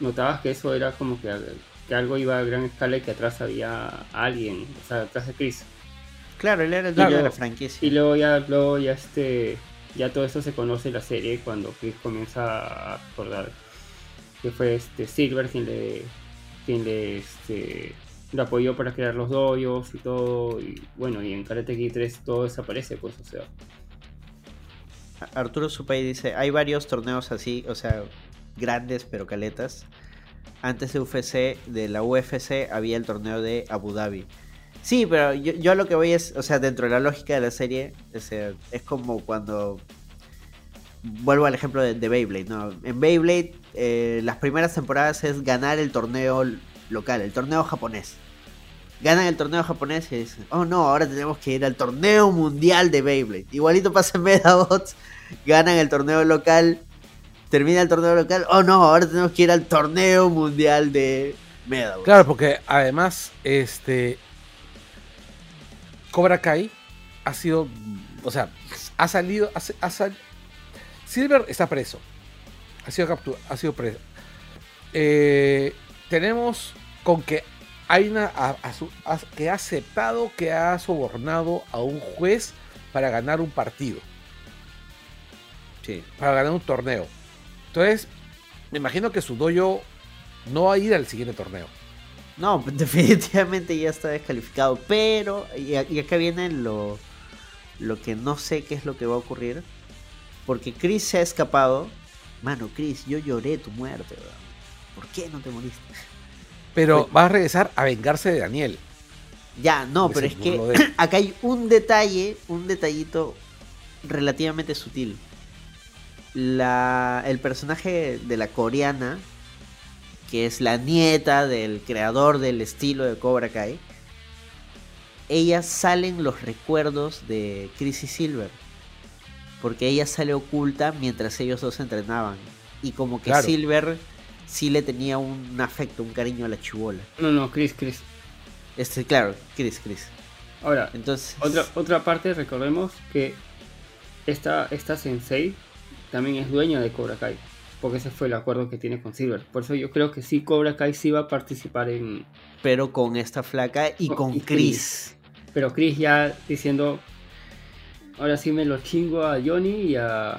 Notabas que eso era como que, que algo iba a gran escala y que atrás había alguien. O sea, atrás de Chris. Claro, él era el Claro. dueño de la franquicia. Y luego ya, luego ya este. Ya todo eso se conoce en la serie cuando Chris comienza a recordar que fue este Silver quien le. quien le este. apoyó para crear los doyos y todo. Y bueno, y en Karate Kid 3 todo desaparece, pues, o sea. Arturo Supay dice, hay varios torneos así, o sea, grandes pero caletas. Antes de UFC, de la UFC, había el torneo de Abu Dhabi. Sí, pero yo, yo lo que voy es, o sea, dentro de la lógica de la serie, sea, es como cuando... Vuelvo al ejemplo de, de Beyblade, ¿no? En Beyblade, eh, las primeras temporadas es ganar el torneo local, el torneo japonés. Ganan el torneo japonés y dicen, oh no, ahora tenemos que ir al torneo mundial de Beyblade. Igualito pasa en Medabots, ganan el torneo local, termina el torneo local, oh no, ahora tenemos que ir al torneo mundial de Medabots. Claro, porque además, este. Cobra Kai ha sido. O sea, ha salido. Ha, ha sal- Silver está preso. Ha sido capturado. Ha sido preso. Eh, tenemos con que hay una. a- a su- a- que ha aceptado que ha sobornado a un juez para ganar un partido. Sí. Para ganar un torneo. Entonces, me imagino que su doyo no va a ir al siguiente torneo. No, definitivamente ya está descalificado. Pero, y, acá viene lo, lo que no sé qué es lo que va a ocurrir. Porque Chris se ha escapado. Mano, Chris, yo lloré tu muerte. ¿Por qué no te moriste? Pero va a regresar a vengarse de Daniel. Ya, no, pero es que acá hay un detalle, un detallito relativamente sutil. La, el personaje de la coreana, que es la nieta del creador del estilo de Cobra Kai, ella salen los recuerdos de Chris y Silver. Porque ella sale oculta mientras ellos dos entrenaban. Y como que Claro. Silver sí le tenía un afecto, un cariño a la chivola. No, no, Chris, Chris. Este, claro, Chris, Chris. Ahora, Entonces, otra, otra parte, recordemos que esta, esta Sensei también es dueña de Cobra Kai. Porque ese fue el acuerdo que tiene con Silver. Por eso yo creo que sí, Cobra Kai sí va a participar en. pero con esta flaca y Oh, con y Chris. Pero Chris ya diciendo. Ahora sí me lo chingo a Johnny y a.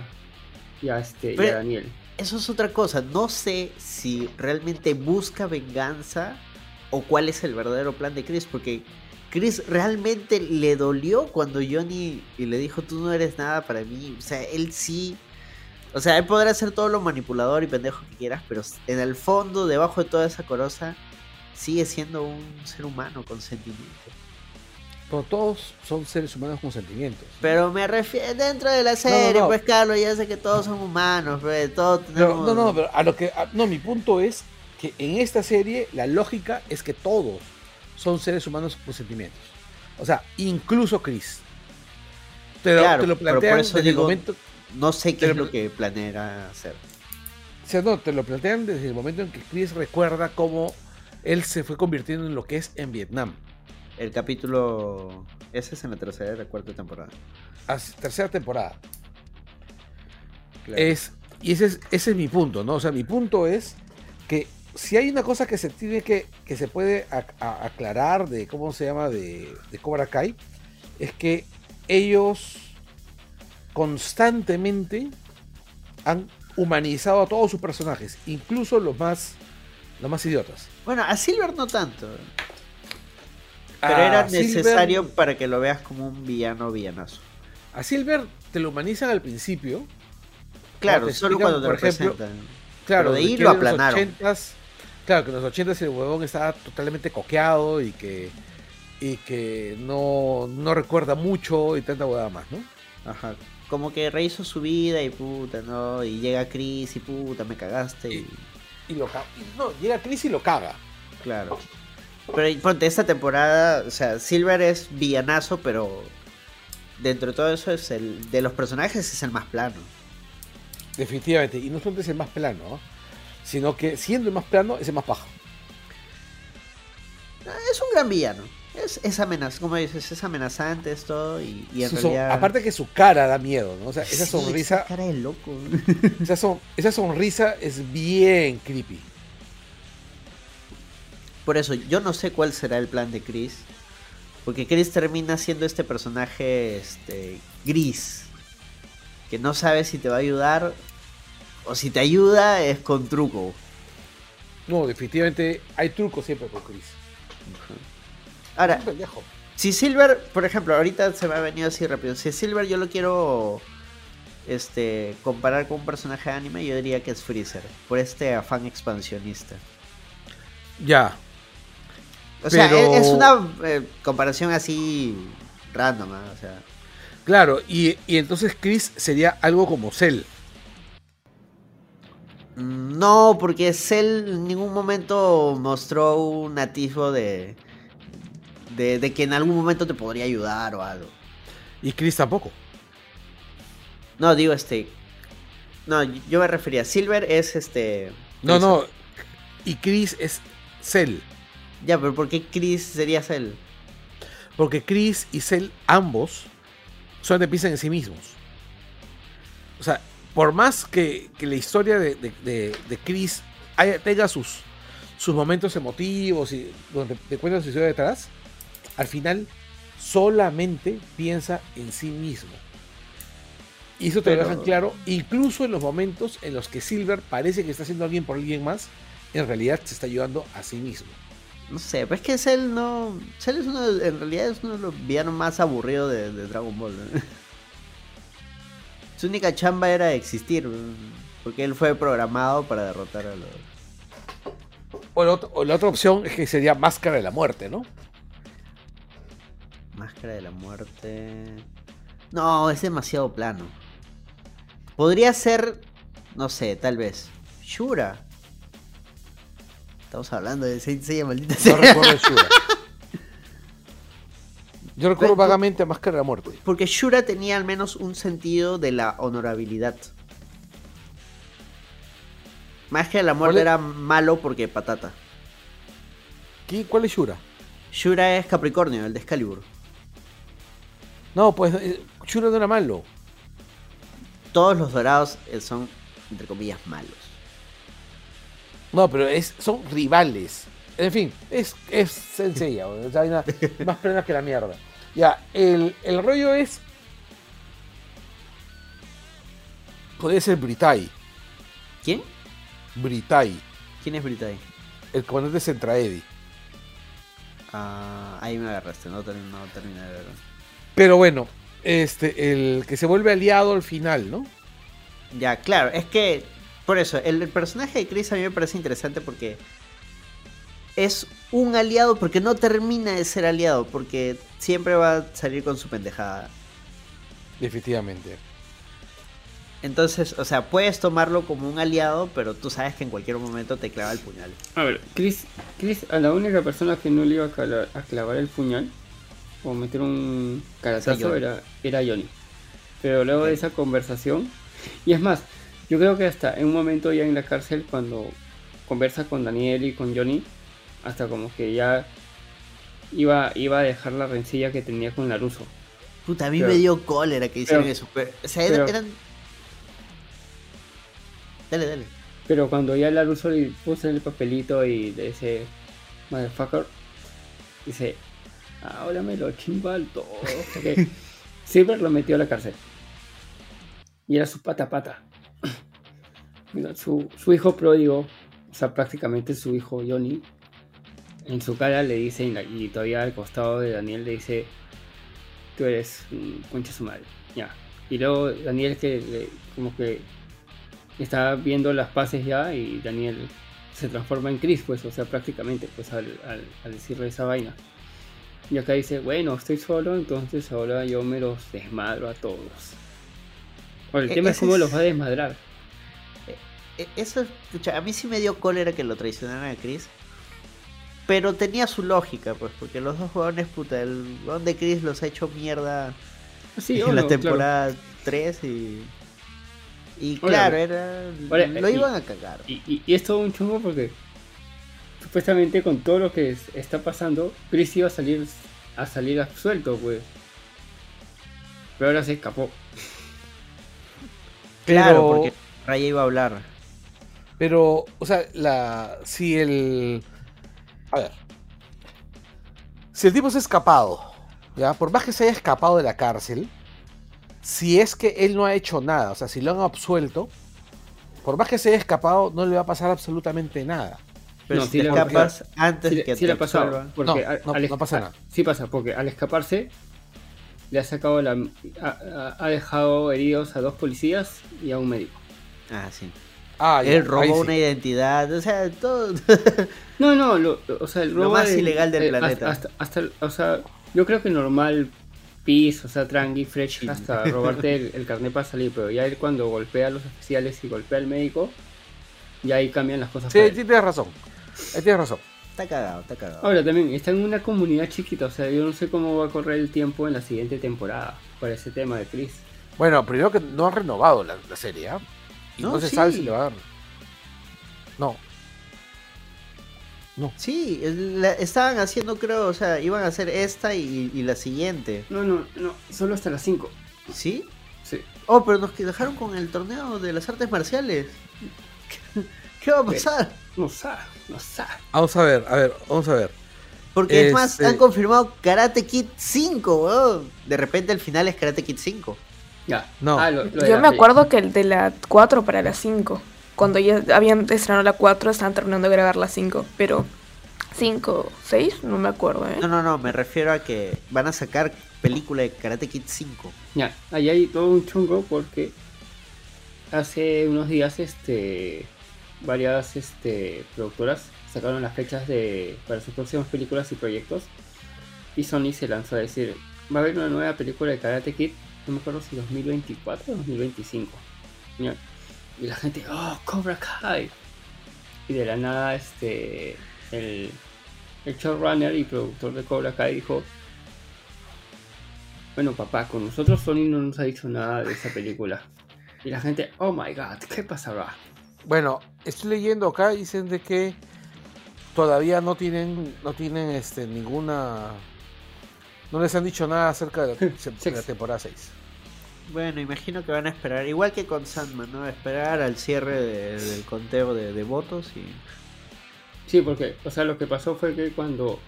Y a, este, y a Daniel. Eso es otra cosa. No sé si realmente busca venganza o cuál es el verdadero plan de Chris. Porque Chris realmente le dolió cuando Johnny le dijo: Tú no eres nada para mí. O sea, él sí. O sea, él podrá ser todo lo manipulador y pendejo que quieras, pero en el fondo, debajo de toda esa coroza, sigue siendo un ser humano con sentimientos. Pero todos son seres humanos con sentimientos. Pero me refiero dentro de la serie, no. pues Carlos, ya sé que todos son humanos, pues, todos Pero, tenemos... no, no, pero a lo que. a- no, mi punto es que en esta serie la lógica es que todos son seres humanos con sentimientos. O sea, incluso Chris. Te lo, Claro, te lo pero por plantean desde digo, el momento. No sé qué es lo- que planea hacer. O sea, no, te lo plantean desde el momento en que Chris recuerda cómo él se fue convirtiendo en lo que es en Vietnam. El capítulo... Ese es en la tercera y la cuarta temporada. As- tercera temporada. Claro. Es, y ese es, ese es mi punto, ¿no? O sea, mi punto es que si hay una cosa que se tiene que, que se puede a- aclarar de cómo se llama de, de Cobra Kai, es que ellos constantemente han humanizado a todos sus personajes, incluso los más, los más idiotas. Bueno, a Silver no tanto. Pero A era Silver- necesario para que lo veas como un villano villanazo. A Silver te lo humanizan al principio. Claro, solo explican, cuando te por lo ejemplo, presentan. Claro, Pero de ahí que lo en los aplanaron. 80s claro, que en los 80 el huevón estaba totalmente coqueado y que y que no, no recuerda mucho y tanta huevada más, ¿no? Ajá. Como que rehizo su vida y puta, ¿no? Y llega Chris y puta, me cagaste. Y, y lo ca- y No, llega Chris y lo caga. Claro. Pero ponte, esta temporada, o sea, Silver es villanazo, pero dentro de todo eso es el. De los personajes es el más plano. Definitivamente. Y no solamente es el más plano, ¿no? sino que siendo el más plano es el más paja. Es un gran villano. Es, es amenazante, como dices, es amenazante esto y, y en Su realidad... aparte que su cara da miedo, ¿no? O sea, esa Sí, sonrisa, esa cara de loco. esa, son- esa sonrisa es bien creepy. Por eso, yo no sé cuál será el plan de Chris. Porque Chris termina siendo este personaje este, gris. Que no sabe si te va a ayudar. O si te ayuda es con truco. No, definitivamente hay trucos siempre con Chris. Pendejo. si Silver, por ejemplo, ahorita se me ha venido así rápido. Si Silver yo lo quiero este comparar con un personaje de anime, yo diría que es Freezer. Por este afán expansionista. Ya. O sea, Pero- es, es una eh, comparación así random, ¿ah? o sea. Claro, y, y entonces Chris sería algo como Cell. Mm, No, porque Cell en ningún momento mostró un atisbo de, de, de que en algún momento te podría ayudar o algo. Y Chris tampoco. No, digo este. No, yo me refería. Silver es este. No, no. Y Chris es Cell. Ya, pero ¿por qué Chris sería Cell? Porque Chris y Cell ambos solamente piensan en sí mismos. O sea, por más que, que la historia de, de- de- de Chris haya- tenga sus, sus momentos emotivos y donde te cuentan su historia detrás, al final solamente piensa en sí mismo. Y eso te lo dejan claro, incluso en los momentos en los que Silver parece que está haciendo alguien por alguien más, en realidad se está ayudando a sí mismo. No sé, pero es que Cell no. Cell es uno de- en realidad es uno de los villanos más aburridos de, de Dragon Ball. ¿no? Su única chamba era existir. Porque él fue programado para derrotar a los. O la, ot- o la otra opción es que sería Máscara de la Muerte, ¿no? Máscara de la muerte. No, es demasiado plano. Podría ser. No sé, tal vez. Shura. Estamos hablando de Saint Seiya, maldita No recuerdo de Shura. Yo recuerdo vagamente a Máscara de la Muerte. Porque Shura tenía al menos un sentido de la honorabilidad. Máscara de la muerte era malo porque patata. ¿Qué- ¿Cuál es Shura? Shura es Capricornio, el de Excalibur. No, pues eh, Shura no era malo. Todos los dorados eh, son, entre comillas, malos. No, pero es, son rivales. En fin, es, es sencilla. o sea, hay una- más plena que la mierda. Ya, el, el rollo es. Podría ser Britai. ¿Quién? Britai, ¿Quién es Britai? el comandante Centraedi. Ah, ahí me agarraste, no, no terminé de verlo. Pero bueno, este, el que se vuelve aliado al final, ¿no? Ya, claro, es que por eso, el, el personaje de Chris a mí me parece interesante porque es un aliado, porque no termina de ser aliado, porque siempre va a salir con su pendejada. Definitivamente. Entonces, o sea, puedes tomarlo como un aliado, pero tú sabes que en cualquier momento te clava el puñal. A ver, Chris, Chris a la única persona que no le iba a clavar el puñal o meter un Johnny. era, era Johnny. Pero luego de esa conversación, y es más, yo creo que hasta en un momento ya en la cárcel, cuando conversa con Daniel y con Johnny, hasta como que ya iba, iba a dejar la rencilla que tenía con Laruso. Puta, a mí Pero- me dio cólera que hicieron pero- eso. pero- o sea, era- eran... Dale, dale. Pero cuando ya Laruso le puso el papelito y le dice, motherfucker, dice, ahora me lo chingo al todo. Silver lo metió a la cárcel. Y era su pata pata. Su, su hijo pródigo, o sea, prácticamente su hijo Johnny, en su cara le dice, y todavía al costado de Daniel le dice, tú eres concha su madre. Ya. Y luego Daniel que como que está viendo las paces ya y Daniel se transforma en Chris, pues, o sea, prácticamente, pues, al decirle esa vaina. Y acá dice, bueno, estoy solo, entonces ahora yo me los desmadro a todos. Bueno, el E- tema es cómo es- los va a desmadrar. E- Eso, pucha, a mí sí me dio cólera que lo traicionaran a Chris. Pero tenía su lógica, pues, porque los dos jugadores, puta, el huevón de Chris los ha hecho mierda Sí, en la claro. temporada 3 y... Y claro, era ahora, lo y- iban a cagar. Y, y- y es todo un chungo porque supuestamente con todo lo que es- está pasando, Chris iba a salir a salir absuelto, pues. Pero ahora se escapó. Claro, Pero- porque Raya iba a hablar. Pero, o sea, la. Si el. A ver. Si el tipo se ha escapado, ¿ya? Por más que se haya escapado de la cárcel, si es que él no ha hecho nada, o sea, si lo han absuelto, por más que se haya escapado, no le va a pasar absolutamente nada. Pero No, si te le- escapas antes Sí, que sí te le ha pasado. Porque No, al- no, al no pasa nada. Sí pasa, porque al escaparse le ha sacado la. Ha, ha- dejado heridos a dos policías y a un médico. Ah, sí. Ah, ya, Él ahí robó sí. una identidad, o sea, todo. No, no, lo- o sea, el Lo robo más de- ilegal del eh, planeta. Hasta, hasta, o sea, yo creo que normal, peace, o sea, tranqui, fresh, hasta robarte el, el carnet para salir, pero ya él cuando golpea a los oficiales y golpea al médico, ya ahí cambian las cosas. Sí, para sí, él. tienes razón. Ahí tienes razón. Está cagado, está cagado. Ahora también, está en una comunidad chiquita, o sea, yo no sé cómo va a correr el tiempo en la siguiente temporada para ese tema de Chris. Bueno, primero que no han renovado la, la serie, ¿ah? Y no, No, se sí. sabe si le va a dar. No. No. Sí, la- estaban haciendo, creo, o sea, iban a hacer esta y, y la siguiente. No, no, no, solo hasta las 5. ¿Sí? Sí. Oh, pero nos dejaron con el torneo de las artes marciales. ¿Qué va a pasar? No sé, no sé. Vamos a ver, a ver, vamos a ver. Porque es más, Este- han confirmado Karate Kid 5, weón. De repente el final es Karate Kid 5. Ya. No. Ah, lo- lo Yo me acuerdo que el de la 4 para la 5. Cuando ya habían estrenado la 4, estaban terminando de grabar la 5. Pero 5, 6, no me acuerdo, ¿eh? No, no, no, me refiero a que van a sacar película de Karate Kid 5. Ya, ahí hay todo un chungo porque hace unos días este varias este productoras sacaron las fechas de para sus próximas películas y proyectos y Sony se lanzó a decir va a haber una nueva película de Karate Kid no me acuerdo si 2024 o 2025 Ya. y la gente oh Cobra Kai y de la nada este el el showrunner y productor de Cobra Kai dijo bueno, papá, con nosotros Sony no nos ha dicho nada de esa película. Y la gente, oh my god, ¿qué pasará? Bueno, estoy leyendo acá y dicen de que todavía no tienen, no tienen este ninguna. No les han dicho nada acerca de la, de la temporada 6. Bueno, imagino que van a esperar, igual que con Sandman, ¿no? Esperar al cierre de- del conteo de, de votos y... Sí, porque, o sea, lo que pasó fue que cuando,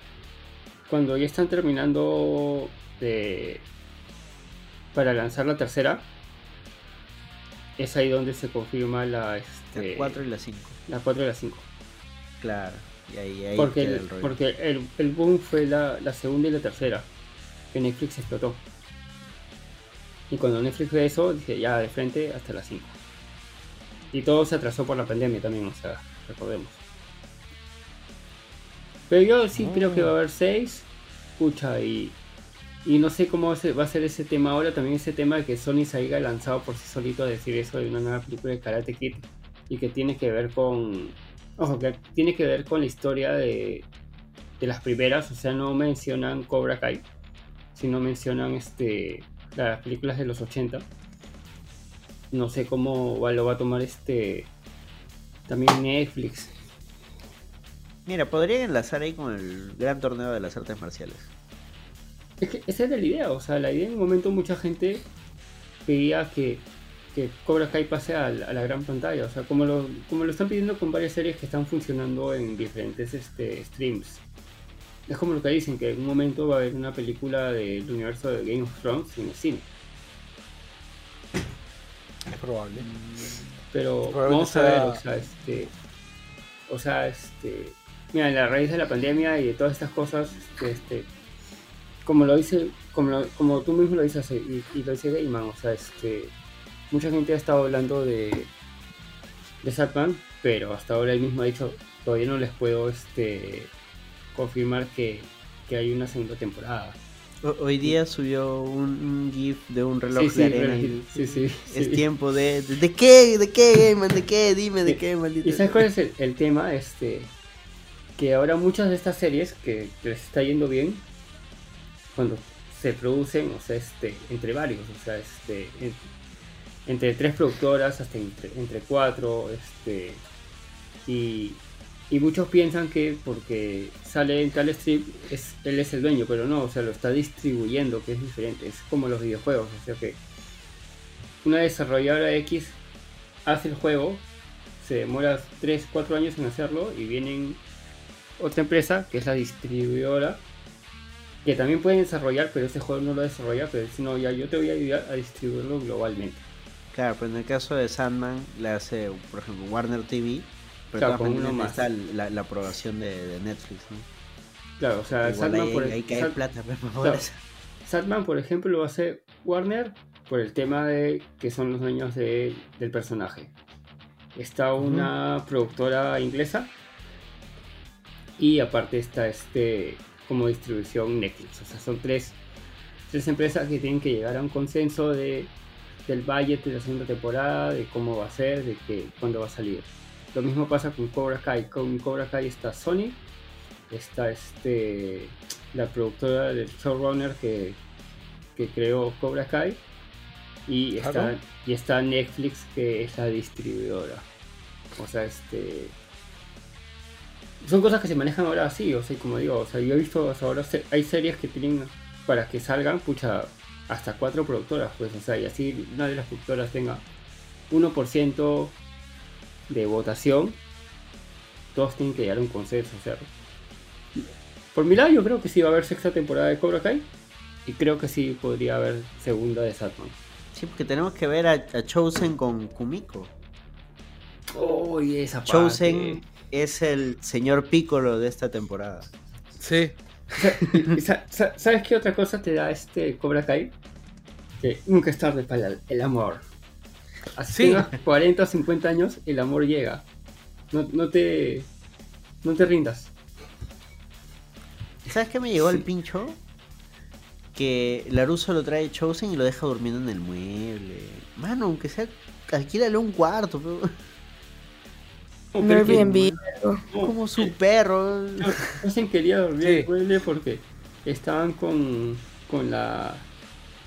cuando ya están terminando de, para lanzar la tercera, es ahí donde se confirma la, este, La 4 y la 5. La 4 y la 5. Claro, y ahí, ahí Porque, queda el, el rollo. porque el, el boom fue la, la segunda y la tercera, que Netflix explotó. Y cuando Netflix ve eso, dice ya de frente hasta las 5. Y todo se atrasó por la pandemia también, o sea, recordemos. Pero yo sí creo que va a haber 6. Escucha, y, y no sé cómo va a ser ese tema ahora. También ese tema de que Sony se haya lanzado por sí solito a decir eso de una nueva película de Karate Kid. Y que tiene que ver con. Ojo, que tiene que ver con la historia de, de las primeras. O sea, no mencionan Cobra Kai. Sino mencionan este las películas de los 80. No sé cómo va- lo va a tomar este. También Netflix. Mira, podrían enlazar ahí con el gran torneo de las artes marciales. Es que esa era la idea, o sea, la idea en un momento mucha gente pedía que, que Cobra Kai pase a la, a la gran pantalla, o sea, como lo, como lo están pidiendo con varias series que están funcionando en diferentes este, streams. Es como lo que dicen, que en un momento va a haber una película del universo de Game of Thrones en el cine. Es probable. Pero vamos a ver, o sea, este. O sea, este. Mira, en la raíz de la pandemia y de todas estas cosas, este. este, como lo dice, como, lo- como tú mismo lo dices y, y lo dice Gaiman, o sea, este. Mucha gente ha estado hablando de. de Satman, pero hasta ahora él mismo ha dicho, todavía no les puedo este confirmar que, que hay una segunda temporada. Hoy día subió un, un GIF de un reloj Sí, sí, de arena. y- sí, sí, Es sí. tiempo de, de. ¿De qué? ¿De qué, man? ¿De qué? Dime, ¿de qué, maldito? ¿Y sabes cuál es el, el tema? Este, que ahora muchas de estas series que, les está yendo bien, cuando se producen, o sea, este, entre varios, o sea, este, entre tres productoras hasta entre, cuatro, este, y, y muchos piensan que porque sale en tal strip es, él es el dueño, pero no, o sea, lo está distribuyendo, que es diferente, es como los videojuegos, o sea que una desarrolladora X hace el juego, se demora 3, 4 años en hacerlo y vienen otra empresa que es la distribuidora que también pueden desarrollar, pero ese juego no lo desarrolla, pero si no, ya yo te voy a ayudar a distribuirlo globalmente. Claro, pero en el caso de Sandman le hace, por ejemplo, Warner TV, pero Claro, más. está la, la aprobación de, de Netflix, ¿no? Claro, o sea, Igual Sandman por Sand- plata, claro, eso. Sandman, por ejemplo, lo hace Warner por el tema de que son los dueños de- del personaje. Está una productora inglesa y aparte está este como distribución Netflix. O sea, son tres, tres empresas que tienen que llegar a un consenso de, del budget de la segunda temporada, de cómo va a ser, de que, cuándo va a salir. Lo mismo pasa con Cobra Kai. Con Cobra Kai está Sony, está este la productora del showrunner que, que creó Cobra Kai y está, Claro. y está Netflix que es la distribuidora. O sea, este son cosas que se manejan ahora así, o sea, como digo, o sea, yo he visto o sea, ahora hay series que tienen para que salgan, pucha, hasta cuatro productoras, pues, o sea, y así una de las productoras tenga 1% de votación, todos tienen que llegar a un consenso, o sea. Por mi lado, yo creo que sí va a haber sexta temporada de Cobra Kai, y creo que sí podría haber segunda de Satman. Sí, porque tenemos que ver a, a Chosen con Kumiko. Uy, esa parte. Chosen es el señor Piccolo de esta temporada. Sí. ¿Sabes qué otra cosa te da este Cobra Kai? Que nunca es tarde para el, amor. Así Sí. tengas 40 o 50 años, el amor llega. No, no te. No te rindas. ¿Sabes qué me llegó el pincho? Que Laruso lo trae Chosen y lo deja durmiendo en el mueble. Mano, aunque sea, alquílale un cuarto. pero- Un Airbnb. Como su perro. No se quería dormir en el mueble porque estaban con, con la.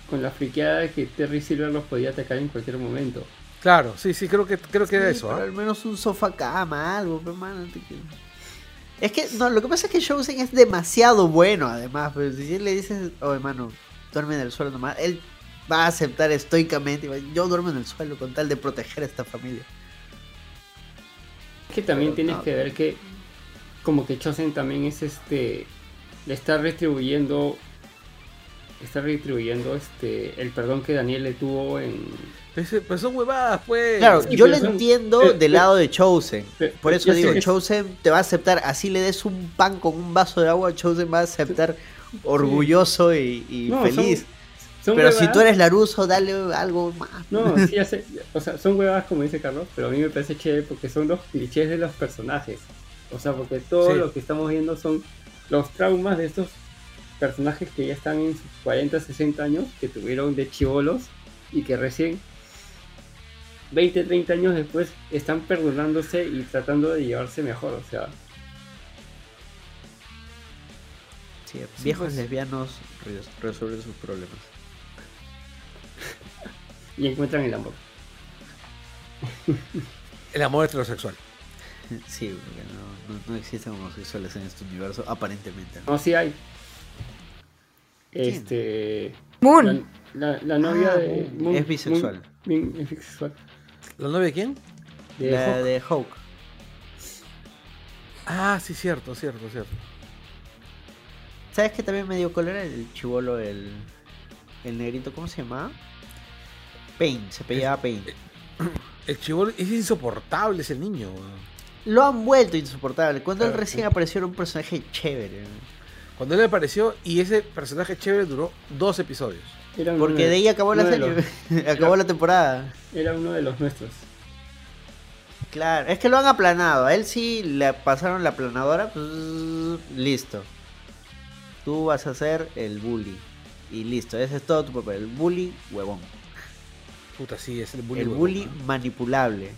Con la friqueada de que Terry Silver los podía atacar en cualquier momento. Claro, sí, sí, creo que, creo que era Sí, eso. pero ¿ah? al menos un sofá cama, algo, pero mano. te que- Es que, no, lo que pasa es que Chosen es demasiado bueno, además. Pero si le dices, oh, hermano, duerme en el suelo nomás, él va a aceptar estoicamente. Yo duermo en el suelo con tal de proteger a esta familia. Es que también Pero tienes que ver que como que Chosen también es este le está retribuyendo está retribuyendo este el perdón que Daniel le tuvo en Pues son huevadas, pues. Claro, Sí, yo pero lo son- entiendo pero- del lado de Chosen. pero- Por eso digo, que- Chosen te va a aceptar, así le des un pan con un vaso de agua, Chosen va a aceptar orgulloso y, y No, son- feliz. son Pero si tú eres Laruso, dale algo más. No, sí, ya sé. O sea, son huevadas como dice Carlos, pero a mí me parece chévere porque son los clichés de los personajes. O sea, porque todo Sí. lo que estamos viendo son los traumas de estos personajes que ya están en sus 40, 60 años, que tuvieron de chivolos y que recién 20, 30 años después están perdonándose y tratando de llevarse mejor. O sea, Sí, viejos pues. lesbianos re- resuelven sus problemas. Y encuentran el amor. El amor heterosexual. Sí, porque no, no- no existen homosexuales en este universo, aparentemente. ¿no? No, sí hay. ¿Quién? Este. Moon. La, la- la novia Ah, de. Moon. Es bisexual. Moon- es bisexual. ¿La novia de quién? De La Hawk. de Hawk. Ah, sí, cierto, cierto, cierto. ¿Sabes qué también me dio cólera? El chivolo, el, el negrito, ¿cómo se llamaba? Pain, se apellidaba Pain. El chivolo es insoportable ese niño. Lo han vuelto insoportable. Cuando él recién sí. apareció era un personaje chévere. Cuando él apareció y ese personaje chévere duró dos episodios. Era uno Porque de ahí acabó la serie. los- acabó la temporada. Era uno de los nuestros. Claro, es que lo han aplanado. A él sí le pasaron la aplanadora, pues listo. Tú vas a ser el bully. Y listo, ese es todo tu papel. El bully huevón. Puta, sí, es el bully. el huevón, bully ¿no? manipulable.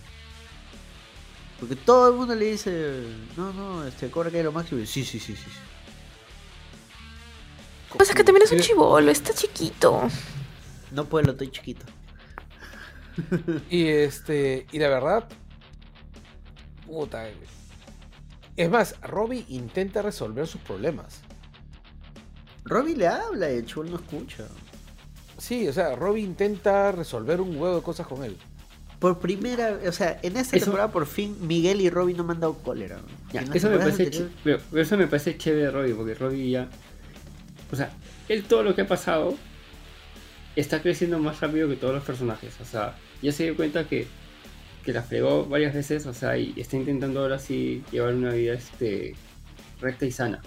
Porque todo el mundo le dice, no, no, este cobra que es lo máximo. Y, Sí, sí, sí, sí. sí. Pasa que también es un chivolo, está chiquito. No puedo, lo estoy chiquito. Y este. Y la verdad. Puta. Es más, Robbie intenta resolver sus problemas. Robbie le habla y el chulo no escucha. Sí, o sea, Robbie intenta resolver un huevo de cosas con él. Por primera, o sea, en esta Eso- temporada por fin Miguel y Robbie no me han dado cólera. Ya, eso me parece ch- eso me parece chévere de Robbie, porque Robbie ya. O sea, él todo lo que ha pasado está creciendo más rápido que todos los personajes. O sea, ya se dio cuenta que, que la fregó varias veces, o sea, y está intentando ahora sí llevar una vida este recta y sana.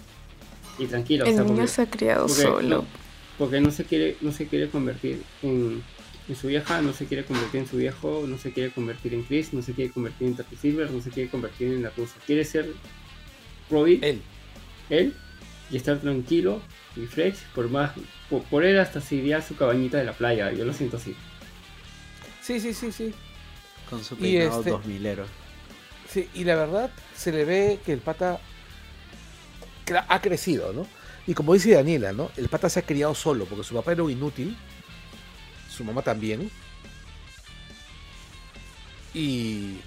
Y tranquila, o El sea, niño porque- se ha criado porque solo. no- porque no se quiere, no se quiere convertir en, en su vieja, no se quiere convertir en su viejo, no se quiere convertir en Chris, no se quiere convertir en Tappy Silver, no se quiere convertir en la rusa. Quiere ser Robbie, Él. él, y estar tranquilo y fresh, por más, por, por él hasta se iría a su cabañita de la playa, yo lo siento así. Sí, sí, sí, sí. Con su peinado este- 2000ero. Sí, y la verdad se le ve que el pata ha crecido, ¿no? Y como dice Daniela, ¿no? El pata se ha criado solo porque su papá era un inútil, su mamá también. Y.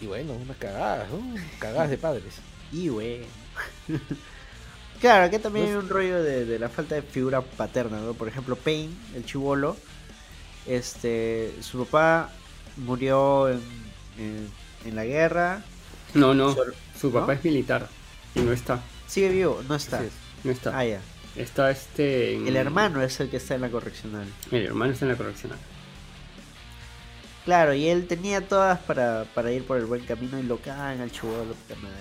Y bueno, unas cagadas, ¿no? Cagadas de padres. Y güey. claro, aquí también hay un rollo de, de la falta de figura paterna, ¿no? Por ejemplo, Payne, el chivolo, este, su papá murió en, en- en la guerra. No, no, su papá ¿no? es militar y no está, Sigue vivo, no está. No está. Ah, ya. Está este... en- El hermano es el que está en la correccional. El hermano está en la correccional. Claro, y él tenía todas para, para ir por el buen camino y lo cagan al chivolo, puta madre.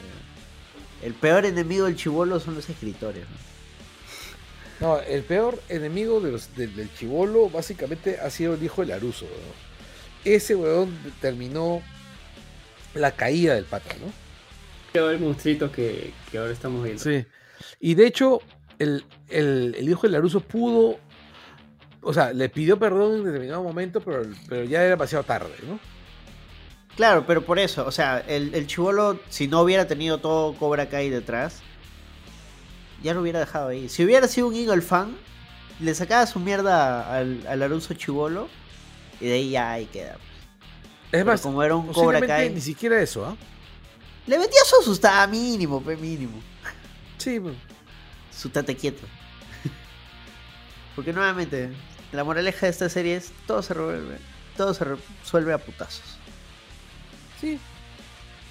El peor enemigo del chivolo son los escritores, ¿no? No, el peor enemigo de los- del, del chivolo básicamente ha sido el hijo de Laruso, ¿no? Ese weón terminó la caída del pata, ¿no? Quedó el monstruito que, que ahora estamos viendo. Sí. Y de hecho, el, el- el hijo de Laruso pudo. O sea, le pidió perdón en determinado momento, pero, pero ya era demasiado tarde, ¿no? Claro, pero por eso, o sea, el, el chivolo, si no hubiera tenido todo Cobra Kai detrás, ya lo hubiera dejado ahí. Si hubiera sido un Eagle fan, le sacaba su mierda al, al Aruso chivolo y de ahí ya ahí queda. Es Pero más, como era un Cobra Kai, ni siquiera eso, ¿ah? Le metía su asustada mínimo, pe mínimo. Sí, pues. Su tate quieto. Porque nuevamente, la moraleja de esta serie es todo se resuelve, todo se resuelve a putazos. sí.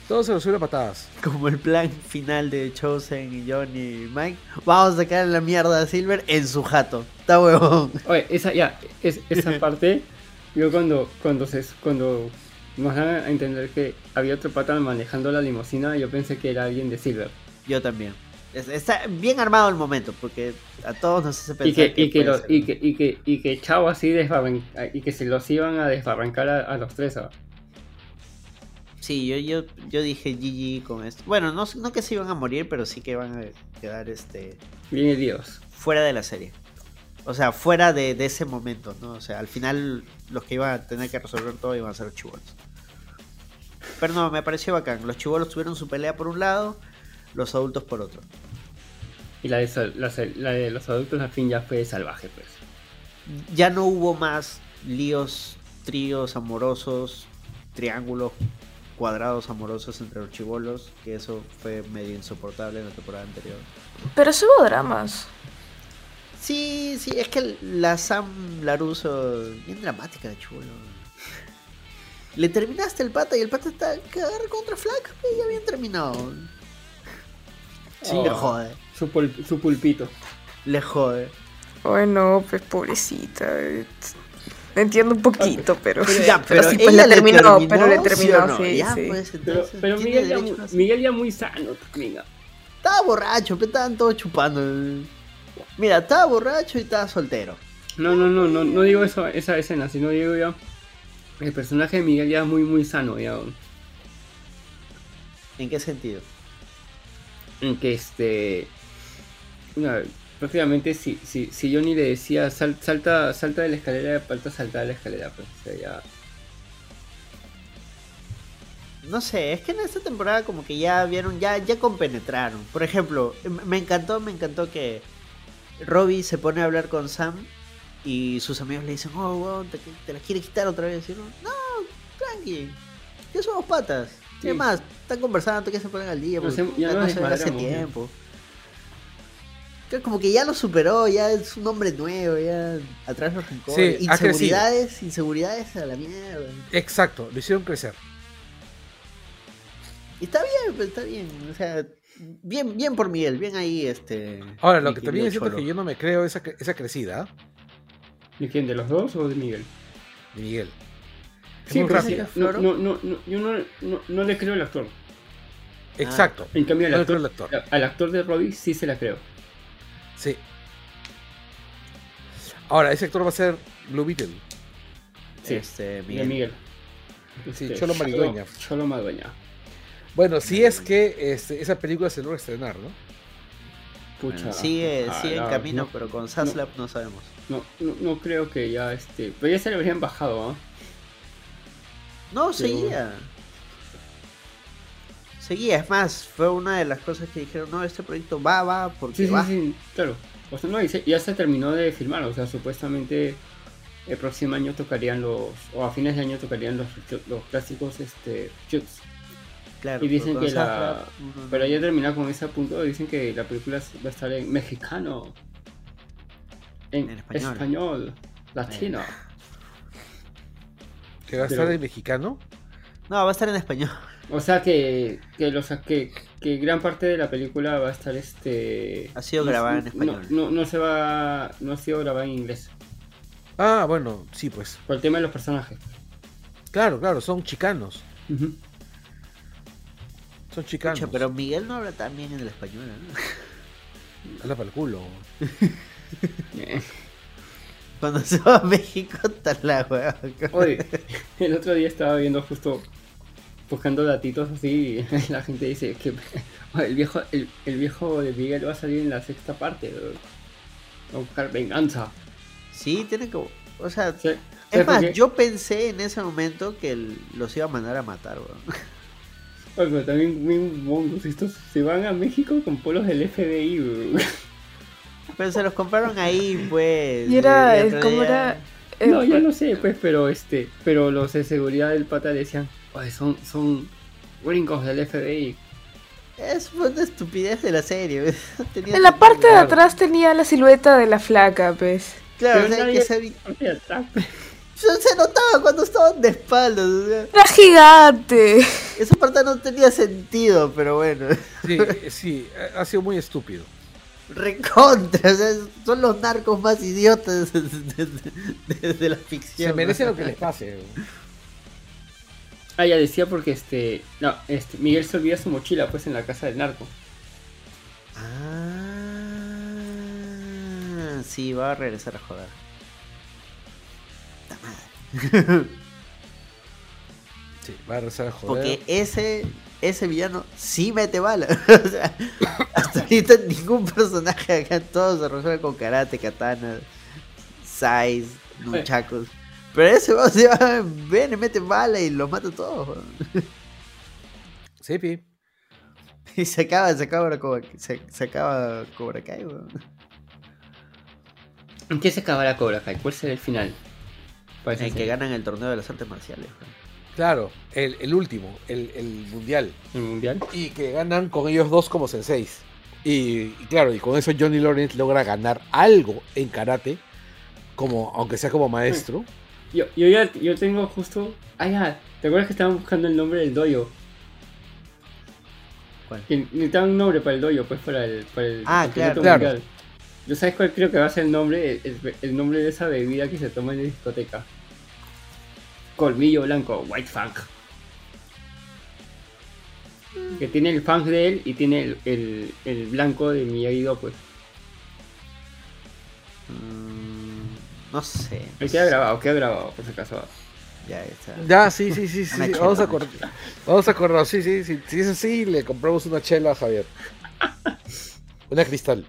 Todo se resuelve a patadas. Como el plan final de Chosen y Johnny y Mike. Vamos a sacar la mierda a Silver en su jato. Está huevón. Oye, esa, ya, es, esa parte, yo cuando, cuando, se, cuando nos dan a entender que había otro pata manejando la limusina, yo pensé que era alguien de Silver. Yo también. Es- Está bien armado el momento, porque a todos nos hace pensar Y que, y, que puede los- ser. y, que, y, que, y que Chavo así desbarran- y que se los iban a desbarrancar a, a los tres. ¿ah? Sí, yo, yo, yo dije GG con esto. Bueno, no, no que se iban a morir, pero sí que van a quedar este Bien heridos. fuera de la serie. O sea, fuera de, de ese momento, ¿no? O sea, al final los que iban a tener que resolver todo iban a ser chivolos. Pero no, me pareció bacán. Los chivolos tuvieron su pelea por un lado, los adultos por otro. Y la de, la de los adultos al fin ya fue salvaje, pues. Ya no hubo más líos, tríos amorosos, triángulos, cuadrados amorosos entre los chivolos, que eso fue medio insoportable en la temporada anterior. Pero sí hubo dramas. Sí, sí, es que la Sam Laruso, bien dramática de chulo. Le terminaste el pata y el pata está cagar contra flaca, y ya habían terminado. Sí, Oh, le jode, Su, pul- su pulpito. le jode. Bueno, pues pobrecita. Entiendo un poquito, pero. Ya, pero pero sí, pues le terminó, terminó, pero le ¿sí o terminó, no? sí, Ya, sí. pues, Pero, entonces, pero Miguel, ya, derecho mu- a- Miguel ya muy sano ah. Estaba borracho, pero estaban todos chupando. Mira, estaba borracho y estaba soltero. No, no, no, no, no digo eso, esa escena, sino digo ya. El personaje de Miguel ya muy, muy sano, ya. ¿En qué sentido? En que este. no, prácticamente si, si, si Johnny le decía "Sal- salta, salta de la escalera, falta saltar de la escalera, pues o sea, ya. No sé, es que en esta temporada como que ya vieron, ya, ya compenetraron. Por ejemplo, m- me encantó, me encantó que Robbie se pone a hablar con Sam Y sus amigos le dicen, oh, weón, te, te la quiere quitar otra vez. Y uno, no, tranqui, ya somos patas. Sí. ¿Qué más? Están conversando, que se ponen al día. Porque hem- ya no se ve hace tiempo. Que Como que ya lo superó, ya es un hombre nuevo, ya atrás los rencores. Sí, inseguridades, inseguridades a la mierda. Exacto, lo hicieron crecer. Y está bien, pues está bien. O sea, bien, bien por Miguel, bien ahí este. Ahora, lo que también es cierto es Cholo. que yo no me creo esa, esa crecida ¿ah? ¿De quién? ¿De los dos o de Miguel? de Miguel. Es Sí, pero sí, no, no, no, no, yo no, no, no le creo al actor. Exacto. En cambio, al actor, actor. al actor de Robbie sí se la creo. Sí. Ahora, ese actor va a ser Blue Beetle. Sí, Este, de Miguel. Miguel. Sí, Este, Cholo Maridueña. Cholo Maridueña. Bueno, si es que este, esa película se logra estrenar, ¿no? Pucha. Bueno, sigue, Ah, sigue en no, camino, no, pero con Saslap no, sabemos. No, no, no creo que ya este. Pero ya se le habrían bajado, ¿ah? No, Pero- seguía. Seguía, es más, fue una de las cosas que dijeron, no, este proyecto va, va, porque Sí, sí, va. sí, claro. O sea, no, y se- ya se terminó de filmar, o sea, supuestamente el próximo año tocarían los, o a fines de año tocarían los, los clásicos este, shoots. Claro, y dicen que la... Pero ya terminar con ese punto, dicen que la película va a estar en mexicano. En, En español. español. latino. Que va a Pero- estar en mexicano. No, va a estar en español. O sea que, que, los, que, que gran parte de la película va a estar este... Ha sido no- grabada en no- español. No, no se va... No ha sido grabada en inglés. Ah, bueno, sí, pues. Por el tema de los personajes. Claro, claro, son chicanos. Son chicanos. Pucha, pero Miguel no habla tan bien en el español, ¿no? Habla para el culo. Cuando se va a México, está la hueva. Oye, el otro día estaba viendo justo buscando datitos así y la gente dice que el viejo el, el viejo de Miguel va a salir en la sexta parte. Va a buscar venganza. Sí, tiene que. O sea, Sí. es ¿Sabes por más, yo pensé en ese momento que el- los iba a mandar a matar, weón. Oye, pero también bien mongos estos se van a México con polos del FBI. Pero se los compraron ahí, pues. Y era, el- otro ¿cómo día- era? Eh, No, ya fue- lo sé, pues, pero este, pero los de seguridad del pata decían, oye, son, son gringos del FBI. Es una estupidez de la serie. No tenía En la parte de atrás tenía la silueta de la flaca, pues. Claro, Pero o sea, nadie- que se, Se notaba cuando estaban de espaldas. o sea, Era gigante. esa parte no tenía sentido, pero bueno. Sí, sí, ha- sido muy estúpido. Recontra, o sea, son los narcos más idiotas de, de- de- de la ficción. Se merece lo que les pase. Ah, ya decía porque este, no, este, Miguel se olvida su mochila, pues, en la casa del narco. Ah, sí, va a regresar a joder. Puta madre. Sí, va a rezar a joder. Porque ese, ese villano sí mete bala. o sea, hasta ahorita ningún personaje acá, todos se resuelve con karate, katana, sais, nunchakos. Pero ese va, se va, ven y mete bala y los mata a todos. Sí, pi. Y se acaba, se acaba, Cobra- se, se acaba Cobra Kai, weón. ¿En qué se acabará Cobra Kai? ¿Cuál será el final? Parece En que ser. ganan el torneo de las artes marciales. Claro, el, el último, el, el mundial. ¿El mundial? Y que ganan con ellos dos como senseis. Y, y claro, y con eso Johnny Lawrence logra ganar algo en karate, como, aunque sea como maestro. Yo, yo ya yo tengo justo. Ah, ya. ¿Te acuerdas que estaban buscando el nombre del dojo? ¿Cuál? Que necesitaban un nombre para el dojo, pues para el. Para el Ah, claro. mundial. ¿Yo sabes cuál creo que va a ser el nombre? El, el- el nombre de esa bebida que se toma en la discoteca. Colmillo blanco, White Funk. Que tiene el funk de él y tiene el, el, el blanco de Miyagi-Do, pues. Mm, no sé. Ahí queda grabado, queda grabado, por si acaso. Ya está. Ya, sí, sí, sí, sí. Sí, Vamos a acordar. Vamos a acordar, sí, sí, sí. Si es así, le compramos una chela a Javier. Una cristal.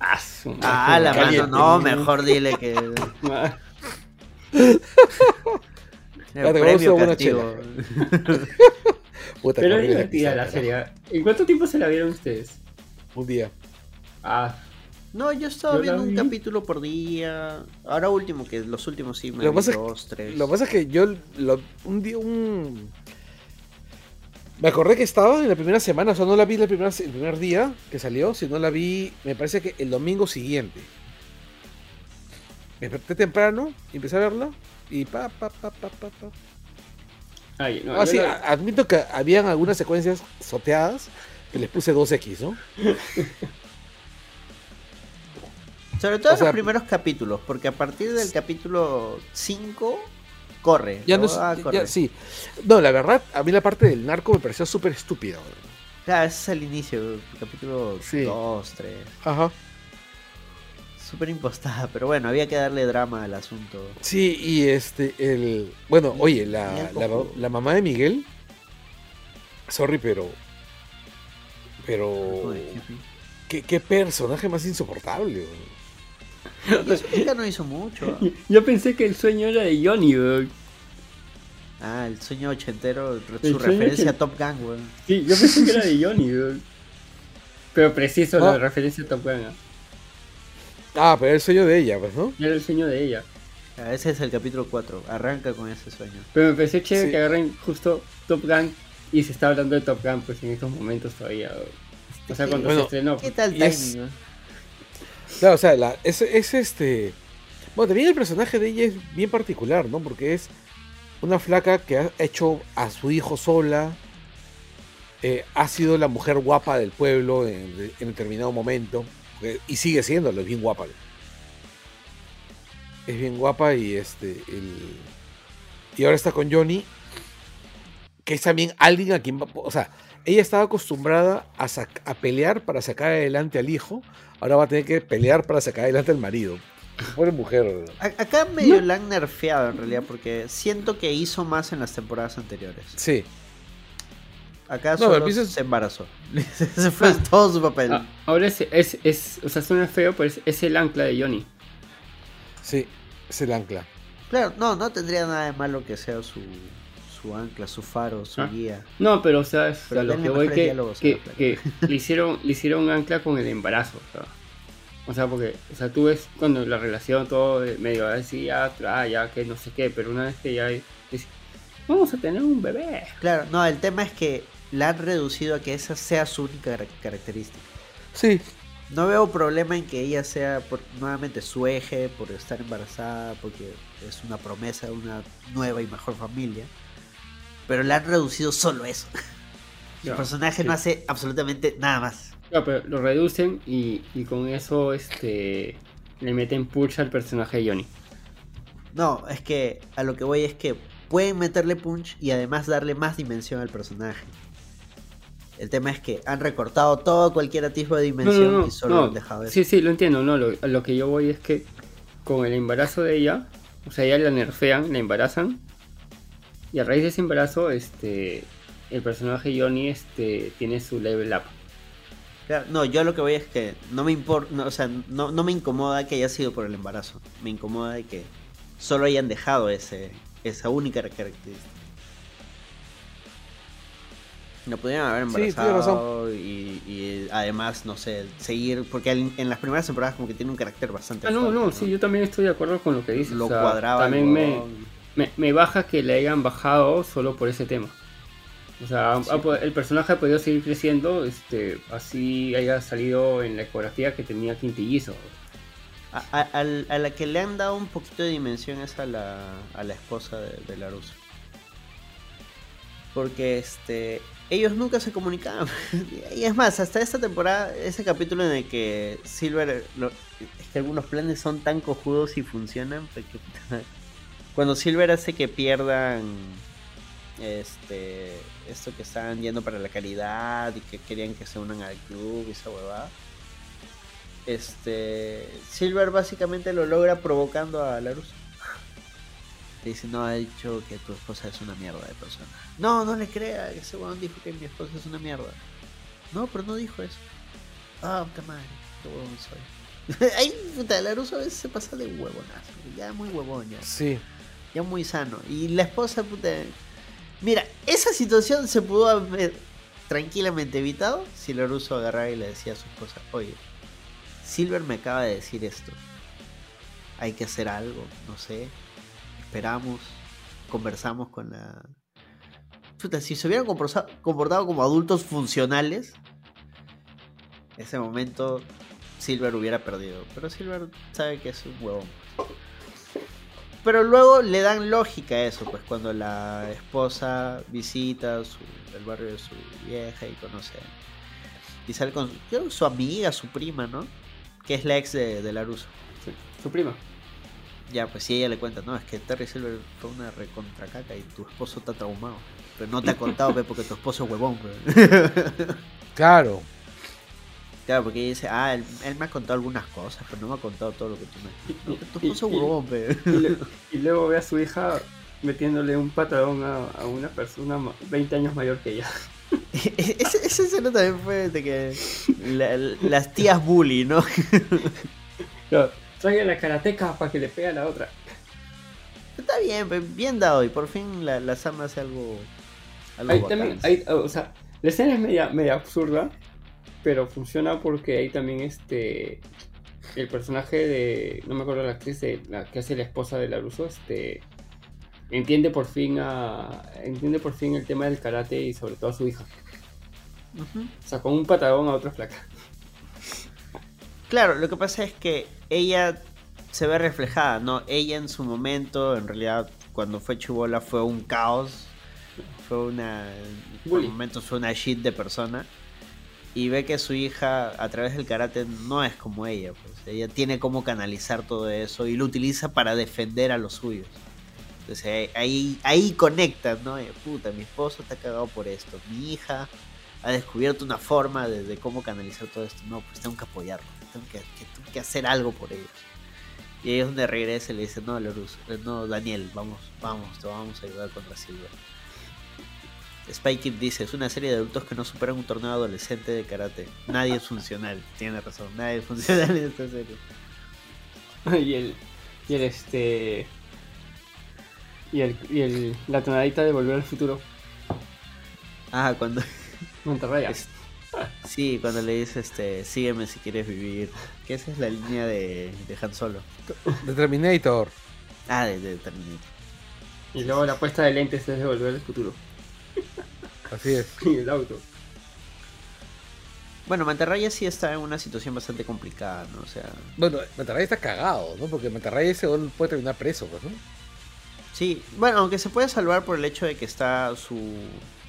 Ah, su madre, Ah, la mano, caliente. no, mejor dile que. Te premio castigo. Puta, Pero es divertida la serie. ¿En cuánto tiempo se la vieron ustedes? Un día. Ah, No, yo estaba Yo viendo un capítulo por día. Ahora último, que los últimos sí me Lo que vi pasa es dos, tres. Lo que pasa es que yo lo- un día un me acordé que estaba en la primera semana, o sea, no la vi la primera, el primer día que salió, sino la vi, me parece que el domingo siguiente. Me desperté temprano, empecé a verla y pa pa pa pa pa pa. Ay, no, Ah, sí, la- admito que habían algunas secuencias soteadas que les puse 2X, ¿no? Sobre todo o sea, los primeros capítulos, porque a partir del capítulo 5 corre. Ya no es- ya- corre. sí. No, la verdad, a mí la parte del narco me pareció súper estúpida. Claro, ese es el inicio, el capítulo Sí. 2, 3. Ajá. Súper impostada, pero bueno, había que darle drama al asunto. Sí, y este, el. Bueno, oye, la, la, mamá de Miguel. Sorry, pero. Pero. ¿Qué, qué personaje más insoportable, güey. Y eso no hizo mucho. Yo pensé que el sueño era de Johnny, weón. Ah, el sueño ochentero, El su referencia ochen- a Top Gun, weón. Sí, yo pensé que era de Johnny, weón. Pero preciso Ah. la referencia a Top Gun. ¿ah? Ah, pero el sueño de ella, pues, ¿no? Era el sueño de ella. Ah, Ese es el capítulo 4, arranca con ese sueño. Pero me pareció chévere Sí. que agarren justo Top Gun y se está hablando de Top Gun pues en estos momentos todavía. weón. O sea, cuando Bueno, se estrenó. ¿Qué tal Y es- timing? Claro, o sea, es, es este. Bueno, también el personaje de ella es bien particular, ¿no? Porque es una flaca que ha hecho a su hijo sola. eh, ha sido la mujer guapa del pueblo en, en determinado momento. eh, y sigue siéndolo, es bien guapa. Es bien guapa y este. y ahora está con Johnny. Que es también alguien a quien va. O sea, ella estaba acostumbrada a, sac- a pelear para sacar adelante al hijo. Ahora va a tener que pelear para sacar adelante al marido. Pobre mujer. Acá medio la han nerfeado en realidad, porque siento que hizo más en las temporadas anteriores. Sí. Acá No, solo piensas- se embarazó. Ese fue todo su papel. Ah, ahora es, es, es, o sea, suena feo, pero es, es el ancla de Johnny. Sí, es el ancla. Claro, no, no tendría nada de malo que sea su, su ancla, su faro, su Ah. guía. No, pero o sea, es Pero a lo que voy que, que, le hicieron, le hicieron ancla con el embarazo. O sea, o sea, porque, o sea, tú ves cuando la relación todo de medio así, ya, ah, ya, que no sé qué, pero una vez que ya hay- vamos a tener un bebé. Claro, no, el tema es que la han reducido a que esa sea su única car- característica. Sí. No veo problema en que ella sea por- nuevamente su eje por estar embarazada, porque es una promesa de una nueva y mejor familia. Pero la han reducido solo eso. El personaje sí. no hace absolutamente nada más. Claro, pero lo reducen y, y con eso este le meten punch al personaje de Johnny. No, es que a lo que voy es que pueden meterle punch y además darle más dimensión al personaje. El tema es que han recortado todo cualquier atisbo de No, dimensión no, no, y solo no. han dejado eso. Sí, sí, lo entiendo, no, lo, a lo que yo voy es que con el embarazo de ella, o sea, ella la nerfean, la embarazan, y a raíz de ese embarazo, este, el personaje Johnny, este, tiene su level up. No, yo lo que voy es que no me importa, no, o sea, no, no me incomoda que haya sido por el embarazo. Me incomoda de que solo hayan dejado ese, esa única característica. No pudieron haber Sí, embarazado y, y además, no sé, seguir, porque en, en las primeras temporadas como que tiene un carácter bastante Ah, no, fuerte, no, sí, yo también estoy de acuerdo con lo que dices. Lo o sea, cuadraba También me. Me, me baja que le hayan bajado solo por ese tema. O sea, ha el personaje ha podido seguir creciendo, este, así haya salido en la ecografía que tenía quintillizo. A, a- a la que le han dado un poquito de dimensión es a la, a la esposa de, de Laruso. Porque este ellos nunca se comunicaban. y es más, hasta esta temporada, ese capítulo en el que Silver. lo- es que algunos planes son tan cojudos y funcionan. porque, cuando Silver hace que pierdan. Este. Esto que estaban yendo para la caridad y que querían que se unan al club y esa huevada este Silver básicamente lo logra provocando a Laruso. Le dice, no, ha dicho que tu esposa es una mierda de persona. No, no le crea, ese weón dijo que mi esposa es una mierda. No, pero no dijo eso. Ah, puta madre, qué huevón soy. Ay, puta, Laruso a veces se pasa de huevonazo. Ya muy huevón, ya. Sí. Ya muy sano. Y la esposa, puta. Mira, esa situación se pudo haber tranquilamente evitado si Laruso agarrara y le decía a su esposa, oye, Silver me acaba de decir esto. Hay que hacer algo, no sé. Esperamos, conversamos con la... Puta, si se hubieran comportado como adultos funcionales, ese momento Silver hubiera perdido. Pero Silver sabe que es un huevón. Pero luego le dan lógica a eso, pues cuando la esposa visita su- el barrio de su vieja y conoce y sale con su amiga, su prima, ¿no? Que es la ex de, de Laruso. Su prima. Ya, pues si ella le cuenta, no, es que Terry Silver fue una recontracaca y tu esposo está traumado. Pero no te ha contado, pe, porque tu esposo es huevón, pe. Claro. Claro, porque ella dice, ah, él, él me ha contado algunas cosas, pero no me ha contado todo lo que tú me... No, tu esposo es huevón. Y, le- y luego ve a su hija metiéndole un patadón a, a una persona ma- 20 años mayor que ella. Ese- Esa escena también fue de que la- las tías bully, ¿no? Claro, Traiga la karateca para que le pegue a la otra. Está bien, bien dado y por fin la, la Sam hace algo... algo Ahí bacán. también, ahí, o sea, la escena es media, media absurda, pero funciona porque ahí también este el personaje de no me acuerdo la actriz de la que hace la esposa de Laruso este entiende por fin a entiende por fin el tema del karate y sobre todo a su hija Ujú. o sea con un patadón a otra flaca Claro, lo que pasa es que ella se ve reflejada, ¿no? Ella en su momento, en realidad, cuando fue chubola fue un caos. Fue una. Bully. momentos fue una shit de persona. Y ve que su hija, a través del karate, no es como ella. Pues ella tiene cómo canalizar todo eso y lo utiliza para defender a los suyos. Entonces ahí- ahí, conectas, ¿no? Eh, Puta, mi esposo está cagado por esto. Mi hija ha descubierto una forma de, cómo canalizar todo esto. No, pues tengo que apoyarlo. Tengo que, que- tengo que hacer algo por ellos. Y ahí es donde regresa y le dice, no, Lorus, eh, no, Daniel, vamos, vamos, te vamos a ayudar contra Silver. Spike Kid dice, es una serie de adultos que no superan un torneo adolescente de karate. Nadie es funcional, tiene razón, nadie es funcional en esta serie. y el y el este y el y el la tonadita de volver al futuro Ah, cuando... Monterrey Sí, cuando le dice, este, sígueme si quieres vivir. Que esa es la línea de, de Han Solo. De Terminator. Ah, de, de Terminator. y luego la puesta de lentes es de volver al futuro Así es. y el auto Bueno, Mantarraya sí está en una situación bastante complicada, ¿no? O sea, Bueno, Mantarraya está cagado, ¿no? Porque Mantarraya ese puede terminar preso, pues, ¿no? sí, bueno, aunque se puede salvar por el hecho de que está su...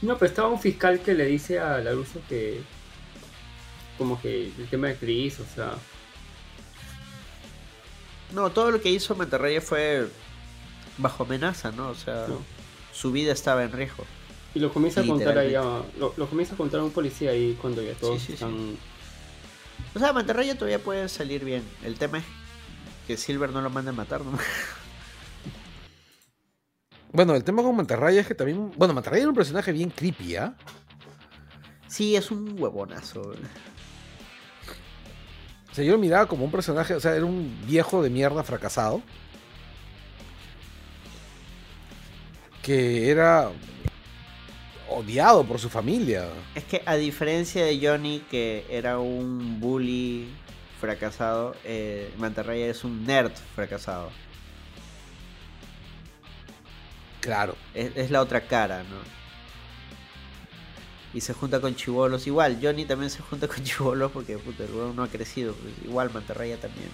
No, pero estaba un fiscal que le dice a Laruso que. Como que el tema de Chris, o sea. No, todo lo que hizo Mantarraya fue bajo amenaza, ¿no? O sea, No. su vida estaba en riesgo. Y lo comienza a contar ahí a, Literalmente. lo, lo comienza a contar a un policía ahí cuando ya todos Sí, sí, sí. están. O sea, Mantarraya todavía puede salir bien. El tema es que Silver no lo manda a matar, ¿no? Bueno, el tema con Mantarraya es que también. Bueno, Mantarraya era un personaje bien creepy, ¿ah? Sí, es un huevonazo. O sea, yo lo miraba como un personaje, o sea, era un viejo de mierda fracasado. Que era odiado por su familia. Es que a diferencia de Johnny, que era un bully fracasado, eh, Mantarraya es un nerd fracasado. Claro. Es, es la otra cara, ¿no? Y se junta con chivolos. Igual, Johnny también se junta con chivolos porque puta, el huevón no ha crecido. pues, igual Mantarraya también.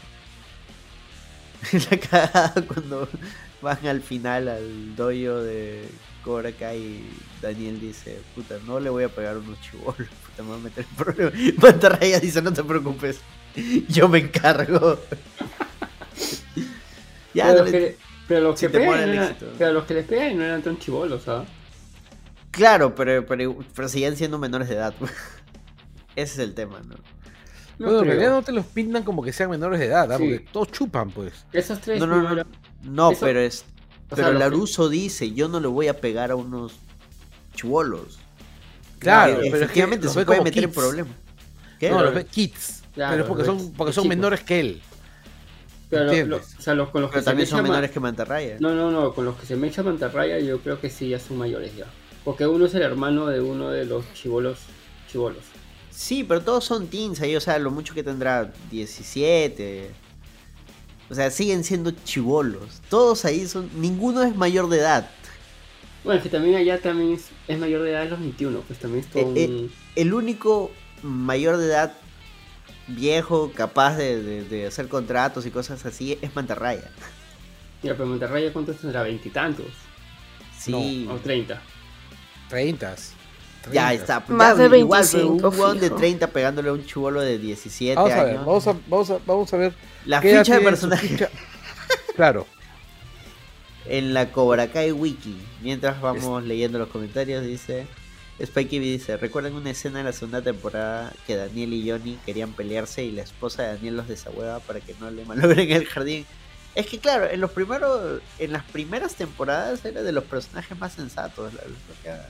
la cagada cuando van al final al doyo de Cobra Kai y Daniel dice, puta, no le voy a pegar unos chivolos, puta, me voy a meter en problemas. Mantarraya dice, no te preocupes, yo me encargo. ya, pero, no los le- que, pero los si que pegan eran- pero los que les pegan no eran tan chivolos, ¿sabes? Claro, pero, pero, pero seguían siendo menores de edad. Ese es el tema, ¿no? No bueno, en realidad no te los pintan como que sean menores de edad, ¿ah? Sí. Porque todos chupan, pues. Esos tres No, no, no. No, Eso- pero es. O Pero sea, que- Laruso dice, yo no le voy a pegar a unos chubolos. Claro, pero es que efectivamente se puede meter en kids. problemas. ¿Qué? No, los ve kids. Claro, pero es porque son, porque son chicos. menores que él. Pero lo- ¿Entiendes? lo- o sea, los con los que Pero se también son menores que Mantarraya. No, no, no, con los que se me echa mantarraya yo creo que sí ya son mayores ya. Porque uno es el hermano de uno de los chivolos. Chivolos. Sí, pero todos son teens ahí, o sea, lo mucho que tendrá 17. O sea, siguen siendo chivolos. Todos ahí son. Ninguno es mayor de edad. Bueno, que también allá también es, es mayor de edad de los 21, pues también es todo Eh, un... eh, el único mayor de edad viejo capaz de, de- de hacer contratos y cosas así es Mantarraya. Mira, pero Monterrey, ¿cuántos tendrá? ¿Veintitantos? Sí. O 30. 30. Ya está. Más ya, de igual, pero 25 un huevón de fijo. 30 pegándole a un chivolo de 17 Vamos a ver, años. vamos a, vamos a, vamos a ver. La ficha de personaje. ficha. Claro. En la Cobra Kai Wiki. Mientras vamos leyendo los comentarios, dice. Spikey dice: ¿Recuerdan una escena de la segunda temporada que Daniel y Johnny querían pelearse y la esposa de Daniel los desahueva para que no le malogren el jardín? Es que claro, en los primeros, en las primeras temporadas era de los personajes más sensatos. la-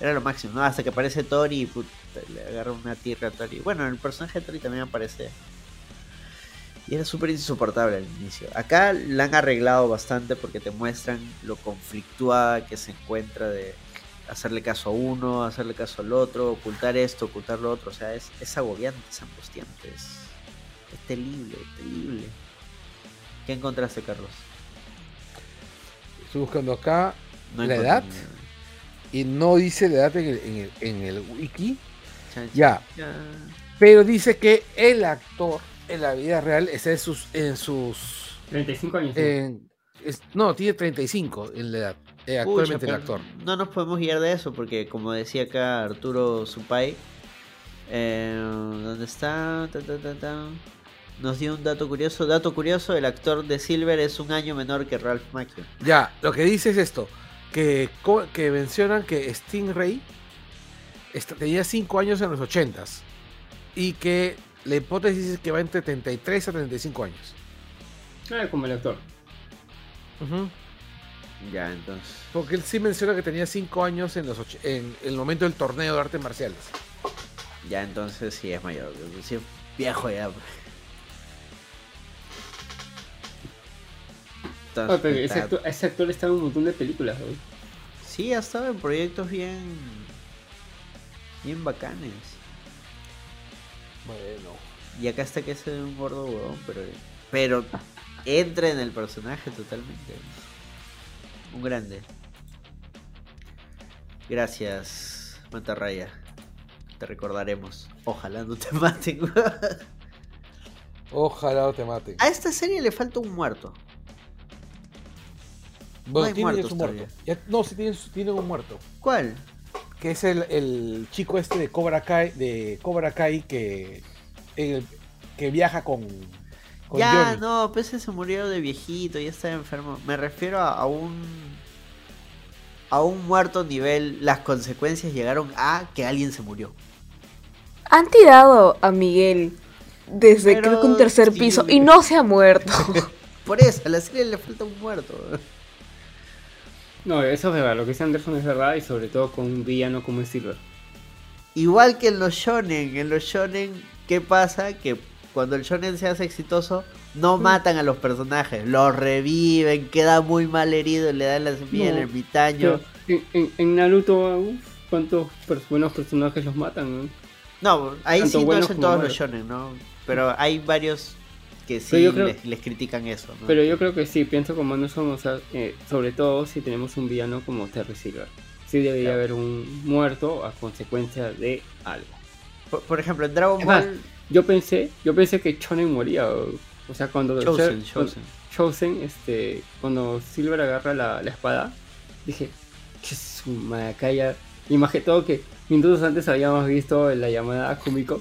era- lo máximo, ¿no? Hasta que aparece Tori y puta, le agarra una tierra a Tori. Bueno, el personaje de Tori también aparece. Y era súper insoportable al inicio. Acá la han arreglado bastante porque te muestran lo conflictuada que se encuentra de hacerle caso a uno, hacerle caso al otro, ocultar esto, ocultar lo otro. O sea, es, es agobiante, es angustiante, es, es terrible, terrible. ¿Qué encontraste, Carlos? Estoy buscando acá No la edad. Y no dice la edad en el, en el, en el wiki. Ya. Pero dice que el actor en la vida real está en sus. En sus 35 años. ¿no? en- es- no, tiene 35 en la edad. eh, actualmente Pucha, el actor. No nos podemos guiar de eso porque, como decía acá Arturo Supay, eh, ¿dónde está? Ta, ta, ta, ta. Nos dio un dato curioso. Dato curioso: el actor de Silver es un año menor que Ralph Macchio. Ya, lo que dice es esto. Que, que mencionan que Stingray tenía 5 años en los 80s. Y que la hipótesis es que va entre 33 a 35 años. Ah, como el actor. Ya, entonces. Porque él sí menciona que tenía 5 años en, los en el momento del torneo de artes marciales. Ya, entonces sí es mayor. Sí es viejo ya. Pero ese, actor, ese actor está en un montón de películas, ¿no? Sí, ha estado en proyectos bien. bien bacanes. Bueno. Y acá está que es un gordo huevón, pero. Pero entra en el personaje totalmente. Un grande. Gracias, Mantarraya. Te recordaremos. Ojalá no te maten. Ojalá te maten. A esta serie le falta un muerto. Bueno, hay tiene muertos su muerto. Ya- no, sí tienen, su- tienen un muerto. ¿Cuál? Que es el, el chico este de Cobra Kai, de Cobra Kai que, el- que viaja con, con ya, Johnny. no, pues ese se murió de viejito, ya está enfermo. Me refiero a, a un. a un muerto nivel. Las consecuencias llegaron a que alguien se murió. Han tirado a Miguel desde Pero creo que un tercer sí. piso y no se ha muerto. Por eso, a la serie le falta un muerto. No, eso es verdad. Lo que dice Anderson es verdad y sobre todo con un villano como es Silver. Igual que en los shonen, en los shonen, ¿qué pasa? Que cuando el shonen se hace exitoso, no matan a los personajes, los reviven, queda muy mal herido, le dan la semilla al No, ermitaño. Pero en, en- en Naruto, ¿cuántos per- buenos personajes los matan? no? No, ahí Tanto sí no es en todos malos. los shonen, ¿no? Pero hay varios que sí Pero yo creo- les, les critican eso, ¿no? Pero yo creo que sí, pienso como Anderson, o sea, eh, sobre todo si tenemos un villano como Terry Silver. Sí debería haber un muerto a consecuencia de algo. Por, por ejemplo, en Dragon Ball... yo pensé, yo pensé que Chonen moría, o, o sea, cuando Chosen, Ser- Chosen. Chosen, este, cuando Silver agarra la, la espada, dije, que su madre, acá ya, y más que todo que minutos antes habíamos visto la llamada a Kumiko,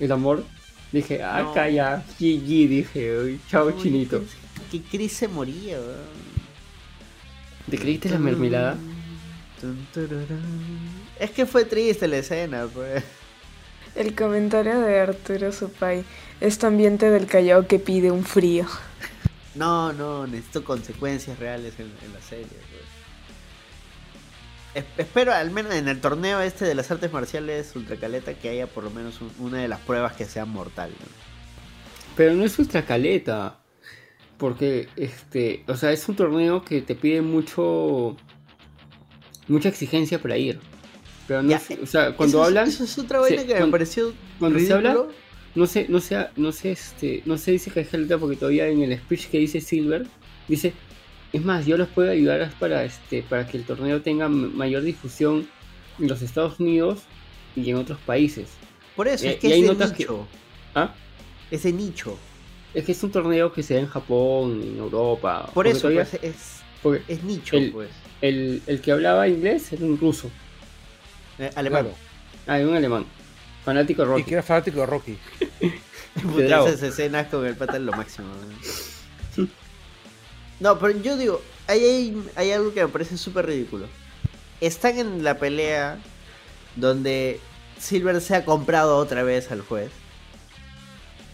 el amor, dije, No. acá ya, GG, dije, "Uy, chao Uy, chinito. Que Chris se moría, weón. ¿Te creíste la mermelada? Es que fue triste la escena, pues. El comentario de Arturo Supay. Este ambiente del Callao que pide un frío. No, no, necesito consecuencias reales en, en la serie. Es- espero, al menos en el torneo este de las artes marciales Ultracaleta, que haya por lo menos un- una de las pruebas que sea mortal. ¿no? Pero no es ultra caleta. Porque, este, o sea, es un torneo que te pide mucho. mucha exigencia para ir. Pero no Ya, o sea, cuando eso es- hablan... eso es otra vaina se- que me pareció Cuando se habla, no sé, no sé, no sé, este, no se dice que es Helga porque todavía en el speech que dice Silver, dice, es más, yo los puedo ayudar para este, para que el torneo tenga mayor difusión en los Estados Unidos y en otros países. Por eso, Y- es y que hay es de notas que- nicho. ¿Ah? Es de nicho. Es que es un torneo que se da en Japón, en Europa. Por porque eso, todavía- pues, es, porque es nicho, el, pues. el, el que hablaba inglés era un ruso. Eh, alemán. Claro. Ah, era un alemán. Fanático de Y Rocky. que era fanático de Rocky. Esas escenas con el pata es lo máximo. ¿no? No, pero yo digo, hay, hay algo que me parece súper ridículo. Están en la pelea donde Silver se ha comprado otra vez al juez.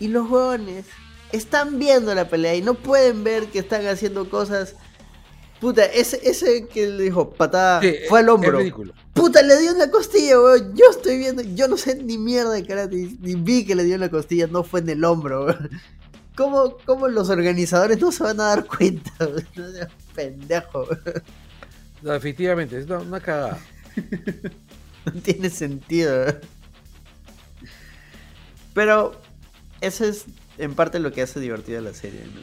Y los huevones están viendo la pelea y no pueden ver que están haciendo cosas. Puta, ese, ese que le dijo patada Sí, fue al hombro. ridículo. Puta, le dio en la costilla, weón. Yo estoy viendo, yo no sé ni mierda de karate, ni- ni vi que le dio en la costilla, no fue en el hombro, weón. ¿Cómo, cómo los organizadores no se van a dar cuenta? No seas pendejo. No, definitivamente, es una, una cagada. No tiene sentido. Pero eso es en parte lo que hace divertida la serie, ¿no?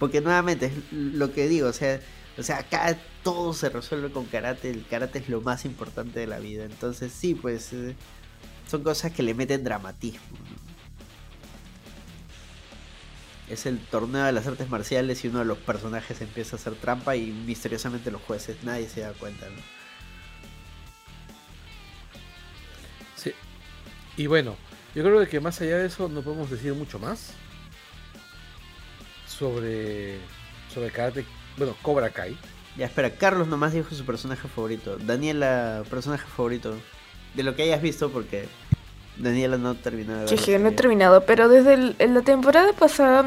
Porque nuevamente, es lo que digo, o sea, o sea, acá todo se resuelve con karate, el karate es lo más importante de la vida. Entonces sí, pues eh, son cosas que le meten dramatismo. Es el torneo de las artes marciales y uno de los personajes empieza a hacer trampa y misteriosamente los jueces, nadie se da cuenta, ¿no? Sí. Y bueno, yo creo que más allá de eso no podemos decir mucho más sobre sobre karate, bueno, Cobra Kai. Ya, espera, Carlos nomás dijo su personaje favorito. Daniela, personaje favorito. De lo que hayas visto, porque Daniela no terminó de ver. Jeje, no he terminado, pero desde el- en la temporada pasada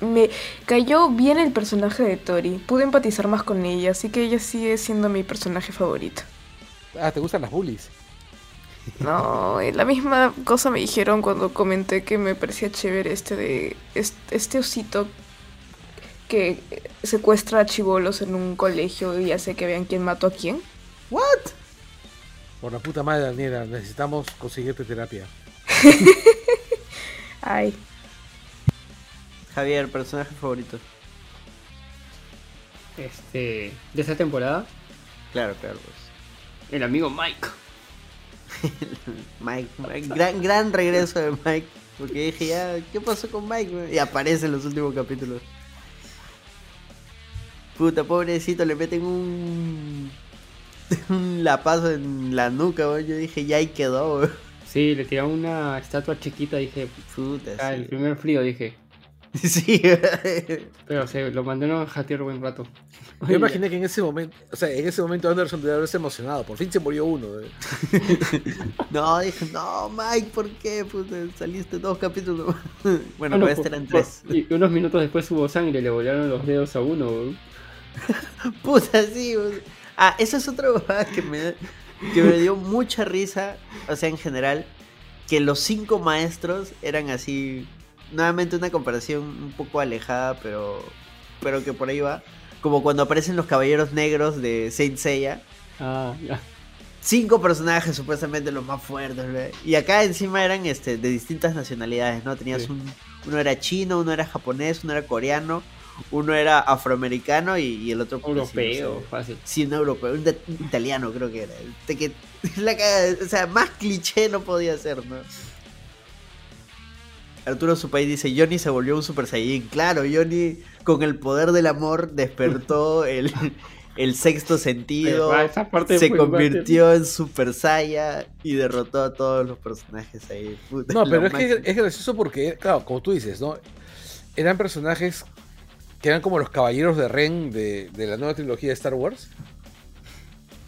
me cayó bien el personaje de Tori. Pude empatizar más con ella, así que ella sigue siendo mi personaje favorito. Ah, ¿te gustan las bullies? No, la misma cosa me dijeron cuando comenté que me parecía chévere este de este, este osito que secuestra a chivolos en un colegio y hace que vean quién mató a quién. ¿What? Por la puta madre, Daniela, necesitamos conseguirte terapia. Ay, Javier, personaje favorito. Este, de esta temporada, Claro, claro, pues. el amigo Mike. Mike, Mike, gran, gran regreso de Mike. Porque dije, ya, ¿qué pasó con Mike? Y aparece en los últimos capítulos. Puta, pobrecito, le meten un. un lapazo en la nuca, weón. Yo dije, ya ahí quedó, weón. Sí, le tiraron una estatua chiquita, dije, Puta, ah, sí. el primer frío, dije. Sí, Pero se lo mandaron a jatear buen rato. Yo imaginé que en ese momento, o sea, en ese momento Anderson debe haberse emocionado. Por fin se murió uno. eh. No, dije, no, Mike, ¿por qué? Puta, saliste dos capítulos. bueno, no, pues este eran tres. Y unos minutos después hubo sangre, le volaron los dedos a uno. weón. Puta, sí. weón. Ah, esa es otra cosa que me, que me dio mucha risa. O sea, en general, que los cinco maestros eran así. Nuevamente una comparación un poco alejada, pero, pero que por ahí va. Como cuando aparecen los caballeros negros de Saint Seiya. Ah, ya. Cinco personajes supuestamente los más fuertes. ¿ve? Y acá encima eran este de distintas nacionalidades, ¿no? Tenías Sí. un. Uno era chino, uno era japonés, uno era coreano, uno era afroamericano y, y el otro pues, Europeo, sí, no sé. fácil. Sí, un europeo, un, de- italiano creo que era. De que, la o sea, más cliché no podía ser, ¿no? Arturo Supay dice, Johnny se volvió un Super Saiyajin. Claro, Johnny con el poder del amor despertó el, el sexto sentido, Ah, esa parte se convirtió en Super Saiya y derrotó a todos los personajes ahí. Puta, No, pero es que máximo. es gracioso porque, claro, como tú dices, ¿no? Eran personajes que eran como los caballeros de Ren de, de la nueva trilogía de Star Wars.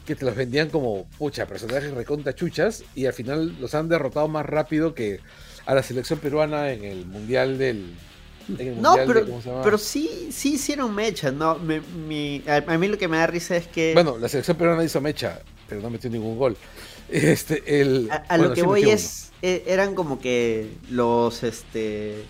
Que te los vendían como, pucha, personajes recontra chuchas. Y al final los han derrotado más rápido que a la selección peruana en el mundial del. en el No, mundial pero, pero sí, sí hicieron mecha, ¿no? Me- mi- a, mí lo que me da risa es que... Bueno, la selección peruana hizo mecha, pero no metió ningún gol. Este, el, A, a bueno, lo que sí voy es, e- eran como que los, este,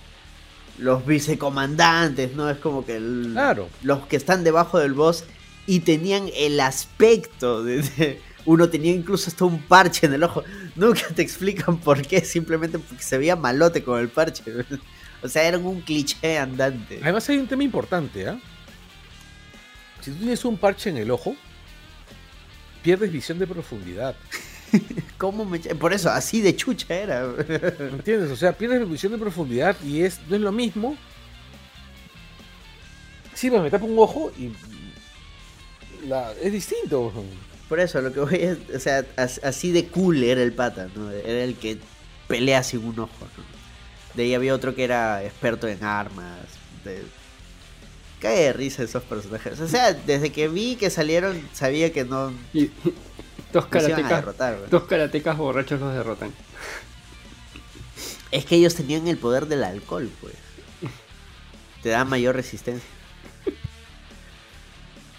los vicecomandantes, ¿no? Es como que el- Claro. los que están debajo del boss y tenían el aspecto de, de- Uno tenía incluso hasta un parche en el ojo. Nunca te explican por qué, simplemente porque se veía malote con el parche. O sea, era un cliché andante. Además hay un tema importante, ¿ah? Si tú tienes un parche en el ojo, pierdes visión de profundidad. ¿Cómo me... Por eso, así de chucha era. ¿Entiendes? O sea, pierdes visión de profundidad y es, no es lo mismo. Sí, pues me tapo un ojo y la- es distinto. Por eso, lo que voy es, o sea, as- así de cool era el pata, ¿no? Era el que pelea sin un ojo, ¿no? De ahí había otro que era experto en armas. De... Cae de risa esos personajes. O sea, desde que vi que salieron, sabía que no... Y dos karatecas, derrotar, dos karatecas borrachos los derrotan. Es que ellos tenían el poder del alcohol, pues. Te da mayor resistencia.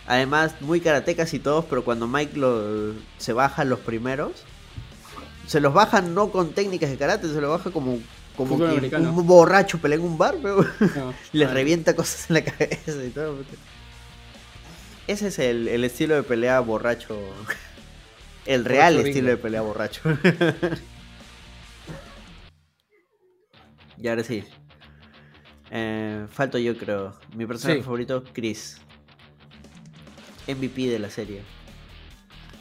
Además, muy karatecas y todos, pero cuando Mike lo, se baja los primeros, se los baja no con técnicas de karate, se los baja como, como que un borracho pelea en un bar, pero No, les vale. revienta cosas en la cabeza y todo. Ese es el, el estilo de pelea borracho. El real estilo de pelea borracho. y ahora sí. Eh, falto yo creo. Mi personaje Sí. favorito, Chris. MVP de la serie.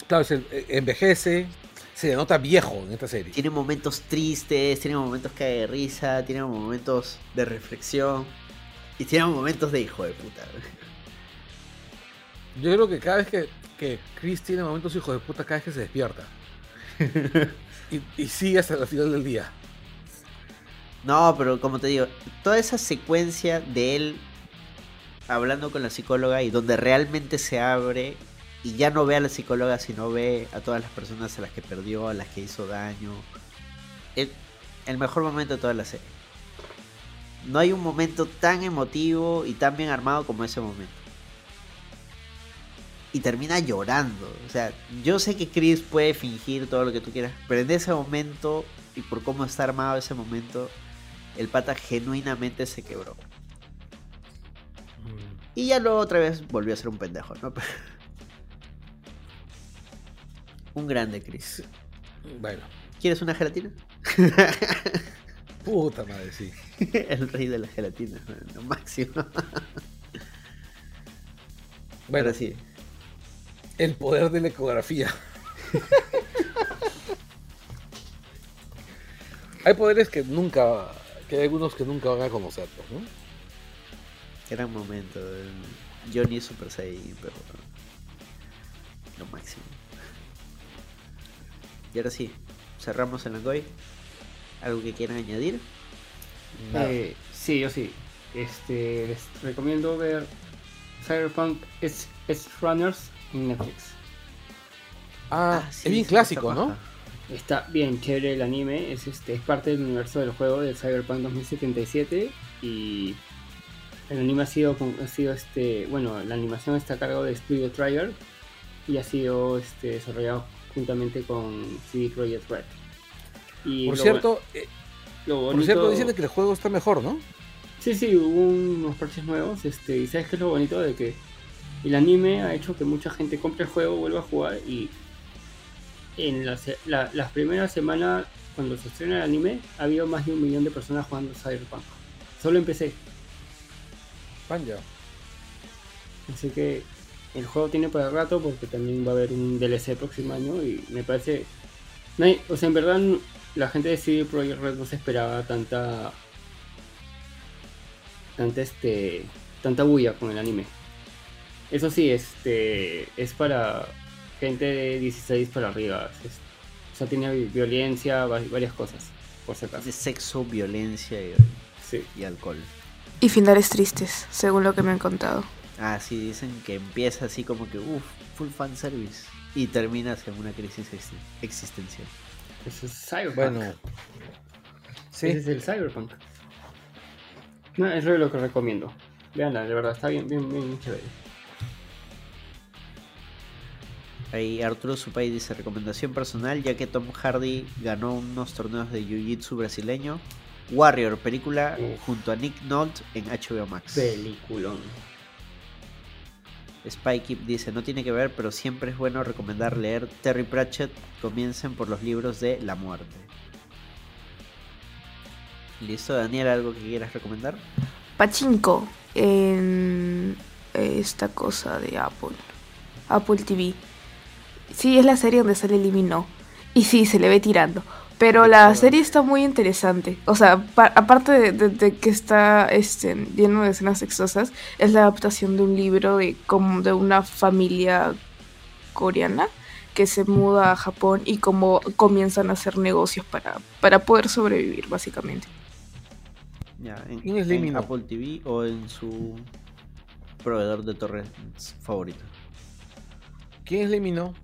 Claro, se envejece, se le nota viejo en esta serie. Tiene momentos tristes, tiene momentos que de risa, tiene momentos de reflexión. Y tiene momentos de hijo de puta. Yo creo que cada vez que, que Chris tiene momentos hijos de puta, cada vez que se despierta. y, y sigue hasta el final del día. No, pero como te digo, toda esa secuencia de él hablando con la psicóloga y donde realmente se abre y ya no ve a la psicóloga, sino ve a todas las personas a las que perdió, a las que hizo daño. El, el mejor momento de toda la serie. No hay un momento tan emotivo y tan bien armado como ese momento. Y termina llorando. O sea, yo sé que Chris puede fingir todo lo que tú quieras, pero en ese momento y por cómo está armado ese momento, el pata genuinamente se quebró. Y ya luego otra vez volvió a ser un pendejo, ¿no? un grande, Chris. Bueno, ¿Quieres una gelatina? puta madre, sí. el rey de la gelatina, lo máximo. Bueno, sí. El poder de la ecografía. hay poderes que nunca, que hay algunos que nunca van a conocerlos, ¿no? Gran momento. Johnny Super Saiyan, pero lo máximo. Y ahora sí, cerramos el Angoy. ¿Algo que quieran añadir? Eh, sí, yo sí. Este, les recomiendo ver Cyberpunk Edge Runners en Netflix. Ah, sí, es bien sí, clásico, está ¿no? Está bien chévere el anime, es este es parte del universo del juego de Cyberpunk 2077 y el anime ha sido ha sido este, bueno, la animación está a cargo de Studio Trigger y ha sido este desarrollado juntamente con CD Projekt Red. Y Por lo cierto, eh, por cierto, dicen que el juego está mejor, ¿no? Sí, sí, hubo unos parches nuevos, este, y sabes qué es lo bonito de que el anime ha hecho que mucha gente compre el juego, vuelva a jugar y en la se- la- las primeras semanas cuando se estrena el anime ha habido más de un millón de personas jugando Cyberpunk. Solo empecé, Panja. así que el juego tiene para rato porque también va a haber un DLC el próximo año y me parece... no hay- o sea, en verdad la gente de CD Projekt Red no se esperaba tanta... Tanta este... Tanta bulla con el anime. Eso sí, este... Es para gente de 16 para arriba. es- o sea, tiene vi- violencia, va- varias cosas, por si acaso. De sexo, violencia y, Sí. y alcohol. Y finales tristes, según lo que me han contado. Ah, sí, dicen que empieza así como que, uff, full fan service. Y terminas en una crisis exi- existencial. Eso es Cyberpunk. Bueno, sí. Ese es el Cyberpunk. No, es lo que recomiendo. Veanla, de verdad, está bien, bien, bien chévere. Ahí Arturo Supay dice recomendación personal, ya que Tom Hardy ganó unos torneos de Jiu-Jitsu brasileño. Warrior, película Uf. junto a Nick Nolte en HBO Max. Peliculón. Spikey dice, no tiene que ver, pero siempre es bueno recomendar leer Terry Pratchett. Comiencen por los libros de la muerte. ¿Listo, Daniel? ¿Algo que quieras recomendar? Pachinko en esta cosa de Apple. Apple TV. Sí, es la serie donde sale Limino. Y sí, se le ve tirando. Pero la serie está muy interesante. O sea, aparte de, de, que está este, lleno de escenas sexosas, es la adaptación de un libro de, como de una familia coreana que se muda a Japón y cómo comienzan a hacer negocios para, para poder sobrevivir, básicamente. Ya, en, ¿Quién es en Apple TV o en su proveedor de torres favorito? ¿Quién es Limino?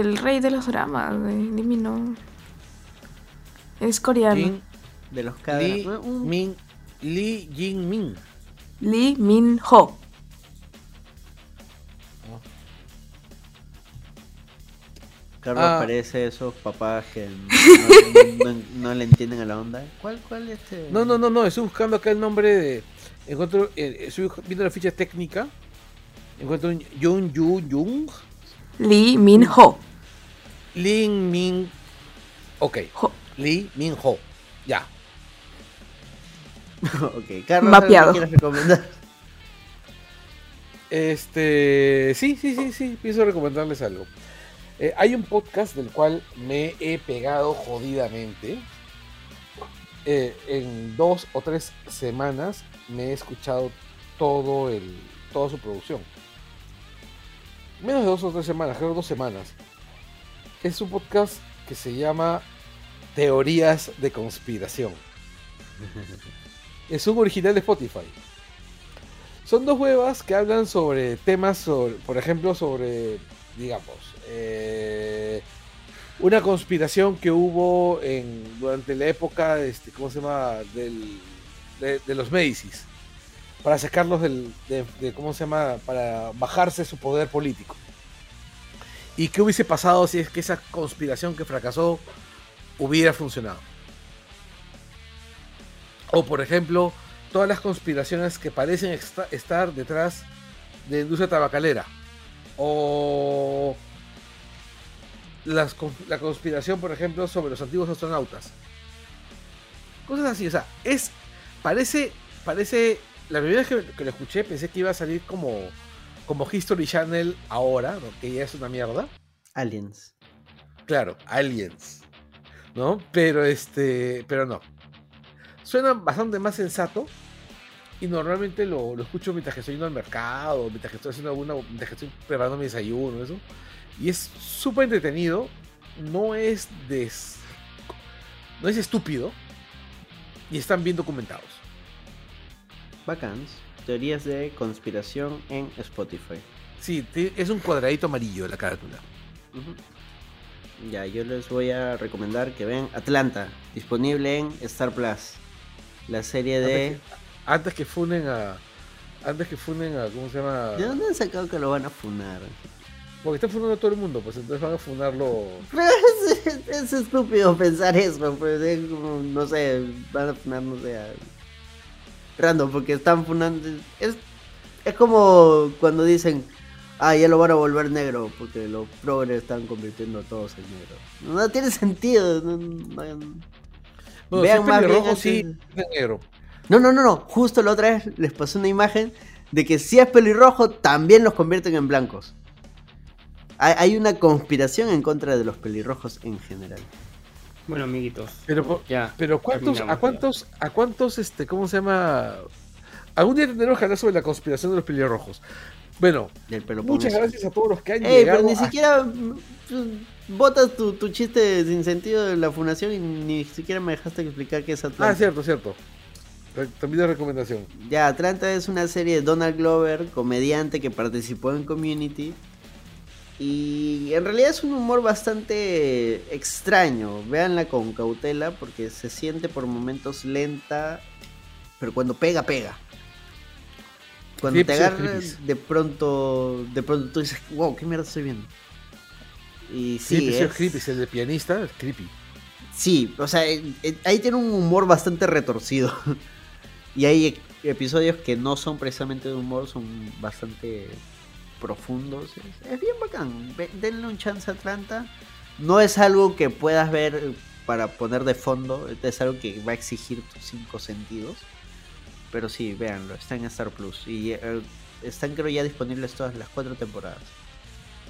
El rey de los dramas de Limino. Es coreano. de los Lee, Min, Lee Jin Min. Lee Min Ho. Carlos ah. parece esos papás que no, le entienden a la onda. ¿Cuál, cuál este? No, no, no, no, estoy buscando acá el nombre de. Encuentro, eh, estoy viendo la ficha técnica. Encuentro un Jung Yu Jung. Lee Min Ho. Lee Min. Ok. Lee Min Ho. Ya. ok, Carlos, Mapeado. quieres recomendar? Este. Sí, sí, sí, sí. Pienso recomendarles algo. Eh, hay un podcast del cual me he pegado jodidamente. Eh, en dos o tres semanas me he escuchado todo el, toda su producción menos de dos o tres semanas, creo dos semanas. Es un podcast que se llama Teorías de Conspiración. es un original de Spotify. Son dos huevas que hablan sobre temas, sobre, por ejemplo, sobre, digamos, eh, una conspiración que hubo durante la época, este, ¿cómo se llama?, Del, de, de los Médicis para sacarlos del, de, ¿cómo se llama? Para bajarse su poder político. ¿Y qué hubiese pasado si es que esa conspiración que fracasó hubiera funcionado? O por ejemplo, todas las conspiraciones que parecen estar detrás de la industria tabacalera. O la conspiración, por ejemplo, sobre los antiguos astronautas. Cosas así, o sea, es. Parece. Parece la primera vez que, lo escuché pensé que iba a salir como, como History Channel ahora, que ya es una mierda. Aliens. Claro, Aliens. ¿No? Pero este. Pero no. Suena bastante más sensato. Y normalmente lo, escucho mientras que estoy yendo al mercado, mientras que estoy haciendo alguna. mientras que estoy preparando mi desayuno, eso. Y es súper entretenido. No es des. No es estúpido. Y están bien documentados. Bacans. Teorías de conspiración en Spotify. Sí, es un cuadradito amarillo la carátula. Ya, yo les voy a recomendar que vean Atlanta, disponible en Star Plus. La serie de. Antes que, funen a. Antes que funen a. ¿Cómo se llama? ¿De dónde han sacado que lo van a funar? Porque están funando a todo el mundo, pues entonces van a funarlo. es, estúpido pensar eso, pues no sé, van a funar, no sé, random, porque están funando. Es, es como cuando dicen, ah, ya lo van a volver negro, porque los progres están convirtiendo a todos en negro. No, tiene sentido. No, Vean más bien sí, negro. No, no, no, no. Justo la otra vez les pasé una imagen de que si es pelirrojo, también los convierten en blancos. Hay, una conspiración en contra de los pelirrojos en general. Bueno, amiguitos. Pero, ya, pero ¿cuántos, ¿a cuántos, a cuántos, este, cómo se llama? Algún día tendremos que hablar sobre la conspiración de los pelirrojos. Bueno, muchas gracias a todos los que han Ey, llegado. Pero ni siquiera botas mm, tu, tu, chiste sin sentido de la fundación y ni siquiera me dejaste explicar qué es Atlanta. Ah, cierto, cierto. También de recomendación. Ya, Atlanta es una serie de Donald Glover, comediante que participó en Community y en realidad es un humor bastante extraño. Véanla con cautela porque se siente por momentos lenta, pero cuando pega, pega. Cuando te agarras, de pronto, de pronto tú dices, wow, ¿qué mierda estoy viendo? Y sí, es... creepy, el de pianista, es creepy. Sí, o sea, eh, eh, ahí tiene un humor bastante retorcido. y hay episodios que no son precisamente de humor, son bastante profundos. Es, es bien bacán. Ve- Denle un chance a Atlanta. No es algo que puedas ver para poner de fondo, es algo que va a exigir tus cinco sentidos. Pero sí, véanlo, está en Star Plus. Y eh, están creo ya disponibles todas las cuatro temporadas.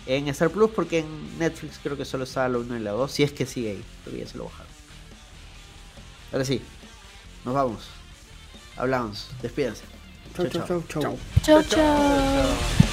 En Star Plus porque en Netflix creo que solo estaba la 1 y la 2. Si es que sigue ahí, creo que ya se lo bajaron. Ahora sí, nos vamos. Hablamos, despídense. Chau, chau, chau, chau. Chao, chao.